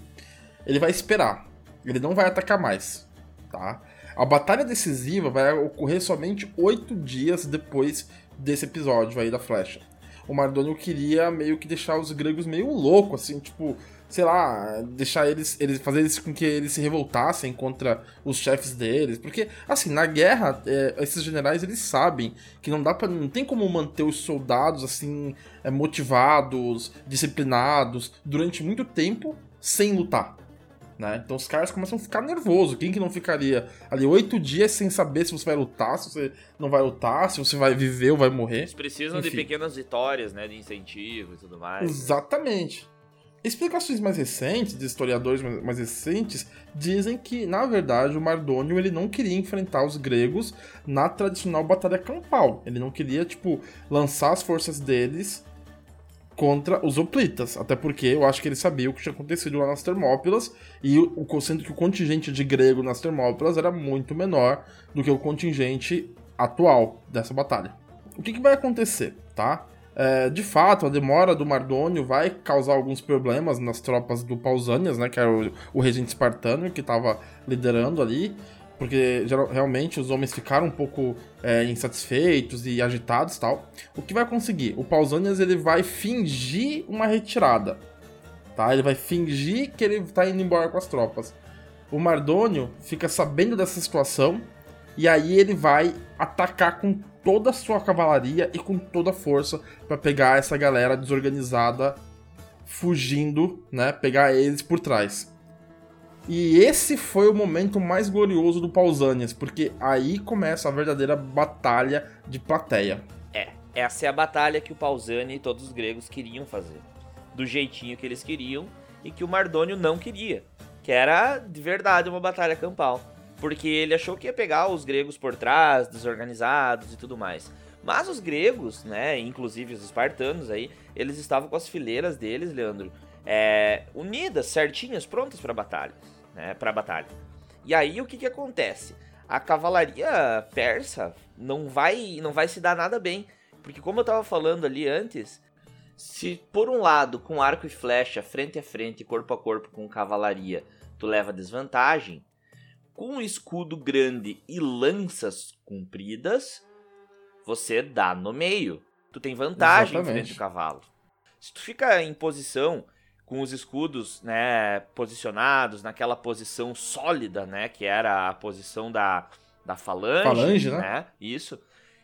Ele vai esperar. Ele não vai atacar mais, tá? A batalha decisiva vai ocorrer somente oito dias depois desse episódio aí da flecha. O Mardônio queria meio que deixar os gregos meio loucos, assim, tipo, sei lá, deixar eles, eles fazer isso com que eles se revoltassem contra os chefes deles, porque assim, na guerra, é, esses generais eles sabem que não dá para não tem como manter os soldados assim é, motivados, disciplinados durante muito tempo sem lutar. Né? Então os caras começam a ficar nervosos. Quem que não ficaria ali oito dias sem saber se você vai lutar, se você não vai lutar, se você vai viver ou vai morrer? eles precisam de Enfim. pequenas vitórias, né? De incentivo e tudo mais. né? Explicações mais recentes, de historiadores mais recentes, dizem que, na verdade, o Mardônio ele não queria enfrentar os gregos na tradicional batalha campal. Ele não queria, tipo, lançar as forças deles contra os hoplitas. Até porque eu acho que ele sabia o que tinha acontecido lá nas Termópilas, e o, o- sendo que o contingente de grego nas Termópilas era muito menor do que o contingente atual dessa batalha. O que, que vai acontecer, tá? É, de fato, a demora do Mardônio vai causar alguns problemas nas tropas do Pausanias, né? Que era o, o regente espartano que estava liderando ali. Porque geral- realmente os homens ficaram um pouco é, insatisfeitos e agitados tal. O que vai conseguir? O Pausanias ele vai fingir uma retirada. Tá? Ele vai fingir que ele tá indo embora com as tropas. O Mardônio fica sabendo dessa situação e aí ele vai atacar com toda a sua cavalaria e com toda a força para pegar essa galera desorganizada fugindo, né? Pegar eles por trás. E esse foi o momento mais glorioso do Pausanias, porque aí começa a verdadeira batalha de plateia. É, essa é a batalha que o Pausani e todos os gregos queriam fazer. Do jeitinho que eles queriam e que o Mardônio não queria. Que era de verdade uma batalha campal. Porque ele achou que ia pegar os gregos por trás, desorganizados e tudo mais. Mas os gregos, né, inclusive os espartanos aí, eles estavam com as fileiras deles, Leandro, é, unidas, certinhas, prontas para batalha, né, para batalha. E aí o que que acontece? A cavalaria persa não vai, não vai se dar nada bem, porque como eu tava falando ali antes, se por um lado com arco e flecha, frente a frente, corpo a corpo com cavalaria, tu leva desvantagem, com um escudo grande e lanças compridas, você dá no meio. Tu tem vantagem em Exatamente. frente ao cavalo. Se tu fica em posição com os escudos, né, posicionados naquela posição sólida, né, que era a posição da, da falange, Falange, né? Isso.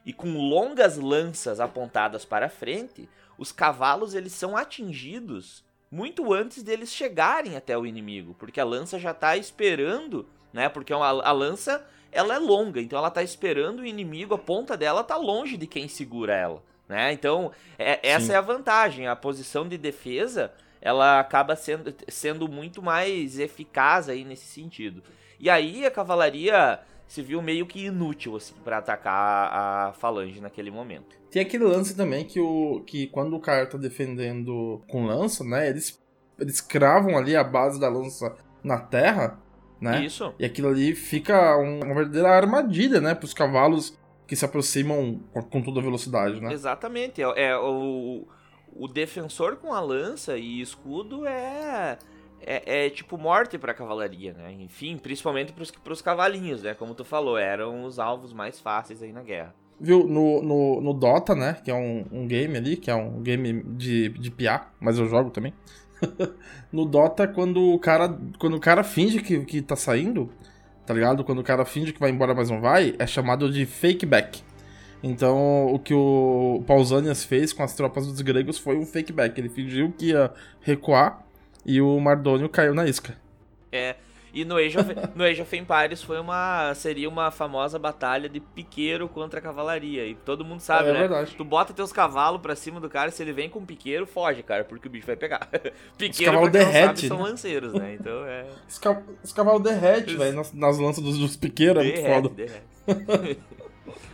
E com longas lanças apontadas para frente, os cavalos eles são atingidos muito antes deles chegarem até o inimigo, porque a lança já tá esperando, né? Porque a, a lança ela é longa, então ela tá esperando o inimigo, a ponta dela tá longe de quem segura ela, né? Então, é- essa Sim. é a vantagem, a posição de defesa, ela acaba sendo, sendo muito mais eficaz aí nesse sentido. E aí a cavalaria se viu meio que inútil assim para atacar a, a falange naquele momento. Tem aquele lance também que, o, que quando o cara tá defendendo com lança, né? Eles, eles cravam ali a base da lança na terra, né? Isso. E aquilo ali fica um- uma verdadeira armadilha, né? Pros cavalos que se aproximam com, toda velocidade, né? Exatamente. É, é o, o defensor com a lança e escudo é. É, é tipo morte pra cavalaria, né? Enfim, principalmente pros, pros cavalinhos, né? Como tu falou, eram os alvos mais fáceis aí na guerra. Viu, no, no, no Dota, né? Que é um, um game ali, que é um game de, de PA, mas eu jogo também. (laughs) no Dota, quando o cara, quando o cara finge que, que tá saindo, tá ligado? Quando o cara finge que vai embora, mas não vai, é chamado de fake back. Então, o que o Pausanias fez com as tropas dos gregos foi um fake back. Ele fingiu que ia recuar e o Mardônio caiu na isca. É. E no Age, of, no Age of Empires foi uma, seria uma famosa batalha de piqueiro contra cavalaria. E todo mundo sabe, é, né? Verdade. Tu bota teus cavalos pra cima do cara, se ele vem com piqueiro, foge, cara, porque o bicho vai pegar. (laughs) piqueiro, pra derrete, sabe, né? são lanceiros, né? Então é... Os, ca os cavalos derretem, velho, nas, nas, lanças dos, dos piqueiros, é muito foda. Derrete. (laughs)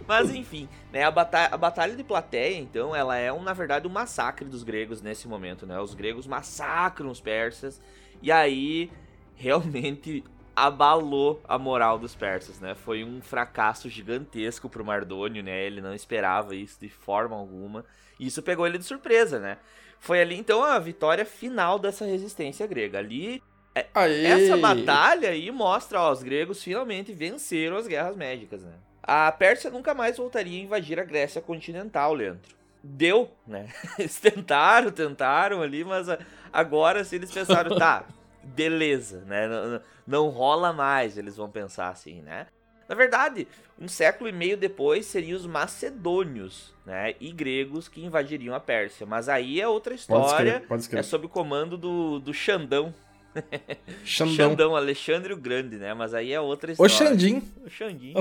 Mas enfim, né, a, batalha, a batalha de plateia, então, ela é, um, na verdade, um massacre dos gregos nesse momento, né? Os gregos massacram os persas, e aí realmente abalou a moral dos persas, né? Foi um fracasso gigantesco pro Mardônio, né? Ele não esperava isso de forma alguma. E isso pegou ele de surpresa, né? Foi ali então a vitória final dessa resistência grega. Ali é, essa batalha aí mostra, ó, os gregos finalmente venceram as guerras médicas, né? A Pérsia nunca mais voltaria a invadir a Grécia continental, Leandro. Deu, né? (laughs) Eles tentaram, tentaram ali, mas agora se eles pensaram, tá, beleza, né? Não, não rola mais, eles vão pensar assim, né? Na verdade, um século e meio depois seriam os macedônios, né, e gregos que invadiriam a Pérsia. Mas aí é outra história, pode pode é sob o comando do, do Xandão. (laughs) Xandão. Xandão, Alexandre o Grande, né? Mas aí é outra história. O Xandim. O Xandim.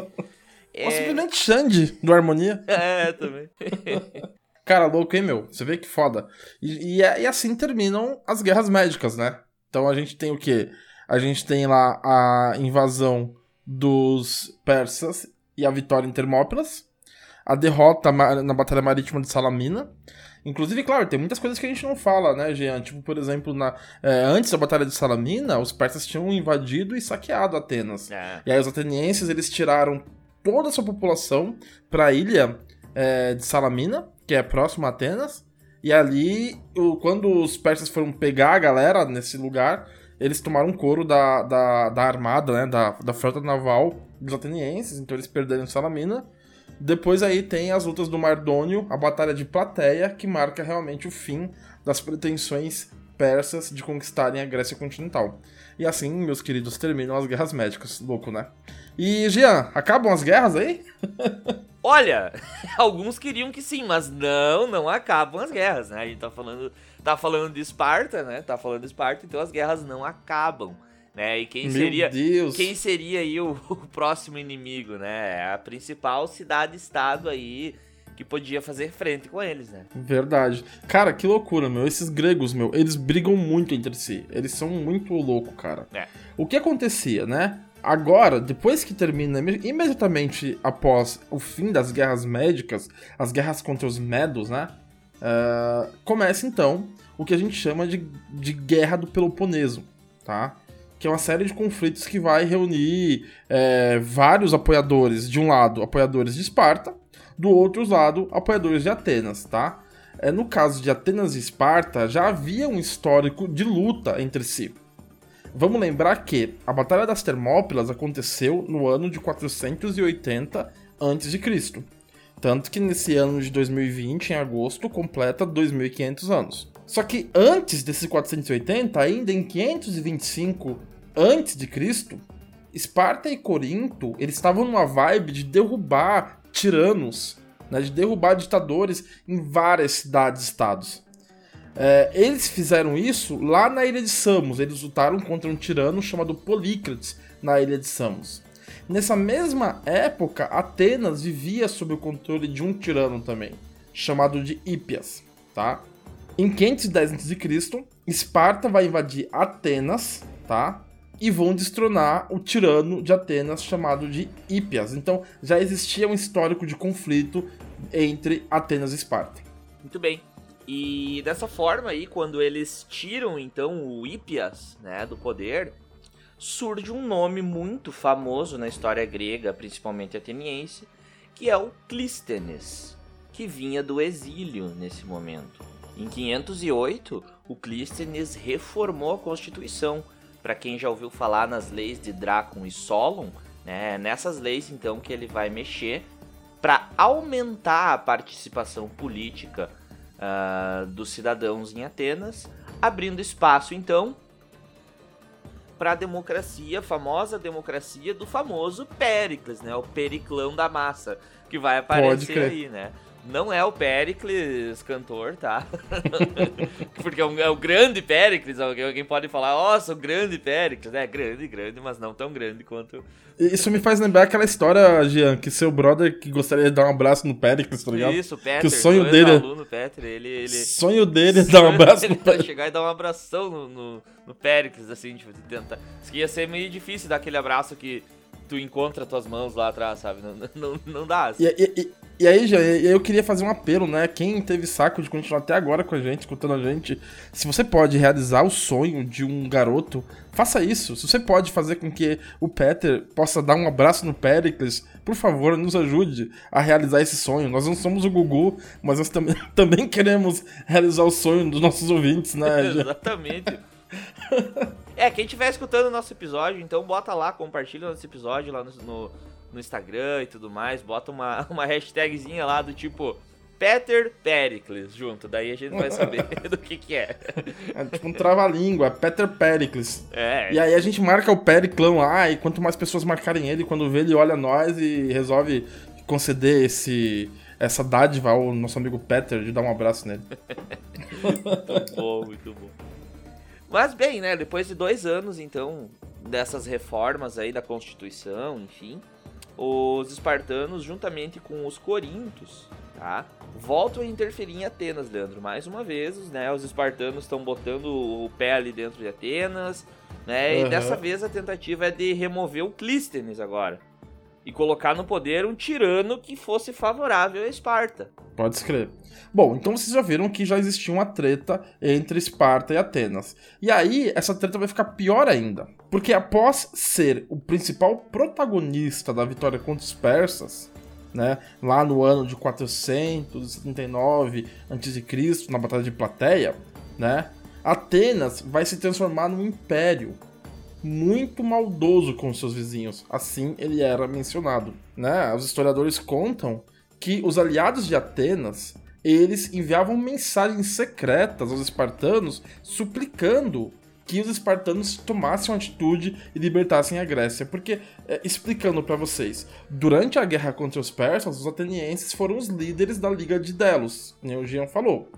é... Ou simplesmente Xande, do Harmonia. (laughs) É, também. (laughs) Cara, louco, hein, meu? Você vê que foda. E, e, e assim terminam as guerras médicas, né? Então a gente tem o quê? A gente tem lá a invasão dos persas e a vitória em Termópilas, a derrota na Batalha Marítima de Salamina. Inclusive, claro, tem muitas coisas que a gente não fala, né, Jean? Tipo, por exemplo, na, é, antes da Batalha de Salamina, os persas tinham invadido e saqueado Atenas. É. E aí os atenienses, eles tiraram toda a sua população para a ilha é, de Salamina, que é próximo a Atenas, e ali, o, quando os persas foram pegar a galera nesse lugar, eles tomaram couro da, da, da armada, né? Da, da frota naval dos atenienses, então eles perderam Salamina. Depois aí tem as lutas do Mardônio, a Batalha de Plateia, que marca realmente o fim das pretensões persas de conquistarem a Grécia continental. E assim, meus queridos, terminam as guerras médicas. Louco, né? E, Jean, acabam as guerras aí? (laughs) Olha, (laughs) alguns queriam que sim, mas não, não acabam as guerras, né? A gente tá falando, tá falando de Esparta, né? Tá falando de Esparta, então as guerras não acabam, né? E quem Meu seria Deus. quem seria aí o, (laughs) o próximo inimigo, né? A principal cidade-estado aí que podia fazer frente com eles, né? Verdade. Cara, que loucura, meu. Esses gregos, meu, eles brigam muito entre si. Eles são muito loucos, cara. É. O que acontecia, né? Agora, depois que termina, imediatamente após o fim das guerras médicas, as guerras contra os Medos, né? Uh, começa então o que a gente chama de, de Guerra do Peloponeso, tá? Que é uma série de conflitos que vai reunir é, vários apoiadores. De um lado, apoiadores de Esparta, do outro lado, apoiadores de Atenas, tá? É, no caso de Atenas e Esparta, já havia um histórico de luta entre si. Vamos lembrar que a Batalha das Termópilas aconteceu no ano de 480 a.C. Tanto que nesse ano de 2020, em agosto, completa 2.500 anos. Só que antes desses 480, ainda em 525 a.C., Esparta e Corinto, eles estavam numa vibe de derrubar tiranos, né, de derrubar ditadores em várias cidades-estados. É, eles fizeram isso lá na ilha de Samos. Eles lutaram contra um tirano chamado Polícrates na ilha de Samos. Nessa mesma época, Atenas vivia sob o controle de um tirano também, chamado de Hípias, tá? Em 510 a.C., Esparta vai invadir Atenas, tá? E vão destronar o tirano de Atenas chamado de Hípias. Então já existia um histórico de conflito entre Atenas e Esparta. Muito bem. E dessa forma aí, quando eles tiram então o Hípias, né, do poder, surge um nome muito famoso na história grega, principalmente ateniense, que é o Clístenes, que vinha do exílio nesse momento. Em 508, o Clístenes reformou a Constituição. Para quem já ouviu falar nas leis de Drácon e Solon, né, nessas leis então que ele vai mexer para aumentar a participação política uh, dos cidadãos em Atenas, abrindo espaço então para a democracia, a famosa democracia do famoso Péricles, né? O Periclão da massa, que vai aparecer aí, né? Não é o Pericles cantor, tá? (laughs) Porque é, um, é, o grande Pericles. Alguém pode falar, nossa, o grande Pericles. É grande, grande, mas não tão grande quanto. Isso me faz lembrar aquela história, Jean, que seu brother que gostaria de dar um abraço no Pericles, tá ligado? Isso, o Peter. Que o sonho dele. É aluno, Peter, ele, ele... Sonho dele é dar um abraço no Pericles. chegar e dar um abração no, no, no Pericles, assim, tipo, tentar. Isso ia ser meio difícil dar aquele abraço que tu encontra tuas mãos lá atrás, sabe? Não, não, não dá. Assim. E, e, e, aí, já, eu queria fazer um apelo, né? Quem teve saco de continuar até agora com a gente, escutando a gente, se você pode realizar o sonho de um garoto, faça isso. Se você pode fazer com que o Peter possa dar um abraço no Pericles, por favor, nos ajude a realizar esse sonho. Nós não somos o Gugu, mas nós também, (laughs) também queremos realizar o sonho dos nossos ouvintes, né? (laughs) Exatamente. é, quem estiver escutando o nosso episódio, então bota lá, compartilha o nosso episódio lá no, no, no, Instagram e tudo mais. Bota uma, (laughs) uma hashtagzinha lá do tipo Peter Pericles junto. Daí a gente vai saber (laughs) do que que é. É tipo um trava-língua, Peter Pericles. É. E aí a gente marca o Periclão lá, e quanto mais pessoas marcarem ele, quando vê ele olha nós e resolve conceder esse essa dádiva ao nosso amigo Peter de dar um abraço nele. muito bom, muito bom. Mas bem, né, depois de dois anos, então, dessas reformas aí da Constituição, enfim, os espartanos, juntamente com os corintos, tá, voltam a interferir em Atenas, Leandro. Mais uma vez, né, os espartanos estão botando o pé ali dentro de Atenas, né, uhum. e dessa vez a tentativa é de remover o Clístenes agora. E colocar no poder um tirano que fosse favorável a Esparta. Pode escrever. Bom, então vocês já viram que já existia uma treta entre Esparta e Atenas. E aí, essa treta vai ficar pior ainda. Porque após ser o principal protagonista da vitória contra os persas, né, lá no ano de 479 a.C., na Batalha de Plateia, né, Atenas vai se transformar num império muito maldoso com seus vizinhos. Assim ele era mencionado. Né? Os historiadores contam que os aliados de Atenas eles enviavam mensagens secretas aos espartanos suplicando que os espartanos tomassem uma atitude e libertassem a Grécia. Porque, é, explicando para vocês, durante a guerra contra os persas, os atenienses foram os líderes da Liga de Delos, como o Jean falou.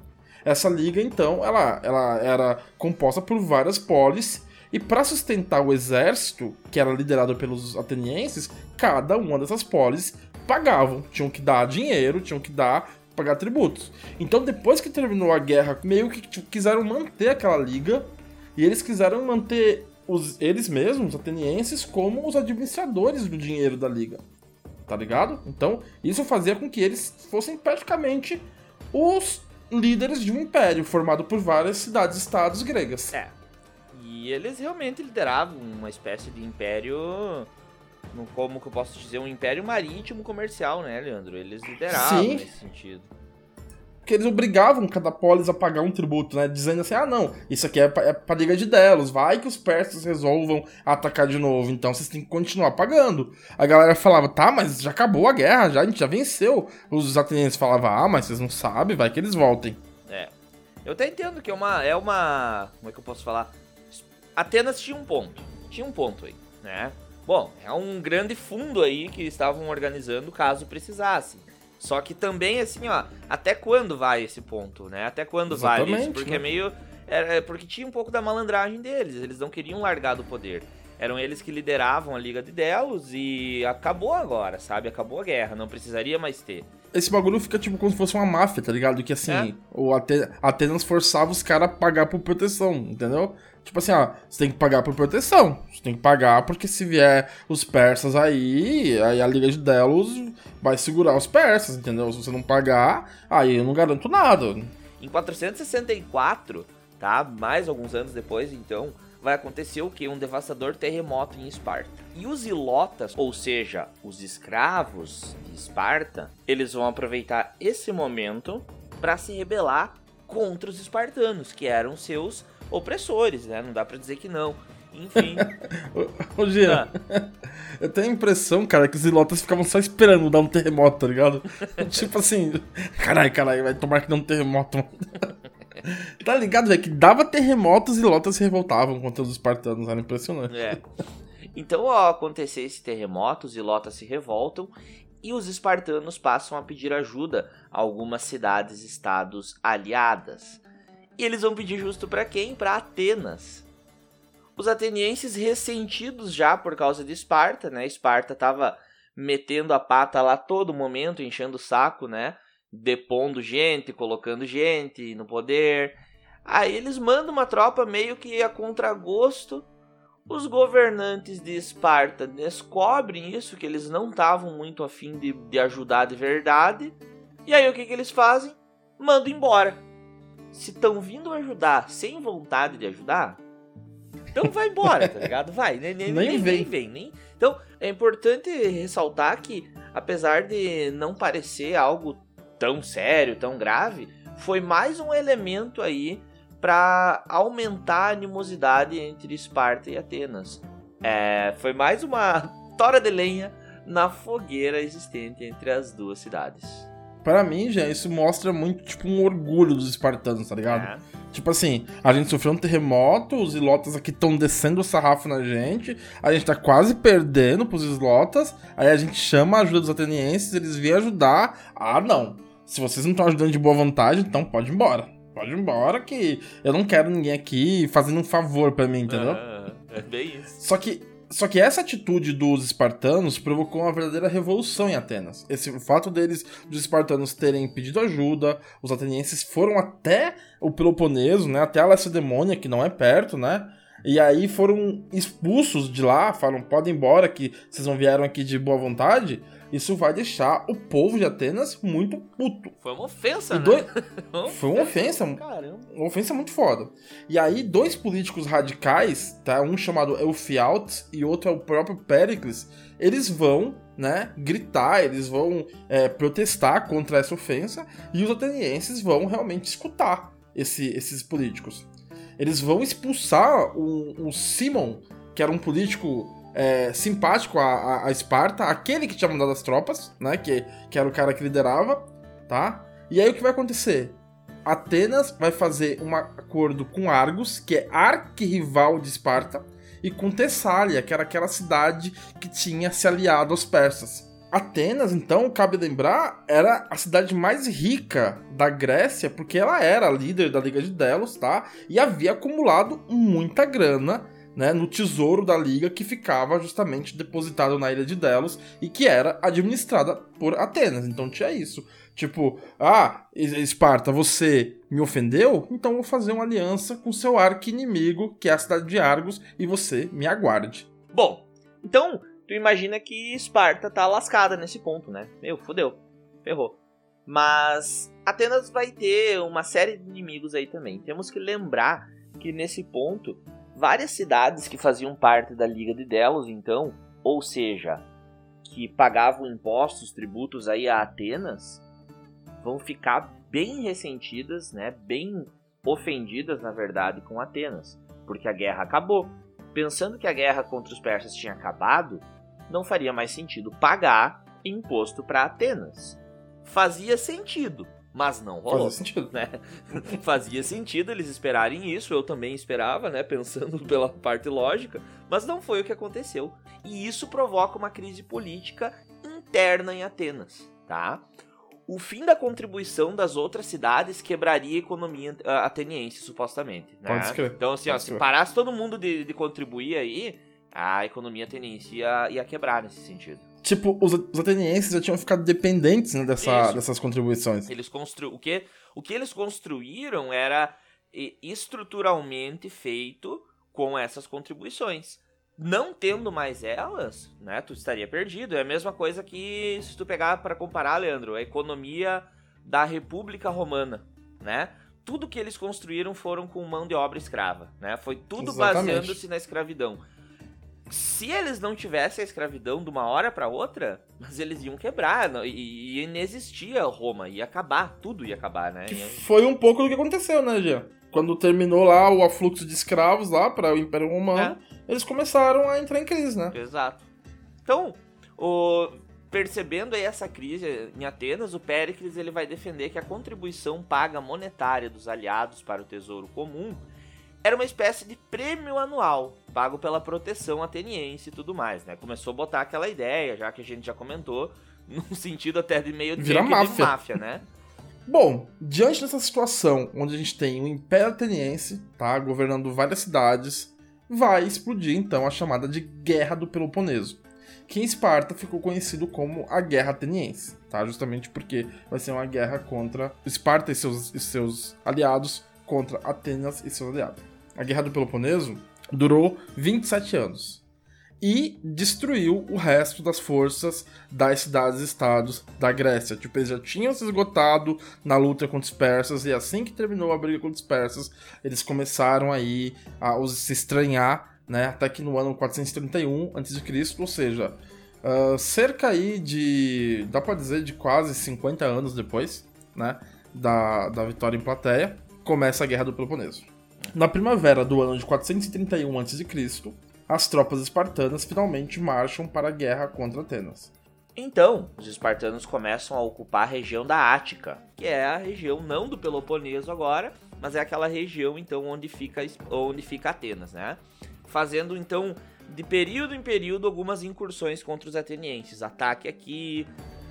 Essa liga, então, ela, ela era composta por várias polis, e para sustentar o exército, que era liderado pelos atenienses, cada uma dessas polis pagavam, tinham que dar dinheiro, tinham que dar pagar tributos. Então, depois que terminou a guerra, meio que tipo, quiseram manter aquela liga e eles quiseram manter os, eles mesmos, os atenienses, como os administradores do dinheiro da liga. Tá ligado? Então, isso fazia com que eles fossem praticamente os líderes de um império formado por várias cidades-estados gregas. É. E eles realmente lideravam uma espécie de império como que eu posso dizer, um império marítimo comercial, né, Leandro? Eles lideravam Sim. nesse sentido. Porque eles obrigavam cada polis a pagar um tributo, né? Dizendo assim, ah, não, isso aqui é pra, é de Delos, vai que os persas resolvam atacar de novo, então vocês têm que continuar pagando. A galera falava, tá, mas já acabou a guerra, já, a gente já venceu. Os atenienses falavam, ah, mas vocês não sabem, vai que eles voltem. É. Eu até entendo que é uma, é uma... Como é que eu posso falar? Atenas tinha um ponto. Tinha um ponto aí, né? Bom, é um grande fundo aí que estavam organizando caso precisasse. Só que também, assim, ó, até quando vai esse ponto, né? Até quando Exatamente, vale isso? Porque né? é meio. É, porque tinha um pouco da malandragem deles, eles não queriam largar do poder. Eram eles que lideravam a Liga de Delos e acabou agora, sabe? Acabou a guerra, não precisaria mais ter. Esse bagulho fica tipo como se fosse uma máfia, tá ligado? Que assim, é. o Atenas forçava os caras a pagar por proteção, entendeu? Tipo assim, ó, você tem que pagar por proteção. Você tem que pagar porque se vier os persas aí, aí a Liga de Delos vai segurar os persas, entendeu? Se você não pagar, aí eu não garanto nada. Em 464, tá? Mais alguns anos depois, então, vai acontecer o que? Um devastador terremoto em Esparta. E os ilotas, ou seja, os escravos de Esparta, eles vão aproveitar esse momento para se rebelar contra os espartanos, que eram seus opressores, né? Não dá para dizer que não. Enfim. (laughs) Ô, Jean, ah. eu tenho a impressão, cara, que os ilotas ficavam só esperando dar um terremoto, tá ligado? (laughs) tipo assim, caralho, caralho, vai tomar que dê um terremoto. (laughs) tá ligado, velho? Que dava terremotos e ilotas se revoltavam contra os espartanos, era impressionante. É. Então, ao acontecer esse terremoto, os ilotas se revoltam e os espartanos passam a pedir ajuda a algumas cidades-estados aliadas. E eles vão pedir justo para quem? Para Atenas. Os atenienses ressentidos já por causa de Esparta, né? Esparta estava metendo a pata lá todo momento, enchendo o saco, né? Depondo gente, colocando gente no poder. Aí eles mandam uma tropa meio que a contragosto. Os governantes de Esparta descobrem isso, que eles não estavam muito afim de, de ajudar de verdade. E aí o que, que eles fazem? Mandam embora. Se estão vindo ajudar sem vontade de ajudar, então vai embora, tá ligado? Vai, nem, nem, nem, nem vem. Nem vem nem... Então é importante ressaltar que, apesar de não parecer algo tão sério, tão grave, foi mais um elemento aí para aumentar a animosidade entre Esparta e Atenas. É, foi mais uma (laughs) tora de lenha na fogueira existente entre as duas cidades. Para mim, já isso mostra muito tipo um orgulho dos espartanos, tá ligado? É. Tipo assim, a gente sofreu um terremoto, os ilotas aqui estão descendo o sarrafo na gente, a gente tá quase perdendo pros islotas, aí a gente chama a ajuda dos atenienses, eles vêm ajudar. Ah, não. Se vocês não estão ajudando de boa vontade, então pode ir embora. Pode ir embora que eu não quero ninguém aqui fazendo um favor para mim, entendeu? É, é bem isso. Só que só que essa atitude dos espartanos provocou uma verdadeira revolução em Atenas. Esse o fato deles, dos espartanos terem pedido ajuda, os atenienses foram até o Peloponeso, né, até a Lacedemônia, que não é perto, né? E aí foram expulsos de lá, falam, podem embora que vocês não vieram aqui de boa vontade isso vai deixar o povo de Atenas muito puto. Foi uma ofensa, né? (laughs) Foi uma ofensa. Caramba. Uma ofensa muito foda. E aí, dois políticos radicais, tá? Um chamado Eufialtes e outro é o próprio Péricles, eles vão, né, gritar, eles vão é, protestar contra essa ofensa e os atenienses vão realmente escutar esse, esses políticos. Eles vão expulsar o, o Simon, que era um político é, simpático a, a, a, Esparta, aquele que tinha mandado as tropas, né? Que, que era o cara que liderava, tá? E aí o que vai acontecer? Atenas vai fazer um acordo com Argos, que é arquirrival de Esparta, e com Tessália, que era aquela cidade que tinha se aliado aos persas. Atenas, então, cabe lembrar, era a cidade mais rica da Grécia, porque ela era líder da Liga de Delos, tá? E havia acumulado muita grana né, no tesouro da liga que ficava justamente depositado na ilha de Delos e que era administrada por Atenas. Então tinha isso. Tipo, ah, Esparta, você me ofendeu? Então vou fazer uma aliança com seu arqui-inimigo, que é a cidade de Argos, e você me aguarde. Bom, então tu imagina que Esparta tá lascada nesse ponto, né? Meu, fodeu. Ferrou. Mas Atenas vai ter uma série de inimigos aí também. Temos que lembrar que nesse ponto várias cidades que faziam parte da Liga de Delos, então, ou seja, que pagavam impostos, tributos aí a Atenas, vão ficar bem ressentidas, né, bem ofendidas, na verdade, com Atenas, porque a guerra acabou. Pensando que a guerra contra os persas tinha acabado, não faria mais sentido pagar imposto para Atenas. Fazia sentido, mas não rolou. Fazia sentido. (laughs) Né? Fazia sentido eles esperarem isso, eu também esperava, né? Pensando (laughs) pela parte lógica, mas não foi o que aconteceu. E isso provoca uma crise política interna em Atenas, tá? O fim da contribuição das outras cidades quebraria a economia ah, ateniense, supostamente. Né? Pode escrever. Então, assim, ó, se parasse todo mundo de, de contribuir aí, a economia ateniense ia, ia quebrar nesse sentido. Tipo, os, os atenienses já tinham ficado dependentes né, dessa, dessas contribuições. Eles constru... o, que, o que eles construíram era estruturalmente feito com essas contribuições. Não tendo mais elas, né, tu estaria perdido. É a mesma coisa que se tu pegar para comparar, Leandro, a economia da República Romana, né? Tudo que eles construíram foram com mão de obra escrava, né? Foi tudo baseando-se na escravidão se eles não tivessem a escravidão de uma hora para outra, mas eles iam quebrar não, e, e inexistia Roma, ia acabar, tudo ia acabar, né? Que foi um pouco do que aconteceu, né, Jean? Quando terminou lá o afluxo de escravos lá para o Império Romano, é. eles começaram a entrar em crise, né? Exato. Então, o, percebendo aí essa crise em Atenas, o Péricles ele vai defender que a contribuição paga monetária dos aliados para o tesouro comum era uma espécie de prêmio anual, pago pela proteção ateniense e tudo mais, né? Começou a botar aquela ideia, já que a gente já comentou, (laughs) num sentido até de meio Vira de máfia. máfia, né? Bom, diante dessa situação, onde a gente tem o Império Ateniense, tá, governando várias cidades, vai explodir então a chamada de Guerra do Peloponeso, que em Esparta ficou conhecido como a Guerra Ateniense, tá, justamente porque vai ser uma guerra contra Esparta e seus, e seus aliados contra Atenas e seus aliados. A Guerra do Peloponeso durou 27 anos e destruiu o resto das forças das cidades-estados da Grécia. Tipo, eles já tinham se esgotado na luta contra os persas, e assim que terminou a briga contra os persas, eles começaram aí a se estranhar, né? Até que no ano 431 a.C., ou seja, ah, cerca aí de. dá pra dizer de quase 50 anos depois, né? Da, da vitória em Plateia, começa a Guerra do Peloponeso. Na primavera do ano de 431 a.C., as tropas espartanas finalmente marcham para a guerra contra Atenas. Então, os espartanos começam a ocupar a região da Ática, que é a região não do Peloponeso agora, mas é aquela região então onde fica onde fica Atenas, né? Fazendo então de período em período algumas incursões contra os atenienses, ataque aqui,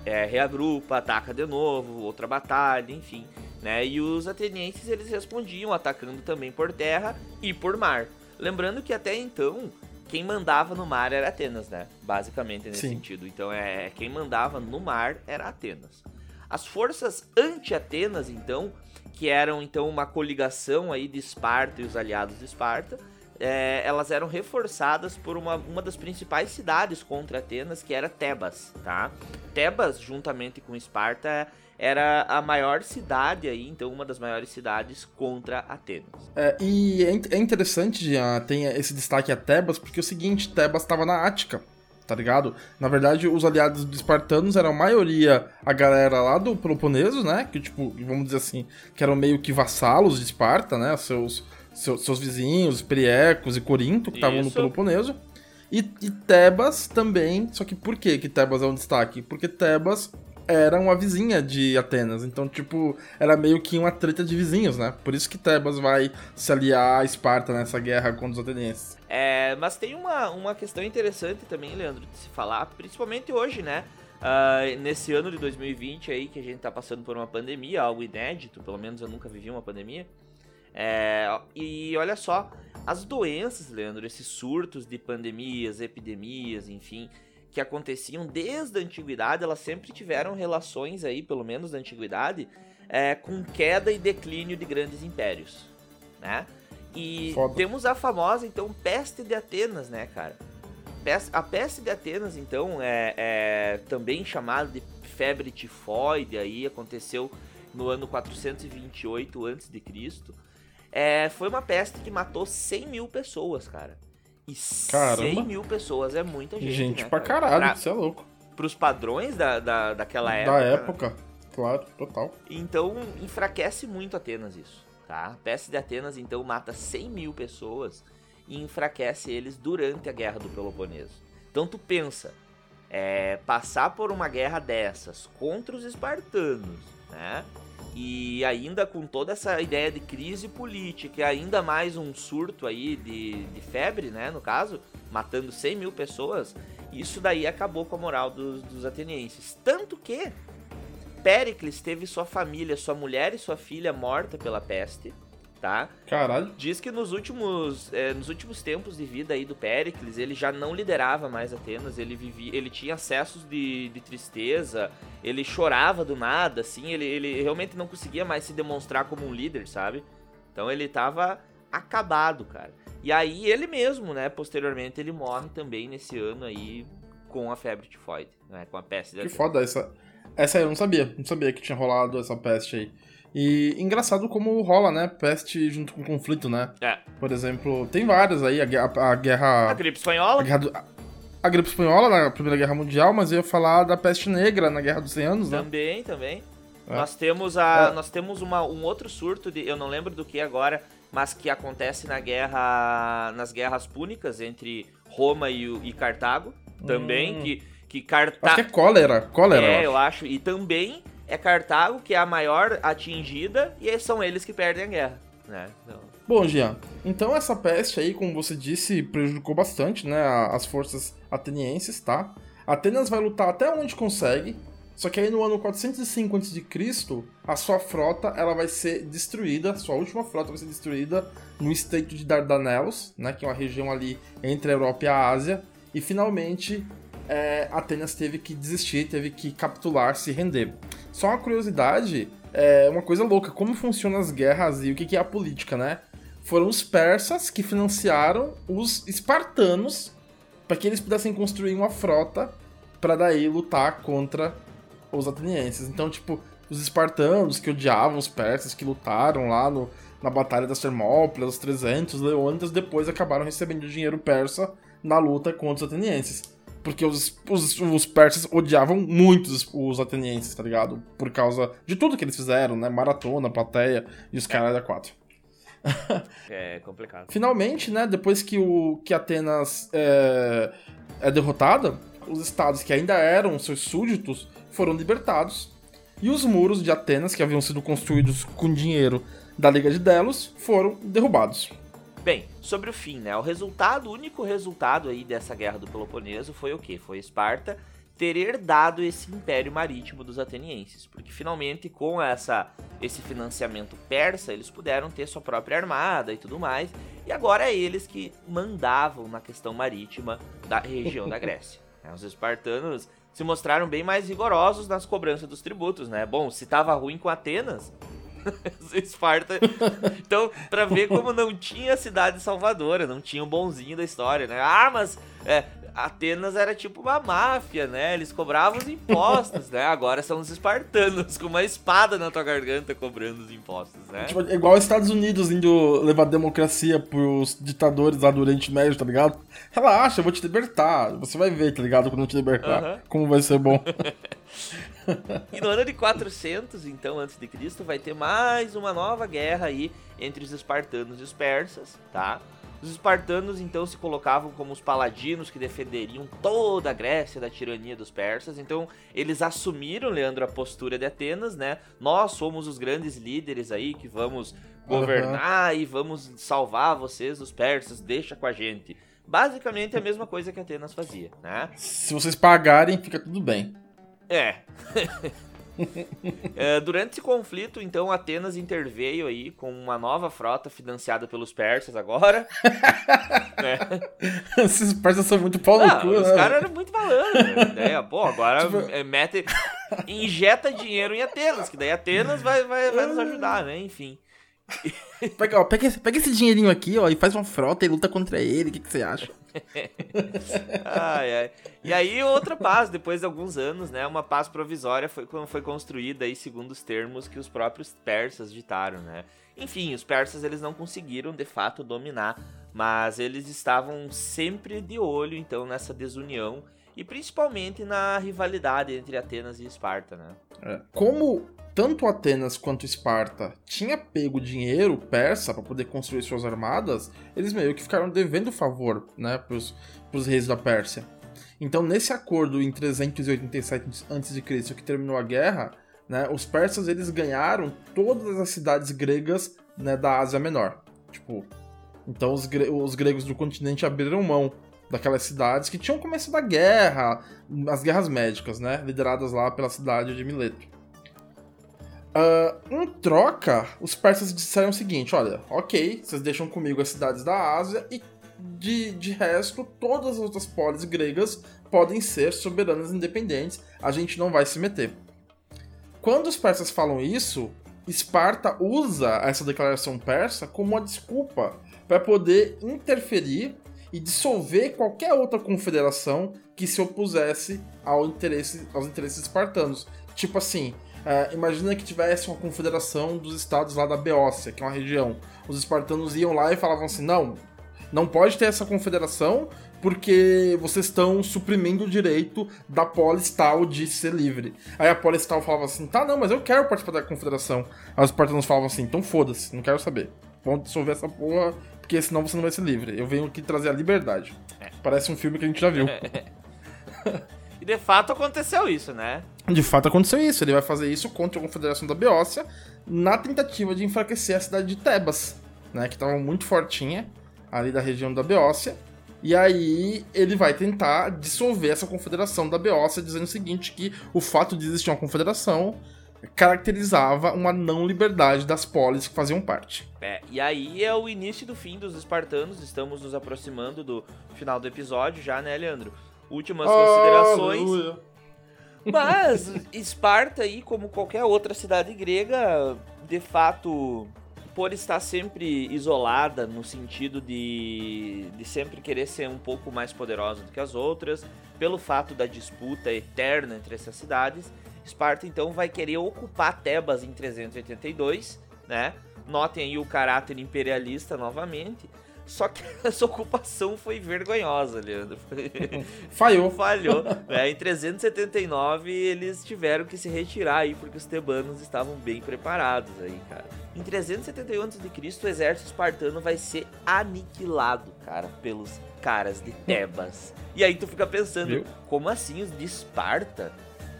é, reagrupa, ataca de novo, outra batalha, enfim, né? E os atenienses eles respondiam atacando também por terra e por mar. Lembrando que até então quem mandava no mar era Atenas, né? Basicamente nesse Sim. sentido. Então é quem mandava no mar era Atenas. As forças anti-Atenas, então, que eram então uma coligação aí de Esparta e os aliados de Esparta, é, elas eram reforçadas por uma, uma das principais cidades contra Atenas, que era Tebas, tá? Tebas, juntamente com Esparta, era a maior cidade aí, então uma das maiores cidades contra Atenas. É, e é, é interessante, Jean, tem esse destaque a Tebas, porque é o seguinte, Tebas estava na Ática, tá ligado? Na verdade, os aliados dos espartanos eram a maioria a galera lá do Peloponeso, né? Que, tipo, vamos dizer assim, que eram meio que vassalos de Esparta, né? Seus, seus, seus vizinhos, Periecos e Corinto, que estavam no. Peloponeso. E, e Tebas também, só que por que que Tebas é um destaque? Porque Tebas era uma vizinha de Atenas, então, tipo, era meio que uma treta de vizinhos, né? Por isso que Tebas vai se aliar a Esparta nessa guerra contra os atenienses. É, mas tem uma, uma questão interessante também, Leandro, de se falar, principalmente hoje, né? Ah, nesse ano de 2020 aí, que a gente tá passando por uma pandemia, algo inédito, pelo menos eu nunca vivi uma pandemia. É, e olha só, as doenças, Leandro, esses surtos de pandemias, epidemias, enfim, que aconteciam desde a antiguidade, elas sempre tiveram relações aí, pelo menos da antiguidade, é, com queda e declínio de grandes impérios, né? E Foda. temos a famosa, então, peste de Atenas, né, cara? A peste de Atenas, então, é, é também chamada de febre tifoide, aí aconteceu no ano 428 a.C. É, foi uma peste que matou 100 mil pessoas, cara. E 100 Caramba. mil pessoas é muita gente, Gente, né, pra cara? caralho, Pra, você é louco. pros padrões da, da, daquela época. Da né? época, claro, total. Então, enfraquece muito Atenas isso, tá? A peste de Atenas, então, mata 100 mil pessoas e enfraquece eles durante a Guerra do Peloponeso. Então, tu pensa, é, passar por uma guerra dessas contra os espartanos, né? E ainda com toda essa ideia de crise política e ainda mais um surto aí de, de febre, né, no caso, matando 100 mil pessoas, isso daí acabou com a moral dos, dos atenienses. Tanto que Péricles teve sua família, sua mulher e sua filha morta pela peste, tá? Caralho. Diz que nos últimos, eh, nos últimos tempos de vida aí do Péricles, ele já não liderava mais Atenas, ele vivia, ele tinha acessos de, de tristeza, ele chorava do nada, assim, ele, ele realmente não conseguia mais se demonstrar como um líder, sabe? Então ele tava acabado, cara. E aí ele mesmo, né, posteriormente ele morre também nesse ano aí com a febre tifoide, né, com a peste Que foda essa. Essa aí eu não sabia. Não sabia que tinha rolado essa peste aí. E engraçado como rola, né? Peste junto com conflito, né? É. Por exemplo, tem várias aí. A, a- a guerra. A gripe espanhola, A, guerra do- a gripe espanhola na Primeira Guerra Mundial, mas eu ia falar da peste negra na Guerra dos 100 Anos, né? Também, também. É. Nós temos, a, É. nós temos uma, um outro surto, de, eu não lembro do que agora, mas que acontece na guerra, nas guerras púnicas entre Roma e, e Cartago. Também, Hum. que, que Acho que Cartago... é cólera. Cólera. É, eu eu acho. E também é Cartago que é a maior atingida e são eles que perdem a guerra. Né? Então, Bom, Jean, então essa peste aí, como você disse, prejudicou bastante, né, as forças atenienses, tá? Atenas vai lutar até onde consegue, Só que aí no ano 405 a.C., a sua frota ela vai ser destruída, sua última frota vai ser destruída no estreito de Dardanelos, né, que é uma região ali entre a Europa e a Ásia, e finalmente é, Atenas teve que desistir, teve que capitular, se render. Só uma curiosidade, é uma coisa louca, como funcionam as guerras e o que é a política, né? Foram os persas que financiaram os espartanos para que eles pudessem construir uma frota para daí lutar contra os atenienses. Então, tipo, os espartanos que odiavam os persas, que lutaram lá no, na Batalha das Termópilas, os 300 leônidas, depois acabaram recebendo dinheiro persa na luta contra os atenienses. Porque os, os, os persas odiavam muito os, os, atenienses, tá ligado? Por causa de tudo que eles fizeram, né? Maratona, plateia e os caras da quatro. (laughs) é complicado. Finalmente, né? Depois que, o, que Atenas é, é derrotada, os estados que ainda eram seus súditos foram libertados. E os muros de Atenas, que haviam sido construídos com dinheiro da Liga de Delos, foram derrubados. Bem, sobre o fim, né? O resultado, o único resultado aí dessa guerra do Peloponeso foi o quê? Foi Esparta ter herdado esse império marítimo dos atenienses, porque finalmente com essa esse financiamento persa, eles puderam ter sua própria armada e tudo mais, e agora é eles que mandavam na questão marítima da região da Grécia. (laughs) Né? Os espartanos se mostraram bem mais rigorosos nas cobranças dos tributos, né? Bom, se tava ruim com Atenas, (laughs) Esparta. Então, pra ver como não tinha cidade salvadora, não tinha um bonzinho da história, né? Ah, mas é, Atenas era tipo uma máfia, né? Eles cobravam os impostos, né? Agora são os espartanos com uma espada na tua garganta cobrando os impostos, né? Tipo, é igual os Estados Unidos indo levar democracia pros ditadores lá do Oriente Médio, tá ligado? Relaxa, eu vou te libertar. Você vai ver, tá ligado? Quando eu te libertar, uhum. como vai ser bom. (laughs) (laughs) e no ano de 400, então, antes de Cristo, vai ter mais uma nova guerra aí entre os espartanos e os persas, tá? Os espartanos então se colocavam como os paladinos que defenderiam toda a Grécia da tirania dos persas. Então eles assumiram, Leandro, a postura de Atenas, né? Nós somos os grandes líderes aí que vamos governar uhum. e vamos salvar vocês, os persas, deixa com a gente. Basicamente a mesma coisa que Atenas fazia, né? Se vocês pagarem, fica tudo bem. É. (laughs) é, durante esse conflito, então, Atenas interveio aí com uma nova frota financiada pelos persas agora. (laughs) é. Esses persas são muito pau no cu, Os né? caras eram muito malandros. Né? Pô, agora tipo... É, mete, injeta dinheiro em Atenas, que daí Atenas vai, vai, vai nos ajudar, né? Enfim. Pega, ó, pega, esse, pega esse dinheirinho aqui, ó, e faz uma frota e luta contra ele. O que, que você acha? Ai, ai. E aí, outra paz, depois de alguns anos, né? Uma paz provisória foi, foi construída aí segundo os termos que os próprios persas ditaram, né? Enfim, os persas eles não conseguiram de fato dominar, mas eles estavam sempre de olho então nessa desunião e principalmente na rivalidade entre Atenas e Esparta, né? É. Como tanto Atenas quanto Esparta tinha pego dinheiro persa para poder construir suas armadas, eles meio que ficaram devendo favor, né, pros, pros reis da Pérsia. Então, nesse acordo em 387 a.C. que terminou a guerra, né, os persas eles ganharam todas as cidades gregas né, da Ásia Menor. Tipo, então os, gre os gregos do continente abriram mão daquelas cidades que tinham começado a guerra, as guerras médicas, né, lideradas lá pela cidade de Mileto. Uh, em troca, os persas disseram o seguinte: olha, ok, vocês deixam comigo as cidades da Ásia e de, de resto, todas as outras polis gregas podem ser soberanas independentes, a gente não vai se meter. Quando os persas falam isso, Esparta usa essa declaração persa como uma desculpa para poder interferir e dissolver qualquer outra confederação que se opusesse ao interesse, aos interesses espartanos. Tipo assim, é, imagina que tivesse uma confederação dos estados lá da Beócia, que é uma região. Os espartanos iam lá e falavam assim: não, não pode ter essa confederação porque vocês estão suprimindo o direito da polis tal de ser livre. Aí a polis tal falava assim: tá, não, mas eu quero participar da confederação. Aí os espartanos falavam assim: então foda-se, não quero saber. Vamos dissolver essa porra, porque senão você não vai ser livre. Eu venho aqui trazer a liberdade. É. Parece um filme que a gente já viu. (laughs) e de fato aconteceu isso, né? De fato aconteceu isso. Ele vai fazer isso contra a Confederação da Beócia na tentativa de enfraquecer a cidade de Tebas, né, que estava muito fortinha ali da região da Beócia. E aí ele vai tentar dissolver essa confederação da Beócia, dizendo o seguinte, que o fato de existir uma confederação caracterizava uma não liberdade das polis que faziam parte. É, e aí é o início do fim dos espartanos, estamos nos aproximando do final do episódio já, né, Leandro? Últimas considerações. Aleluia. Mas Esparta aí, como qualquer outra cidade grega, de fato, por estar sempre isolada no sentido de, de sempre querer ser um pouco mais poderosa do que as outras, pelo fato da disputa eterna entre essas cidades, Esparta então vai querer ocupar Tebas em 382, né? Notem aí o caráter imperialista novamente. Só que (laughs) essa ocupação foi vergonhosa, Leandro. (laughs) Falhou. Falhou. (laughs) É, em 379 eles tiveram que se retirar aí porque os tebanos estavam bem preparados aí, cara. Em 371 a.C., o exército espartano vai ser aniquilado, cara, pelos caras de Tebas. E aí tu fica pensando, Viu? como assim os de Esparta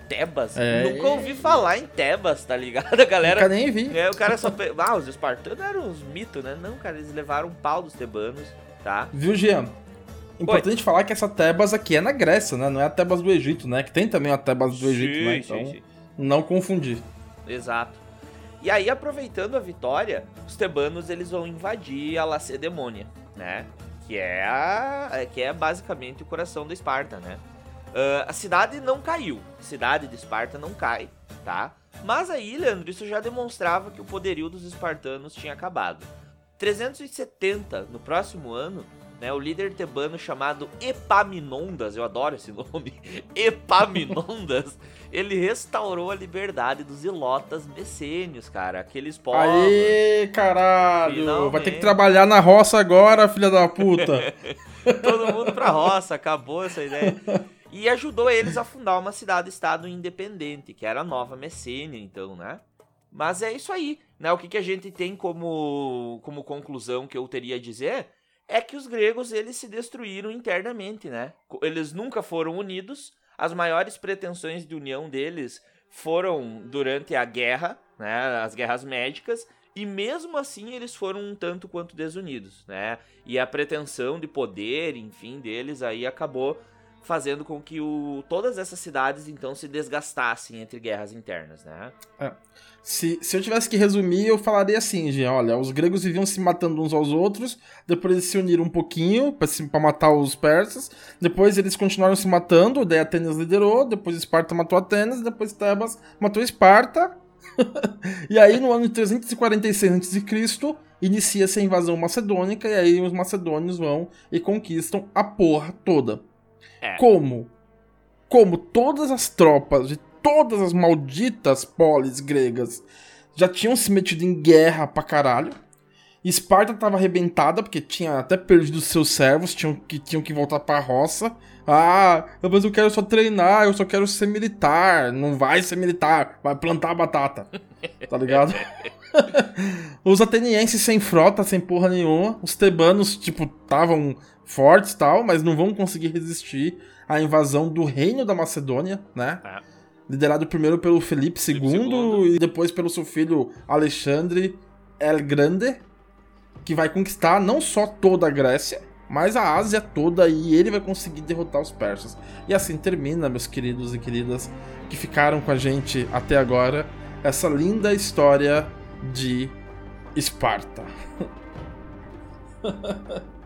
Tebas. É... Nunca ouvi falar em Tebas, tá ligado? A galera. Nunca nem vi. É, o cara só. Ah, os espartanos eram uns mitos, né? Não, cara, eles levaram um pau dos tebanos, tá? Viu, Jean? Importante Oi. falar que essa Tebas aqui é na Grécia, né? Não é a Tebas do Egito, né? Que tem também a Tebas do Egito, sim, né? Então, sim, sim. não confundir. Exato. E aí, aproveitando a vitória, os tebanos eles vão invadir a Lacedemônia, né? Que é, a, que é basicamente o coração da Esparta, né? Uh, a cidade não caiu, a cidade de Esparta não cai, tá? Mas aí, Leandro, isso já demonstrava que o poderio dos espartanos tinha acabado. 370, no próximo ano, né, o líder tebano chamado Epaminondas, eu adoro esse (laughs) nome, Epaminondas, ele restaurou a liberdade dos ilotas messênios, cara, aqueles povos. Aê, caralho! Finalmente. Vai ter que trabalhar na roça agora, filha da puta! (laughs) Todo mundo pra roça, acabou essa ideia e ajudou eles a fundar uma cidade-estado independente, que era a Nova Messênia, então, né? Mas é isso aí, né? O que, que a gente tem como, como conclusão que eu teria a dizer é que os gregos eles se destruíram internamente, né? Eles nunca foram unidos, as maiores pretensões de união deles foram durante a guerra, né? As guerras médicas, e mesmo assim eles foram um tanto quanto desunidos, né? E a pretensão de poder, enfim, deles aí acabou fazendo com que o, todas essas cidades então se desgastassem entre guerras internas, né? É. Se, se eu tivesse que resumir, eu falaria assim, olha, os gregos viviam se matando uns aos outros, depois eles se uniram um pouquinho para matar os persas, depois eles continuaram se matando, daí Atenas liderou, depois Esparta matou Atenas, depois Tebas matou Esparta, (laughs) e aí no ano de 346 a.C., inicia-se a invasão macedônica, e aí os macedônios vão e conquistam a porra toda. É. Como? Como todas as tropas de todas as malditas polis gregas já tinham se metido em guerra pra caralho. Esparta tava arrebentada, porque tinha até perdido seus servos, tinham que, tinham que voltar pra roça. Ah, mas eu quero só treinar, eu só quero ser militar. Não vai ser militar, vai plantar batata. Tá ligado? (laughs) Os atenienses sem frota, sem porra nenhuma. Os tebanos, tipo, estavam fortes tal, mas não vão conseguir resistir à invasão do reino da Macedônia, né? É. Liderado primeiro pelo Felipe II, II, e depois pelo seu filho Alexandre El Grande, que vai conquistar não só toda a Grécia, mas a Ásia toda e ele vai conseguir derrotar os persas. E assim termina, meus queridos e queridas que ficaram com a gente até agora, essa linda história de Esparta. (laughs)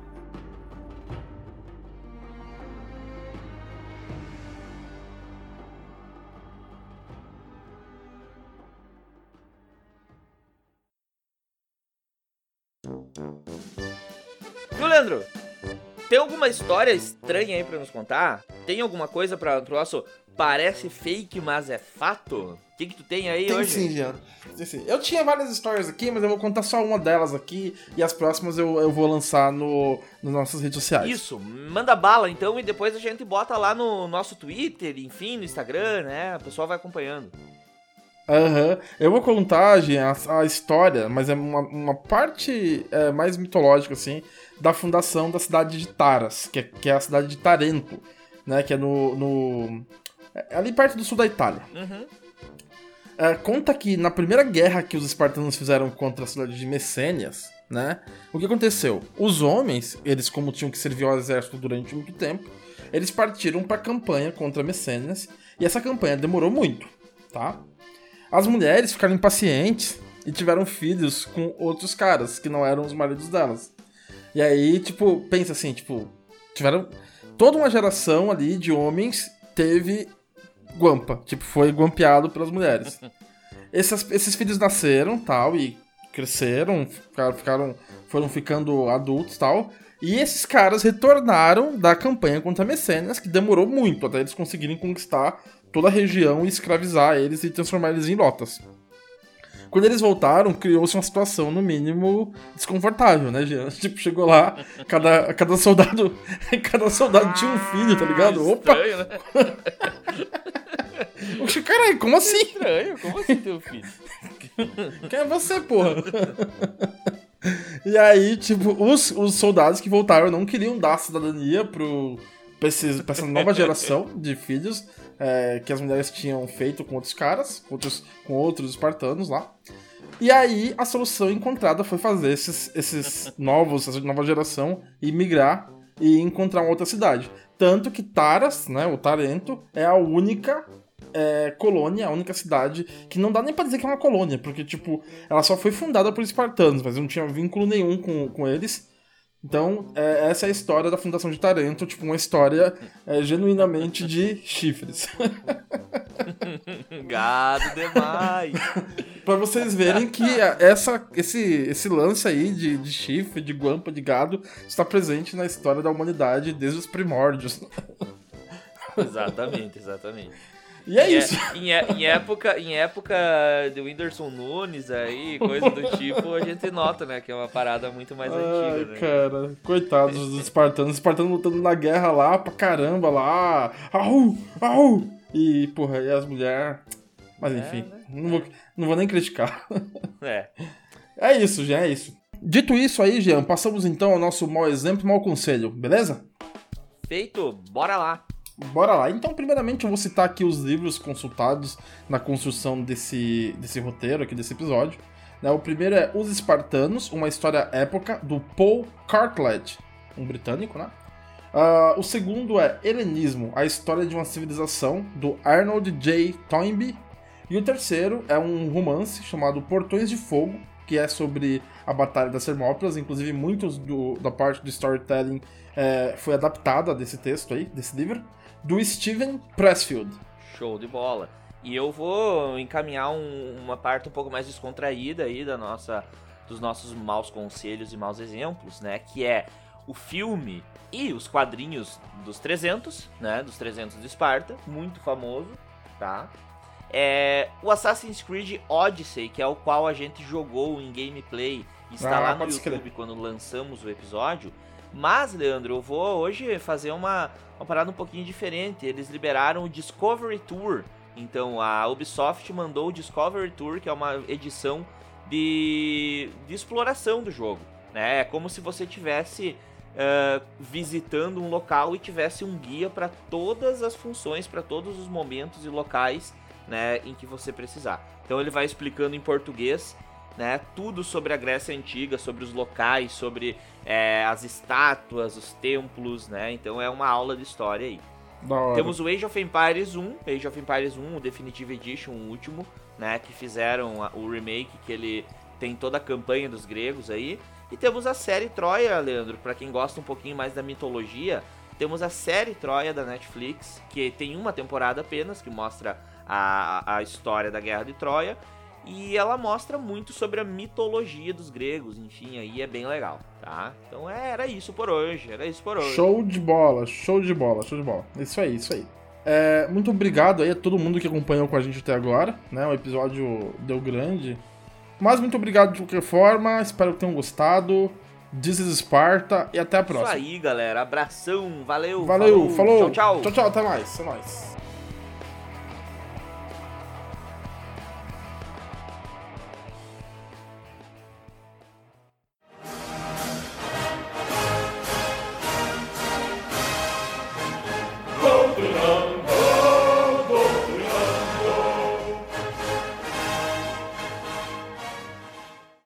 Viu, Leandro? Tem alguma história estranha aí pra nos contar? Tem alguma coisa pra, nosso parece fake, mas é fato? O que, que tu tem aí tem hoje? Sim, Jean. Tem sim. Eu tinha várias histórias aqui, mas eu vou contar só uma delas aqui e as próximas eu, eu vou lançar no, nas nossas redes sociais. Isso, manda bala então e depois a gente bota lá no nosso Twitter, enfim, no Instagram, né? O pessoal vai acompanhando. Aham. Uhum. Eu vou contar, gente, a, a, história, mas é uma, uma parte é, mais mitológica, assim, da fundação da cidade de Taras, que é, que é a cidade de Tarento, né? Que é no. no é ali perto do sul da Itália. Uhum. É, conta que na primeira guerra que os espartanos fizeram contra a cidade de Messênias, né? O que aconteceu? Os homens, eles como tinham que servir ao exército durante muito tempo, eles partiram para a campanha contra Messênias, e essa campanha demorou muito, tá? As mulheres ficaram impacientes e tiveram filhos com outros caras que não eram os maridos delas. E aí, tipo, pensa assim, tipo, tiveram toda uma geração ali de homens teve guampa, tipo, foi guampeado pelas mulheres. (laughs) Esses, esses filhos nasceram, tal, e cresceram, ficaram, ficaram, foram ficando adultos, tal. E esses caras retornaram da campanha contra Messênias, que demorou muito até eles conseguirem conquistar toda a região e escravizar eles e transformar eles em lotas. Quando eles voltaram, criou-se uma situação, no mínimo, desconfortável, né, Jean? (laughs) Tipo, chegou lá, cada, cada soldado. (laughs) Cada soldado tinha um filho, tá ligado? Ah, Opa! estranho, né? (laughs) Caralho, como assim? Estranho, como assim teu filho? Quem é você, porra? e aí, tipo, os, os soldados que voltaram não queriam dar cidadania pro, pra, esses, pra essa nova (laughs) geração de filhos é, que as mulheres tinham feito com outros caras, com outros, com outros espartanos lá. E aí, a solução encontrada foi fazer esses, esses (laughs) novos, essa nova geração e migrar e encontrar uma outra cidade. Tanto que Taras, né, o Tarento, é a única é, colônia, a única cidade que não dá nem pra dizer que é uma colônia, porque, tipo, ela só foi fundada por espartanos, mas não tinha vínculo nenhum com, com eles. Então, é, essa é a história da fundação de Tarento, tipo, uma história é, genuinamente de chifres. (laughs) Gado demais. pra vocês verem que essa, esse, esse lance aí de, de chifre, de guampa, de gado, está presente na história da humanidade desde os primórdios. exatamente, exatamente. E é Em é- isso. Em, é- em época, em época de Whindersson Nunes aí, coisa do tipo, a gente nota, né? Que é uma parada muito mais Ai, antiga, né? cara, coitados dos espartanos. Os espartanos lutando na guerra lá pra caramba lá. Au, au. E, porra, e as mulheres. Mas É, enfim, né? não, vou, não vou nem criticar. (laughs) É. É isso, Jean, é isso. Dito isso aí, Jean, passamos então ao nosso mau exemplo mau conselho, beleza? Feito, bora lá. Bora lá. Então, primeiramente, eu vou citar aqui os livros consultados na construção desse, desse roteiro, aqui desse episódio. né? O primeiro é Os Espartanos, uma história época, do Paul Cartledge, um britânico, né? Ah, o segundo é Helenismo, a história de uma civilização, do Arnold J. Toynbee. E o terceiro é um romance chamado Portões de Fogo, que é sobre a Batalha das Termópilas. Inclusive, muitos do- da parte do storytelling é, foi adaptada desse texto aí, desse livro, do Steven Pressfield. Show de bola. E eu vou encaminhar um- uma parte um pouco mais descontraída aí da nossa, dos nossos maus conselhos e maus exemplos, né? Que é o filme e os quadrinhos dos 300, né? Dos 300 de Esparta, muito famoso, tá? É o Assassin's Creed Odyssey, que é o qual a gente jogou em gameplay, está Ah, lá no YouTube quando lançamos o episódio. Mas, Leandro, eu vou hoje fazer uma, uma parada um pouquinho diferente. Eles liberaram o Discovery Tour. Então, a Ubisoft mandou o Discovery Tour, que é uma edição de, de exploração do jogo. Né? É como se você tivesse ah, visitando um local e tivesse um guia para todas as funções, para todos os momentos e locais né, em que você precisar. Então, ele vai explicando em português né, tudo sobre a Grécia Antiga, sobre os locais, sobre é, as estátuas, os templos, né? Então é uma aula de história aí. Temos o Age of Empires 1, Age of Empires 1, o Definitive Edition, o último, né? Que fizeram o remake, que ele tem toda a campanha dos gregos aí. E temos a série Troia, Leandro, pra quem gosta um pouquinho mais da mitologia. Temos a série Troia da Netflix, que tem uma temporada apenas, que mostra a, a história da Guerra de Troia. E ela mostra muito sobre a mitologia dos gregos, enfim, aí é bem legal, tá? Então é, era isso por hoje, era isso por hoje. Show de bola, show de bola, show de bola. Isso aí, isso aí. É, muito obrigado aí a todo mundo que acompanhou com a gente até agora, né? O episódio deu grande. Mas muito obrigado de qualquer forma, espero que tenham gostado. This is Sparta e até a Isso próxima. aí, galera. Abração, valeu. Valeu, falou. Tchau, tchau. Tchau, tchau, até mais. É nóis.